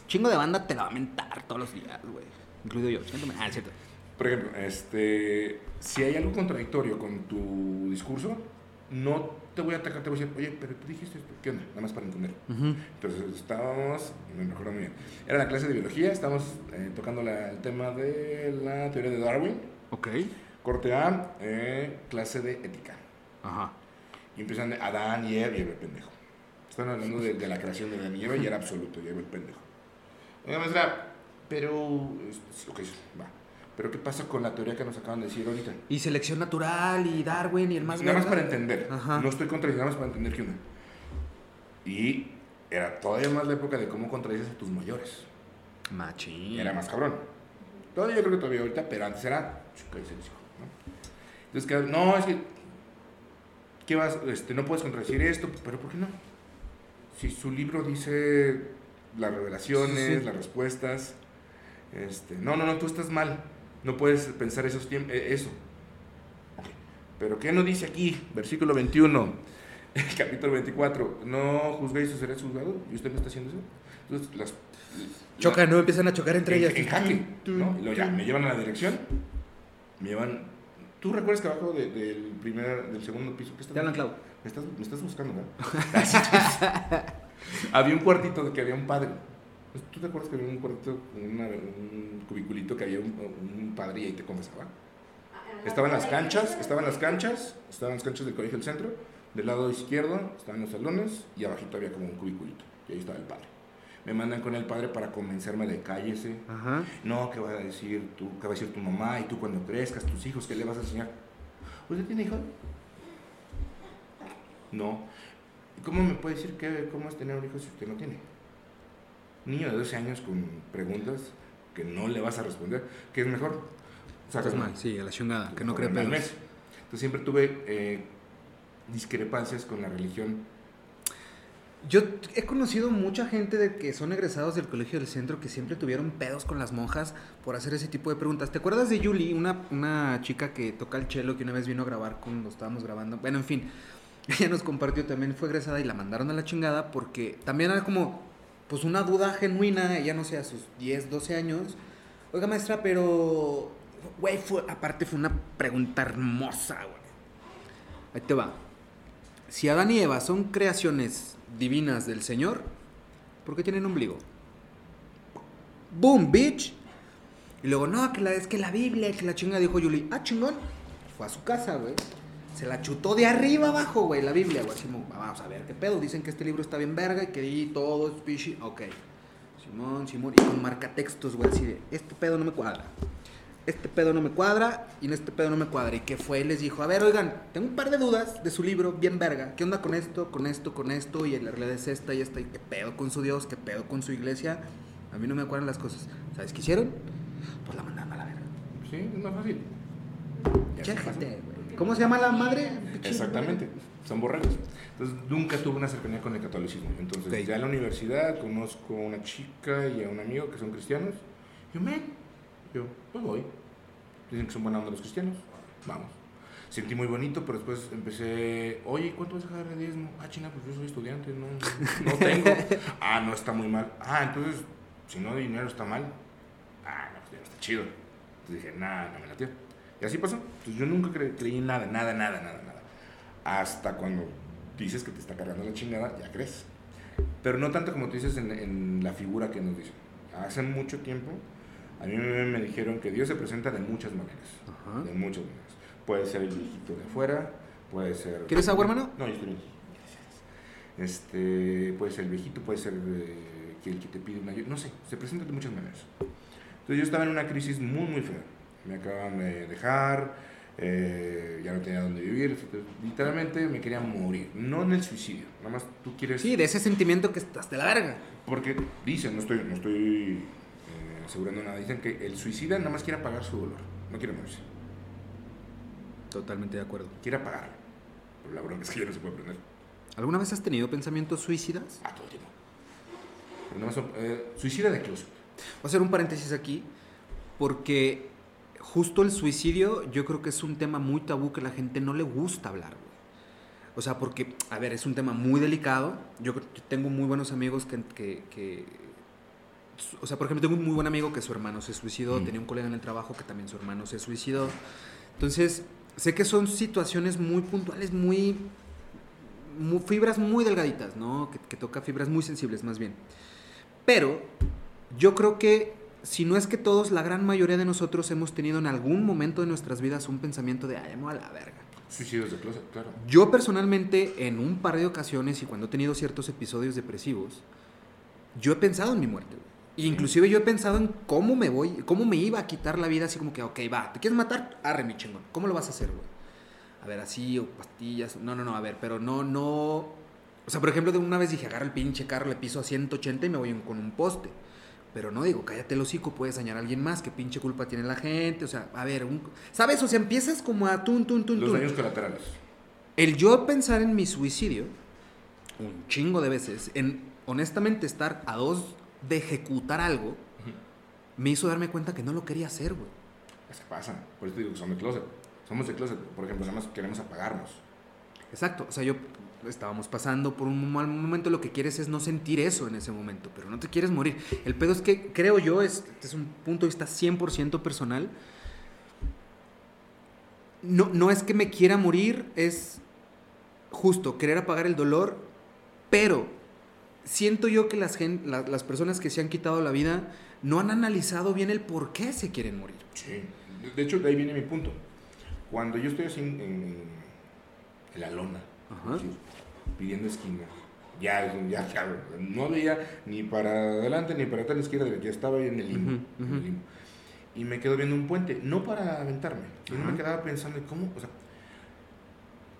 chingo de banda te la va a mentar todos los días, güey. Incluido yo. Siéntame. Ah, es cierto. Por ejemplo, este, si hay algo contradictorio con tu discurso, no te voy a atacar, te voy a decir, oye, pero tú dijiste esto, ¿qué onda? Nada más para entender. Entonces estábamos, me recuerdo muy bien, era la clase de biología, estábamos eh, tocando la- el tema de la teoría de Darwin, Ok. Corte A, eh, clase de ética. Ajá. Y empiezan Adán y Eva y el pendejo. Están hablando de, de la creación de Adán y Eva y era absoluto, y Eva el pendejo. Oiga, maestra, pero, es- ok, va. Pero ¿qué pasa con la teoría que nos acaban de decir ahorita? Y selección natural y Darwin y el más nada más para entender. Ajá. No estoy contradiciendo, nada más para entender qué onda. Y era todavía más la época de cómo contradices a tus mayores. Machín. Era más cabrón. Todavía yo creo que todavía ahorita, pero antes era. cállese el hocico, ¿no? Entonces, que, no, es que. ¿Qué vas? Este, no puedes contradecir esto, pero ¿por qué no? Si su libro dice las revelaciones, Sí, sí. las respuestas. Este, no, no, no, tú estás mal. No puedes pensar esos tiempos, eso. Pero ¿qué no dice aquí? Versículo 21. El capítulo 24. No juzguéis o seréis juzgados. ¿Y usted me está haciendo eso? Entonces, las. Chocan, ¿no? Empiezan a chocar entre en, ellas. En jaque, ¿no? Y luego ya, me llevan a la dirección. Me llevan. ¿Tú recuerdas que abajo de- del primer, del segundo piso que está? Te hablan, Clau. Me estás, me estás buscando, ¿verdad? había un cuartito de que había un padre. ¿Tú te acuerdas que había un cuartito, una- un cubiculito que había un, un padre y ahí te confesaba? Estaban las canchas, estaban las canchas, estaban las canchas del colegio del centro. Del lado izquierdo estaban los salones y abajito había como un cubiculito. Y ahí estaba el padre. Me mandan con el padre para convencerme de cállese. Ajá. No, ¿qué va a decir tú? ¿Qué va a decir tu mamá? Y tú cuando crezcas, tus hijos, ¿qué le vas a enseñar? ¿Usted tiene hijos? No. ¿Y cómo me puede decir que, cómo es tener un hijo si usted no tiene? Un niño de 12 años con preguntas que no le vas a responder, ¿qué es mejor? Sacas mal, sí, a la chingada, que no cree pedos. Entonces siempre tuve eh, discrepancias con la religión. Yo he conocido mucha gente de que son egresados del colegio del centro que siempre tuvieron pedos con las monjas por hacer ese tipo de preguntas. ¿Te acuerdas de Yuli, una, una chica que toca el cello que una vez vino a grabar cuando estábamos grabando? Bueno, en fin, ella nos compartió también, fue egresada y la mandaron a la chingada porque también era como, pues una duda genuina, ella no sé, a sus 10, 12 años. Oiga, maestra, pero, güey, fue, aparte fue una pregunta hermosa, güey. Ahí te va. Si Adán y Eva son creaciones divinas del Señor, ¿por qué tienen ombligo? ¡Boom, bitch! Y luego, no, que la, es que la Biblia, que la chinga, dijo Yuli. Ah, chingón. Fue a su casa, güey. Se la chutó de arriba abajo, güey, la Biblia, güey. Así vamos a ver qué pedo. Dicen que este libro está bien verga y que ahí todo es fishy. Ok. Simón, Simón. Y con marcatextos, güey, así de, este pedo no me cuadra. Este pedo no me cuadra y en este pedo no me cuadra. Y que fue y les dijo, a ver, oigan, tengo un par de dudas de su libro, bien verga. ¿Qué onda con esto, con esto, con esto? Y la realidad es esta y esta. ¿Y qué pedo con su Dios? ¿Qué pedo con su iglesia? A mí no me cuadran las cosas. ¿Sabes qué hicieron? Pues la mandaron a la verga. Sí, es más fácil. Güey. ¿Cómo se llama la madre? Exactamente, son borregos. Entonces nunca tuve una cercanía con el catolicismo. Entonces ya en la universidad conozco a una chica y a un amigo que son cristianos. Yo, me, yo, pues voy. Dicen que son buena onda los cristianos. Vamos. Sentí muy bonito, pero después empecé, oye, ¿cuánto vas a dejar de diezmo? Ah, china, pues yo soy estudiante, no, no tengo. Ah, no está muy mal. Ah, entonces, si no de dinero está mal. Ah, no, pues ya no está chido. Entonces dije, nada, no me latió. Y así pasó. Entonces yo nunca cre- creí en nada, nada, nada, nada, nada. Hasta cuando dices que te está cargando la chingada, ya crees. Pero no tanto como tú dices en, en la figura que nos dicen. Hace mucho tiempo, a mí me, dijeron que Dios se presenta de muchas maneras. Ajá. De muchas maneras. Puede ser el viejito de afuera, puede ser... ¿Quieres agua, hermano? No, yo estoy bien. Este, puede ser el viejito, puede ser que el que te pide una ayuda. No sé, se presenta de muchas maneras. Entonces yo estaba en una crisis muy, muy fea. Me acaban de dejar, eh, ya no tenía dónde vivir. literalmente me quería morir. No en el suicidio, nada más tú quieres... Sí, de ese sentimiento que estás de la verga. Porque dicen, no estoy, no estoy asegurando nada, dicen que el suicida nada más quiere apagar su dolor, no quiere morirse, Totalmente de acuerdo. quiere apagarlo. Pero la bronca es que ya no se puede prender. ¿Alguna vez has tenido pensamientos suicidas? Ah, todo el tiempo. Pero nada más son, eh, suicida de closet. Voy a hacer un paréntesis aquí, porque justo el suicidio yo creo que es un tema muy tabú que a la gente no le gusta hablar, güey. O sea, porque, a ver, es un tema muy delicado. Yo, yo tengo muy buenos amigos que, que- que- O sea, por ejemplo, tengo un muy buen amigo que su hermano se suicidó, Mm. tenía un colega en el trabajo que también su hermano se suicidó. Entonces, sé que son situaciones muy puntuales, muy... mu- fibras muy delgaditas, ¿no? Que, que toca fibras muy sensibles, más bien. Pero yo creo que si no es que todos, la gran mayoría de nosotros hemos tenido en algún momento de nuestras vidas un pensamiento de, ay, me a la verga. Suicidios de closet, claro. Yo personalmente, en un par de ocasiones y cuando he tenido ciertos episodios depresivos, yo he pensado en mi muerte. E Inclusive yo he pensado en cómo me voy, cómo me iba a quitar la vida, así como que, ok, va, ¿te quieres matar? Arre, mi chingón. ¿Cómo lo vas a hacer, güey? A ver, así, o pastillas. No, no, no, a ver, pero no, no. O sea, por ejemplo, de una vez dije, agarra el pinche carro, le piso a 180 y me voy con un poste. Pero no digo, cállate el hocico, puedes dañar a alguien más, qué pinche culpa tiene la gente. O sea, a ver, un- ¿sabes? O sea, empiezas como a tun, tun, tun, Los tun. daños colaterales. El yo pensar en mi suicidio, un chingo de veces, en honestamente estar a dos de ejecutar algo, me hizo darme cuenta que no lo quería hacer, güey. Se pasan. Por eso digo que son de closet. Somos de closet. Por ejemplo, nada más queremos apagarnos. Exacto. O sea, yo estábamos pasando por un mal momento, lo que quieres es no sentir eso en ese momento, pero no te quieres morir. El pedo es que creo yo, es, este es un punto de vista 100% personal, no, no es que me quiera morir, es justo querer apagar el dolor, pero siento yo que las, gen- la- las personas que se han quitado la vida no han analizado bien el por qué se quieren morir. Sí. De- hecho, de ahí viene mi punto. Cuando yo estoy así en, en- en la lona, Ajá. pidiendo esquina, ya, ya, ya, no veía ni para adelante ni para atrás, izquierda, ya estaba ahí en el limbo. En el ujú. limbo. Y me quedo viendo un puente, no para aventarme, sino Ajá. me quedaba pensando en cómo, o sea,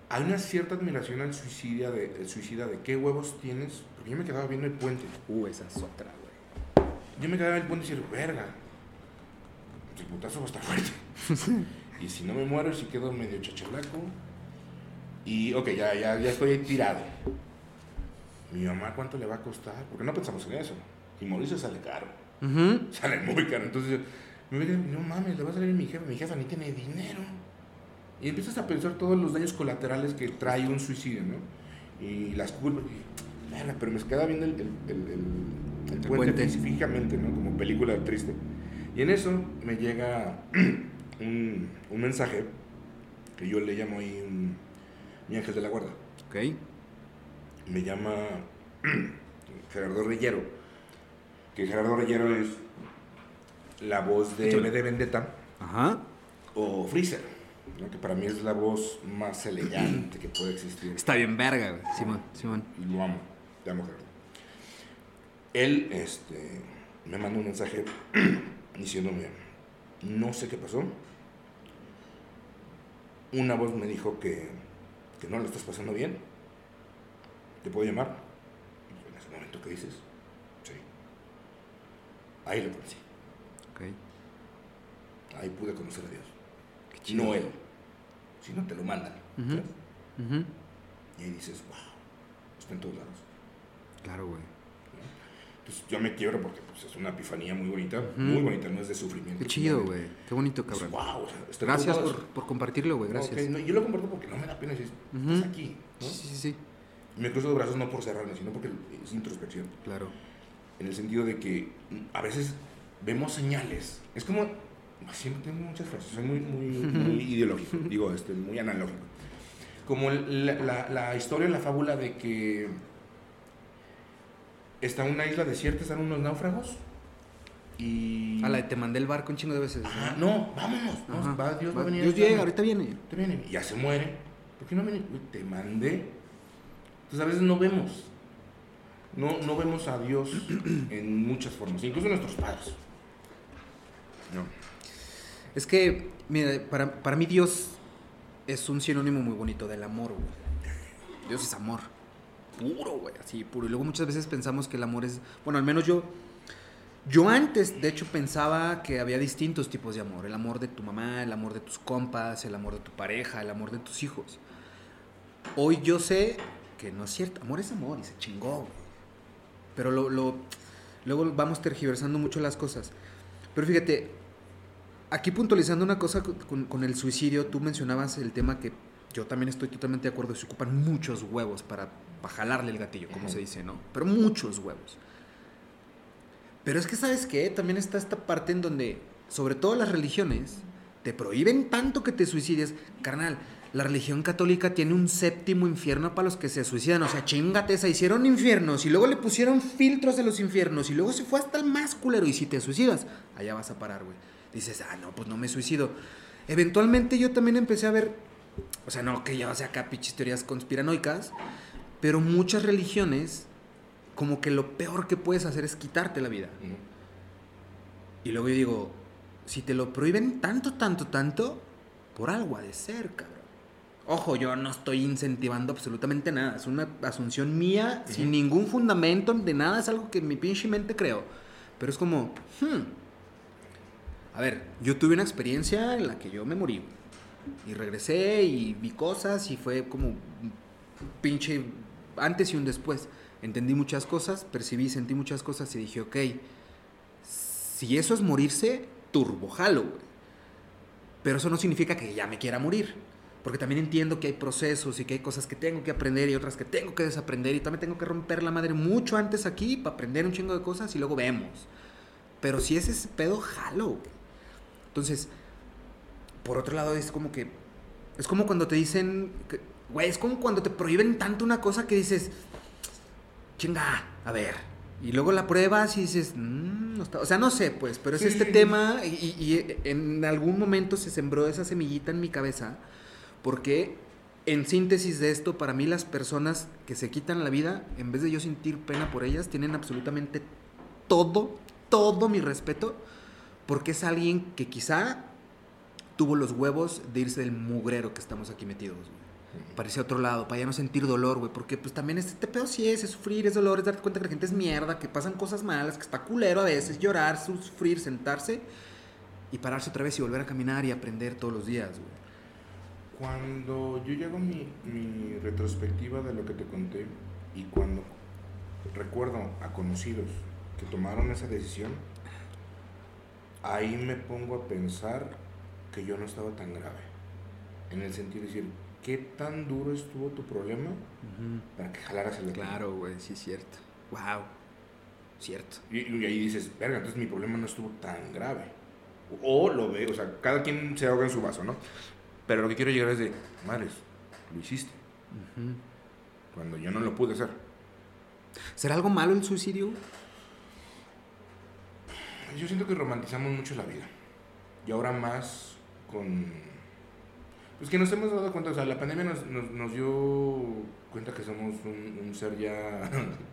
hay una cierta admiración al suicida de, el suicida de qué huevos tienes, porque yo me quedaba viendo el puente. Uh, esa es otra, güey. Yo me quedaba en el puente y decía, verga, el putazo va a estar fuerte. y si no me muero, si quedo medio chachalaco. Y, ok, ya, ya, ya estoy ahí tirado. Mi mamá, ¿cuánto le va a costar? Porque no pensamos en eso. Y morirse sale caro. Sale muy caro. Entonces, me digo, no mames, le va a salir mi jefa. Mi jefa ni tiene dinero. Y empiezas a pensar todos los daños colaterales que trae un suicidio, ¿no? Y las culpas. pero me queda viendo el, el, el, el- el puente, físicamente, ¿no? Como película triste. Y en eso me llega un, un mensaje que yo le llamo ahí un, mi ángel de la guarda. Ok. Me llama Gerardo Reyero. Que Gerardo Reyero es la voz de. V de Vendetta Ajá. o Freezer, ¿no? que para mí es la voz más elegante que puede existir. Está bien verga, güey. Simón, Simón. Y lo amo, te amo Gerardo. Él este, me mandó un mensaje diciéndome, no sé qué pasó. Una voz me dijo que, que no lo estás pasando bien. ¿Te puedo llamar? En ese momento, ¿qué dices? Sí. Ahí lo conocí. Ok. Ahí pude conocer a Dios. No él, sino te lo mandan. Y ahí dices, wow, está en todos lados. Claro, güey. Entonces yo me quiebro porque pues, es una epifanía muy bonita, muy bonita, no es de sufrimiento. Qué chido, güey. Qué bonito, cabrón. wow, o sea, está en Gracias por, por compartirlo, güey. No, Gracias. no, yo lo comparto porque no me da pena decir, estás aquí. ¿no? Sí, sí, sí. Me cruzo de brazos no por cerrarme, sino porque es introspección. Claro. En el sentido de que mm, a veces vemos señales. Es como, siempre tengo muchas frases, soy muy, muy, muy ideológico, digo, este, muy analógico. Como la, la, la historia, la fábula de que está una isla desierta, están unos náufragos y... A la de te mandé el barco un chingo de veces. Ajá, no, vámonos, Ajá. va, Dios va a venir. Dios llega, ahorita viene. Te viene, y ya se muere. ¿Por qué no viene? Te mandé. Entonces a veces no vemos. No, no vemos a Dios en muchas formas, incluso nuestros padres. No. Es que, mira, para, para mí Dios es un sinónimo muy bonito del amor, güey. Dios es amor. Puro, güey, así, puro. Y luego muchas veces pensamos que el amor es. Bueno, al menos yo. Yo antes, de hecho, pensaba que había distintos tipos de amor. El amor de tu mamá, el amor de tus compas, el amor de tu pareja, el amor de tus hijos. Hoy yo sé que no es cierto. Amor es amor y se chingó, güey. Pero lo, luego vamos tergiversando mucho las cosas. Pero fíjate, aquí puntualizando una cosa con, con- el suicidio, tú mencionabas el tema que yo también estoy totalmente de acuerdo, se ocupan muchos huevos para, para jalarle el gatillo, como Ujú. se dice, ¿no? Pero muchos huevos. Pero es que, ¿sabes qué? También está esta parte en donde, sobre todo las religiones, te prohíben tanto que te suicides. Carnal, la religión católica tiene un séptimo infierno para los que se suicidan. O sea, chingate, se hicieron infiernos y luego le pusieron filtros de los infiernos y luego se fue hasta el más culero. Y si te suicidas, allá vas a parar, güey. Dices, ah, no, pues no me suicido. Eventualmente yo también empecé a ver, o sea, no que yo sea acá pinches teorías conspiranoicas, pero muchas religiones, como que lo peor que puedes hacer es quitarte la vida. Y luego yo digo, si te lo prohíben tanto, tanto, tanto, por algo ha de ser, cabrón. Ojo, yo no estoy incentivando absolutamente nada. Es una asunción mía, sin ningún fundamento de nada. Es algo que en mi pinche mente creo. Pero es como, hmm. A ver, yo tuve una experiencia en la que yo me morí. Y regresé y vi cosas y fue como pinche antes y un después. Entendí muchas cosas, percibí, sentí muchas cosas y dije, ok, si eso es morirse, turbo jalo, güey. Pero eso no significa que ya me quiera morir. Porque también entiendo que hay procesos y que hay cosas que tengo que aprender y otras que tengo que desaprender y también tengo que romper la madre mucho antes aquí para aprender un chingo de cosas y luego vemos. Pero si es ese pedo, jalo. Entonces, por otro lado es como que... Es como cuando te dicen... que- Güey, es como cuando te prohíben tanto una cosa que dices... Chinga, a ver. Y luego la pruebas y dices... "Mm, no está-". O sea, no sé, pues, pero es este tema y, y en algún momento se sembró esa semillita en mi cabeza porque en síntesis de esto, para mí las personas que se quitan la vida, en vez de yo sentir pena por ellas, tienen absolutamente todo, todo mi respeto, porque es alguien que quizá tuvo los huevos de irse del mugrero que estamos aquí metidos, güey. Para irse a otro lado, para ya no sentir dolor, güey. Porque pues también este pedo sí es, es sufrir, es dolor, es darte cuenta que la gente es mierda, que pasan cosas malas, que está culero a veces, llorar, sufrir, sentarse y pararse otra vez y volver a caminar y aprender todos los días, güey. Cuando yo llego mi retrospectiva de lo que te conté y cuando recuerdo a conocidos que tomaron esa decisión, ahí me pongo a pensar que yo no estaba tan grave. En el sentido de decir, ¿qué tan duro estuvo tu problema para que jalaras el Claro, güey, sí es cierto. Wow. Cierto. Y, y ahí dices, verga, entonces mi problema no estuvo tan grave. O lo ve, o sea, cada quien se ahoga en su vaso, ¿no? Pero lo que quiero llegar es de, madres, lo hiciste, cuando yo no lo pude hacer. ¿Será algo malo el suicidio? Yo siento que romantizamos mucho la vida. Y ahora más con... Pues que nos hemos dado cuenta, o sea, la pandemia nos, nos, nos dio cuenta que somos un, un ser ya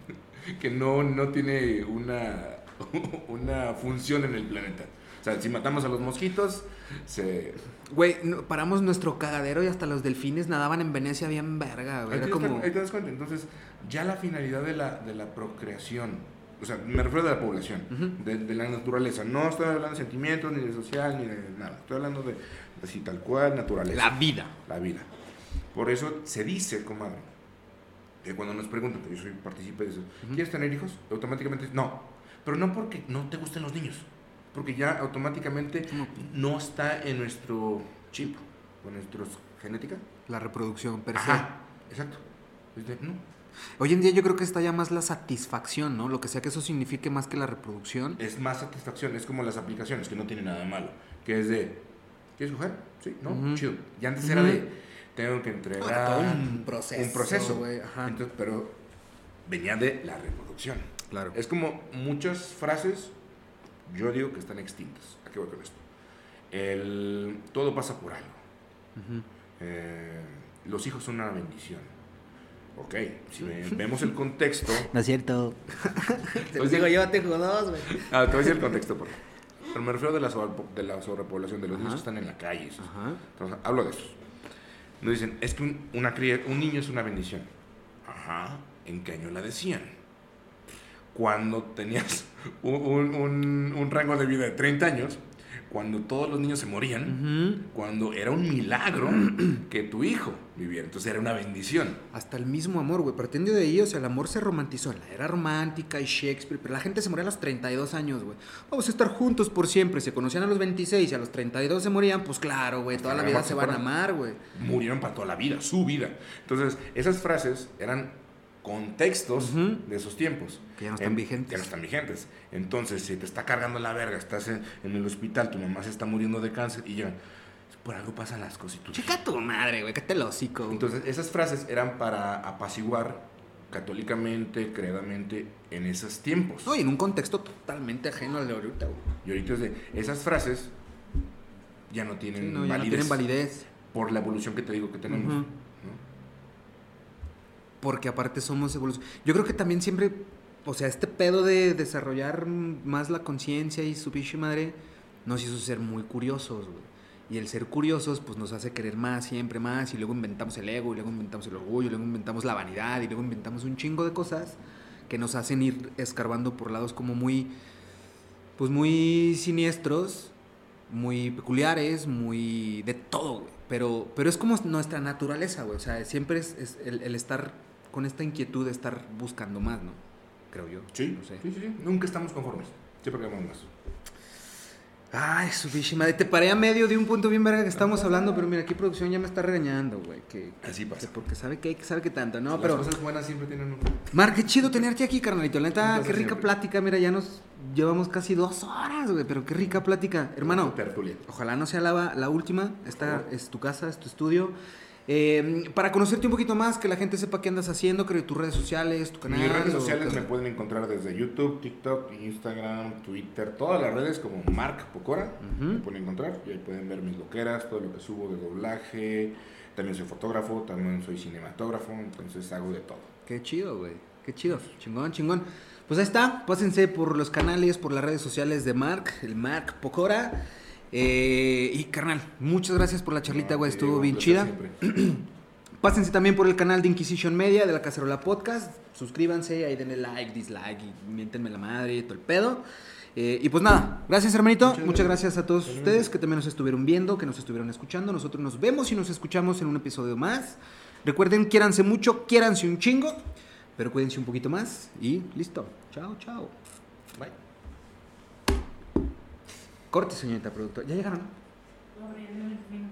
que no, no tiene una, una función en el planeta. O sea, si matamos a los mosquitos, se... Güey, no- paramos nuestro cagadero y hasta los delfines nadaban en Venecia bien verga, güey. Ahí te, como... ahí te das cuenta. Entonces, ya la finalidad de la, de la procreación, o sea, me refiero a la población, Ujú. de, de la naturaleza. No estoy hablando de sentimientos, ni de social, ni de nada. Estoy hablando de así tal cual, naturaleza. La vida. la vida. Por eso se dice, comadre, que cuando nos preguntan, yo soy partícipe de eso, ¿quieres tener hijos? Automáticamente, no. Pero no porque no te gusten los niños, porque ya automáticamente No. no está en nuestro chip, o en nuestra genética. La reproducción per se. Ajá, exacto. No. Hoy en día yo creo que está ya más la satisfacción, ¿no? Lo que sea que eso signifique más que la reproducción. Es más satisfacción, es como las aplicaciones, que no tiene nada de malo, que es de, ¿quieres coger? Sí, ¿no? Ujú. Chido. Y antes era Ujú. de, tengo que entregar todo un proceso, un proceso. güey, ajá. Entonces, pero venía de la reproducción. Claro. Es como muchas frases, yo digo que están extintas. ¿A qué voy con esto? El, todo pasa por algo. Ujú. Eh, los hijos son una bendición. Ok, si ve- vemos el contexto, No es cierto. Te Pues digo, yo tengo dos, güey. Ah, te voy a decir el contexto, por favor. Pero me refiero de la, sobre- de la sobrepoblación, de los niños Ajá. que están en la calle. Ajá. Entonces, hablo de esos. Nos dicen, es que un, una cría- un niño es una bendición. Ajá, ¿en qué año la decían? Cuando tenías un, un- un- un rango de vida de 30 años, cuando todos los niños se morían, cuando era un milagro que tu hijo viviera. Entonces era una bendición. Hasta el mismo amor, güey. Partiendo de ahí, o sea, el amor se romantizó en la era romántica y Shakespeare, pero la gente se moría a los 32 años, güey. Vamos a estar juntos por siempre. Se conocían a los 26 y a los 32 se morían, pues claro, güey. Toda la vida se van a amar, güey. murieron para toda la vida, su vida. Entonces, esas frases eran contextos de esos tiempos. Que ya no están vigentes. Que no están vigentes. Entonces, si te está cargando la verga, estás en, en el hospital, tu mamá se está muriendo de cáncer y llegan, por algo pasan las cosas y tú... Chica tu madre, güey. Cállate el hocico. güey. Entonces, esas frases eran para apaciguar católicamente, creadamente, en esos tiempos. No, y en un contexto totalmente ajeno al de ahorita, güey. Y ahorita es de, esas frases ya no tienen, Sí, no, ya no validez, tienen validez. por la evolución que te digo que tenemos. ¿no? Porque aparte somos evolución. Yo creo que también siempre, o sea, este pedo de desarrollar más la conciencia y su pinche madre nos hizo ser muy curiosos, güey. Y el ser curiosos, pues nos hace querer más, siempre más. Y luego inventamos el ego, y luego inventamos el orgullo, y luego inventamos la vanidad, y luego inventamos un chingo de cosas que nos hacen ir escarbando por lados como muy, pues muy siniestros, muy peculiares, muy de todo, güey. Pero, pero es como nuestra naturaleza, güey. O sea, siempre es, el estar con esta inquietud de estar buscando más, ¿no? Creo yo. Sí, No sé. sí, sí, sí. Nunca estamos conformes. Siempre queremos más. Ay, su madre. Te paré a medio de un punto bien verga que estamos hablando, pero mira, aquí producción ya me está regañando, güey. Que, que- Así pasa. que porque sabe que, sabe que tanto, ¿no? Las Pero, cosas buenas siempre tienen un... Mar, qué chido tenerte aquí, carnalito. La neta, qué rica siempre. plática. Mira, ya nos llevamos casi dos horas, güey, pero qué rica plática. Hermano. Ojalá no sea la, la última. Esta es tu casa, es tu estudio. Eh, para conocerte un poquito más, que la gente sepa qué andas haciendo, creo tus redes sociales, tu canal. Mis redes sociales me pueden encontrar desde YouTube, TikTok, Instagram, Twitter, todas las redes como Mark Pocora. Ujú. Me pueden encontrar y ahí pueden ver mis loqueras, todo lo que subo de doblaje. También soy fotógrafo, también soy cinematógrafo, entonces hago de todo. Qué chido, güey. Qué chido. Chingón, chingón. Pues ahí está. Pásense por los canales, por las redes sociales de Mark, el Mark Pocora. Eh, y carnal, muchas gracias por la charlita, güey. Estuvo bien chida. Pásense también por el canal de Inquisition Media de la Cacerola Podcast. Suscríbanse, ahí denle like, dislike y miéntenme la madre y todo el pedo. Eh, y pues nada, gracias hermanito. Muchas, Muchas gracias a todos ustedes que también nos estuvieron viendo, que nos estuvieron escuchando. Nosotros nos vemos y nos escuchamos en un episodio más. Recuerden, quiéranse mucho, quiéranse un chingo, pero cuídense un poquito más y listo. Chao, chao. Bye. Corte, señorita productora. ¿Ya llegaron? Abriendo el vino.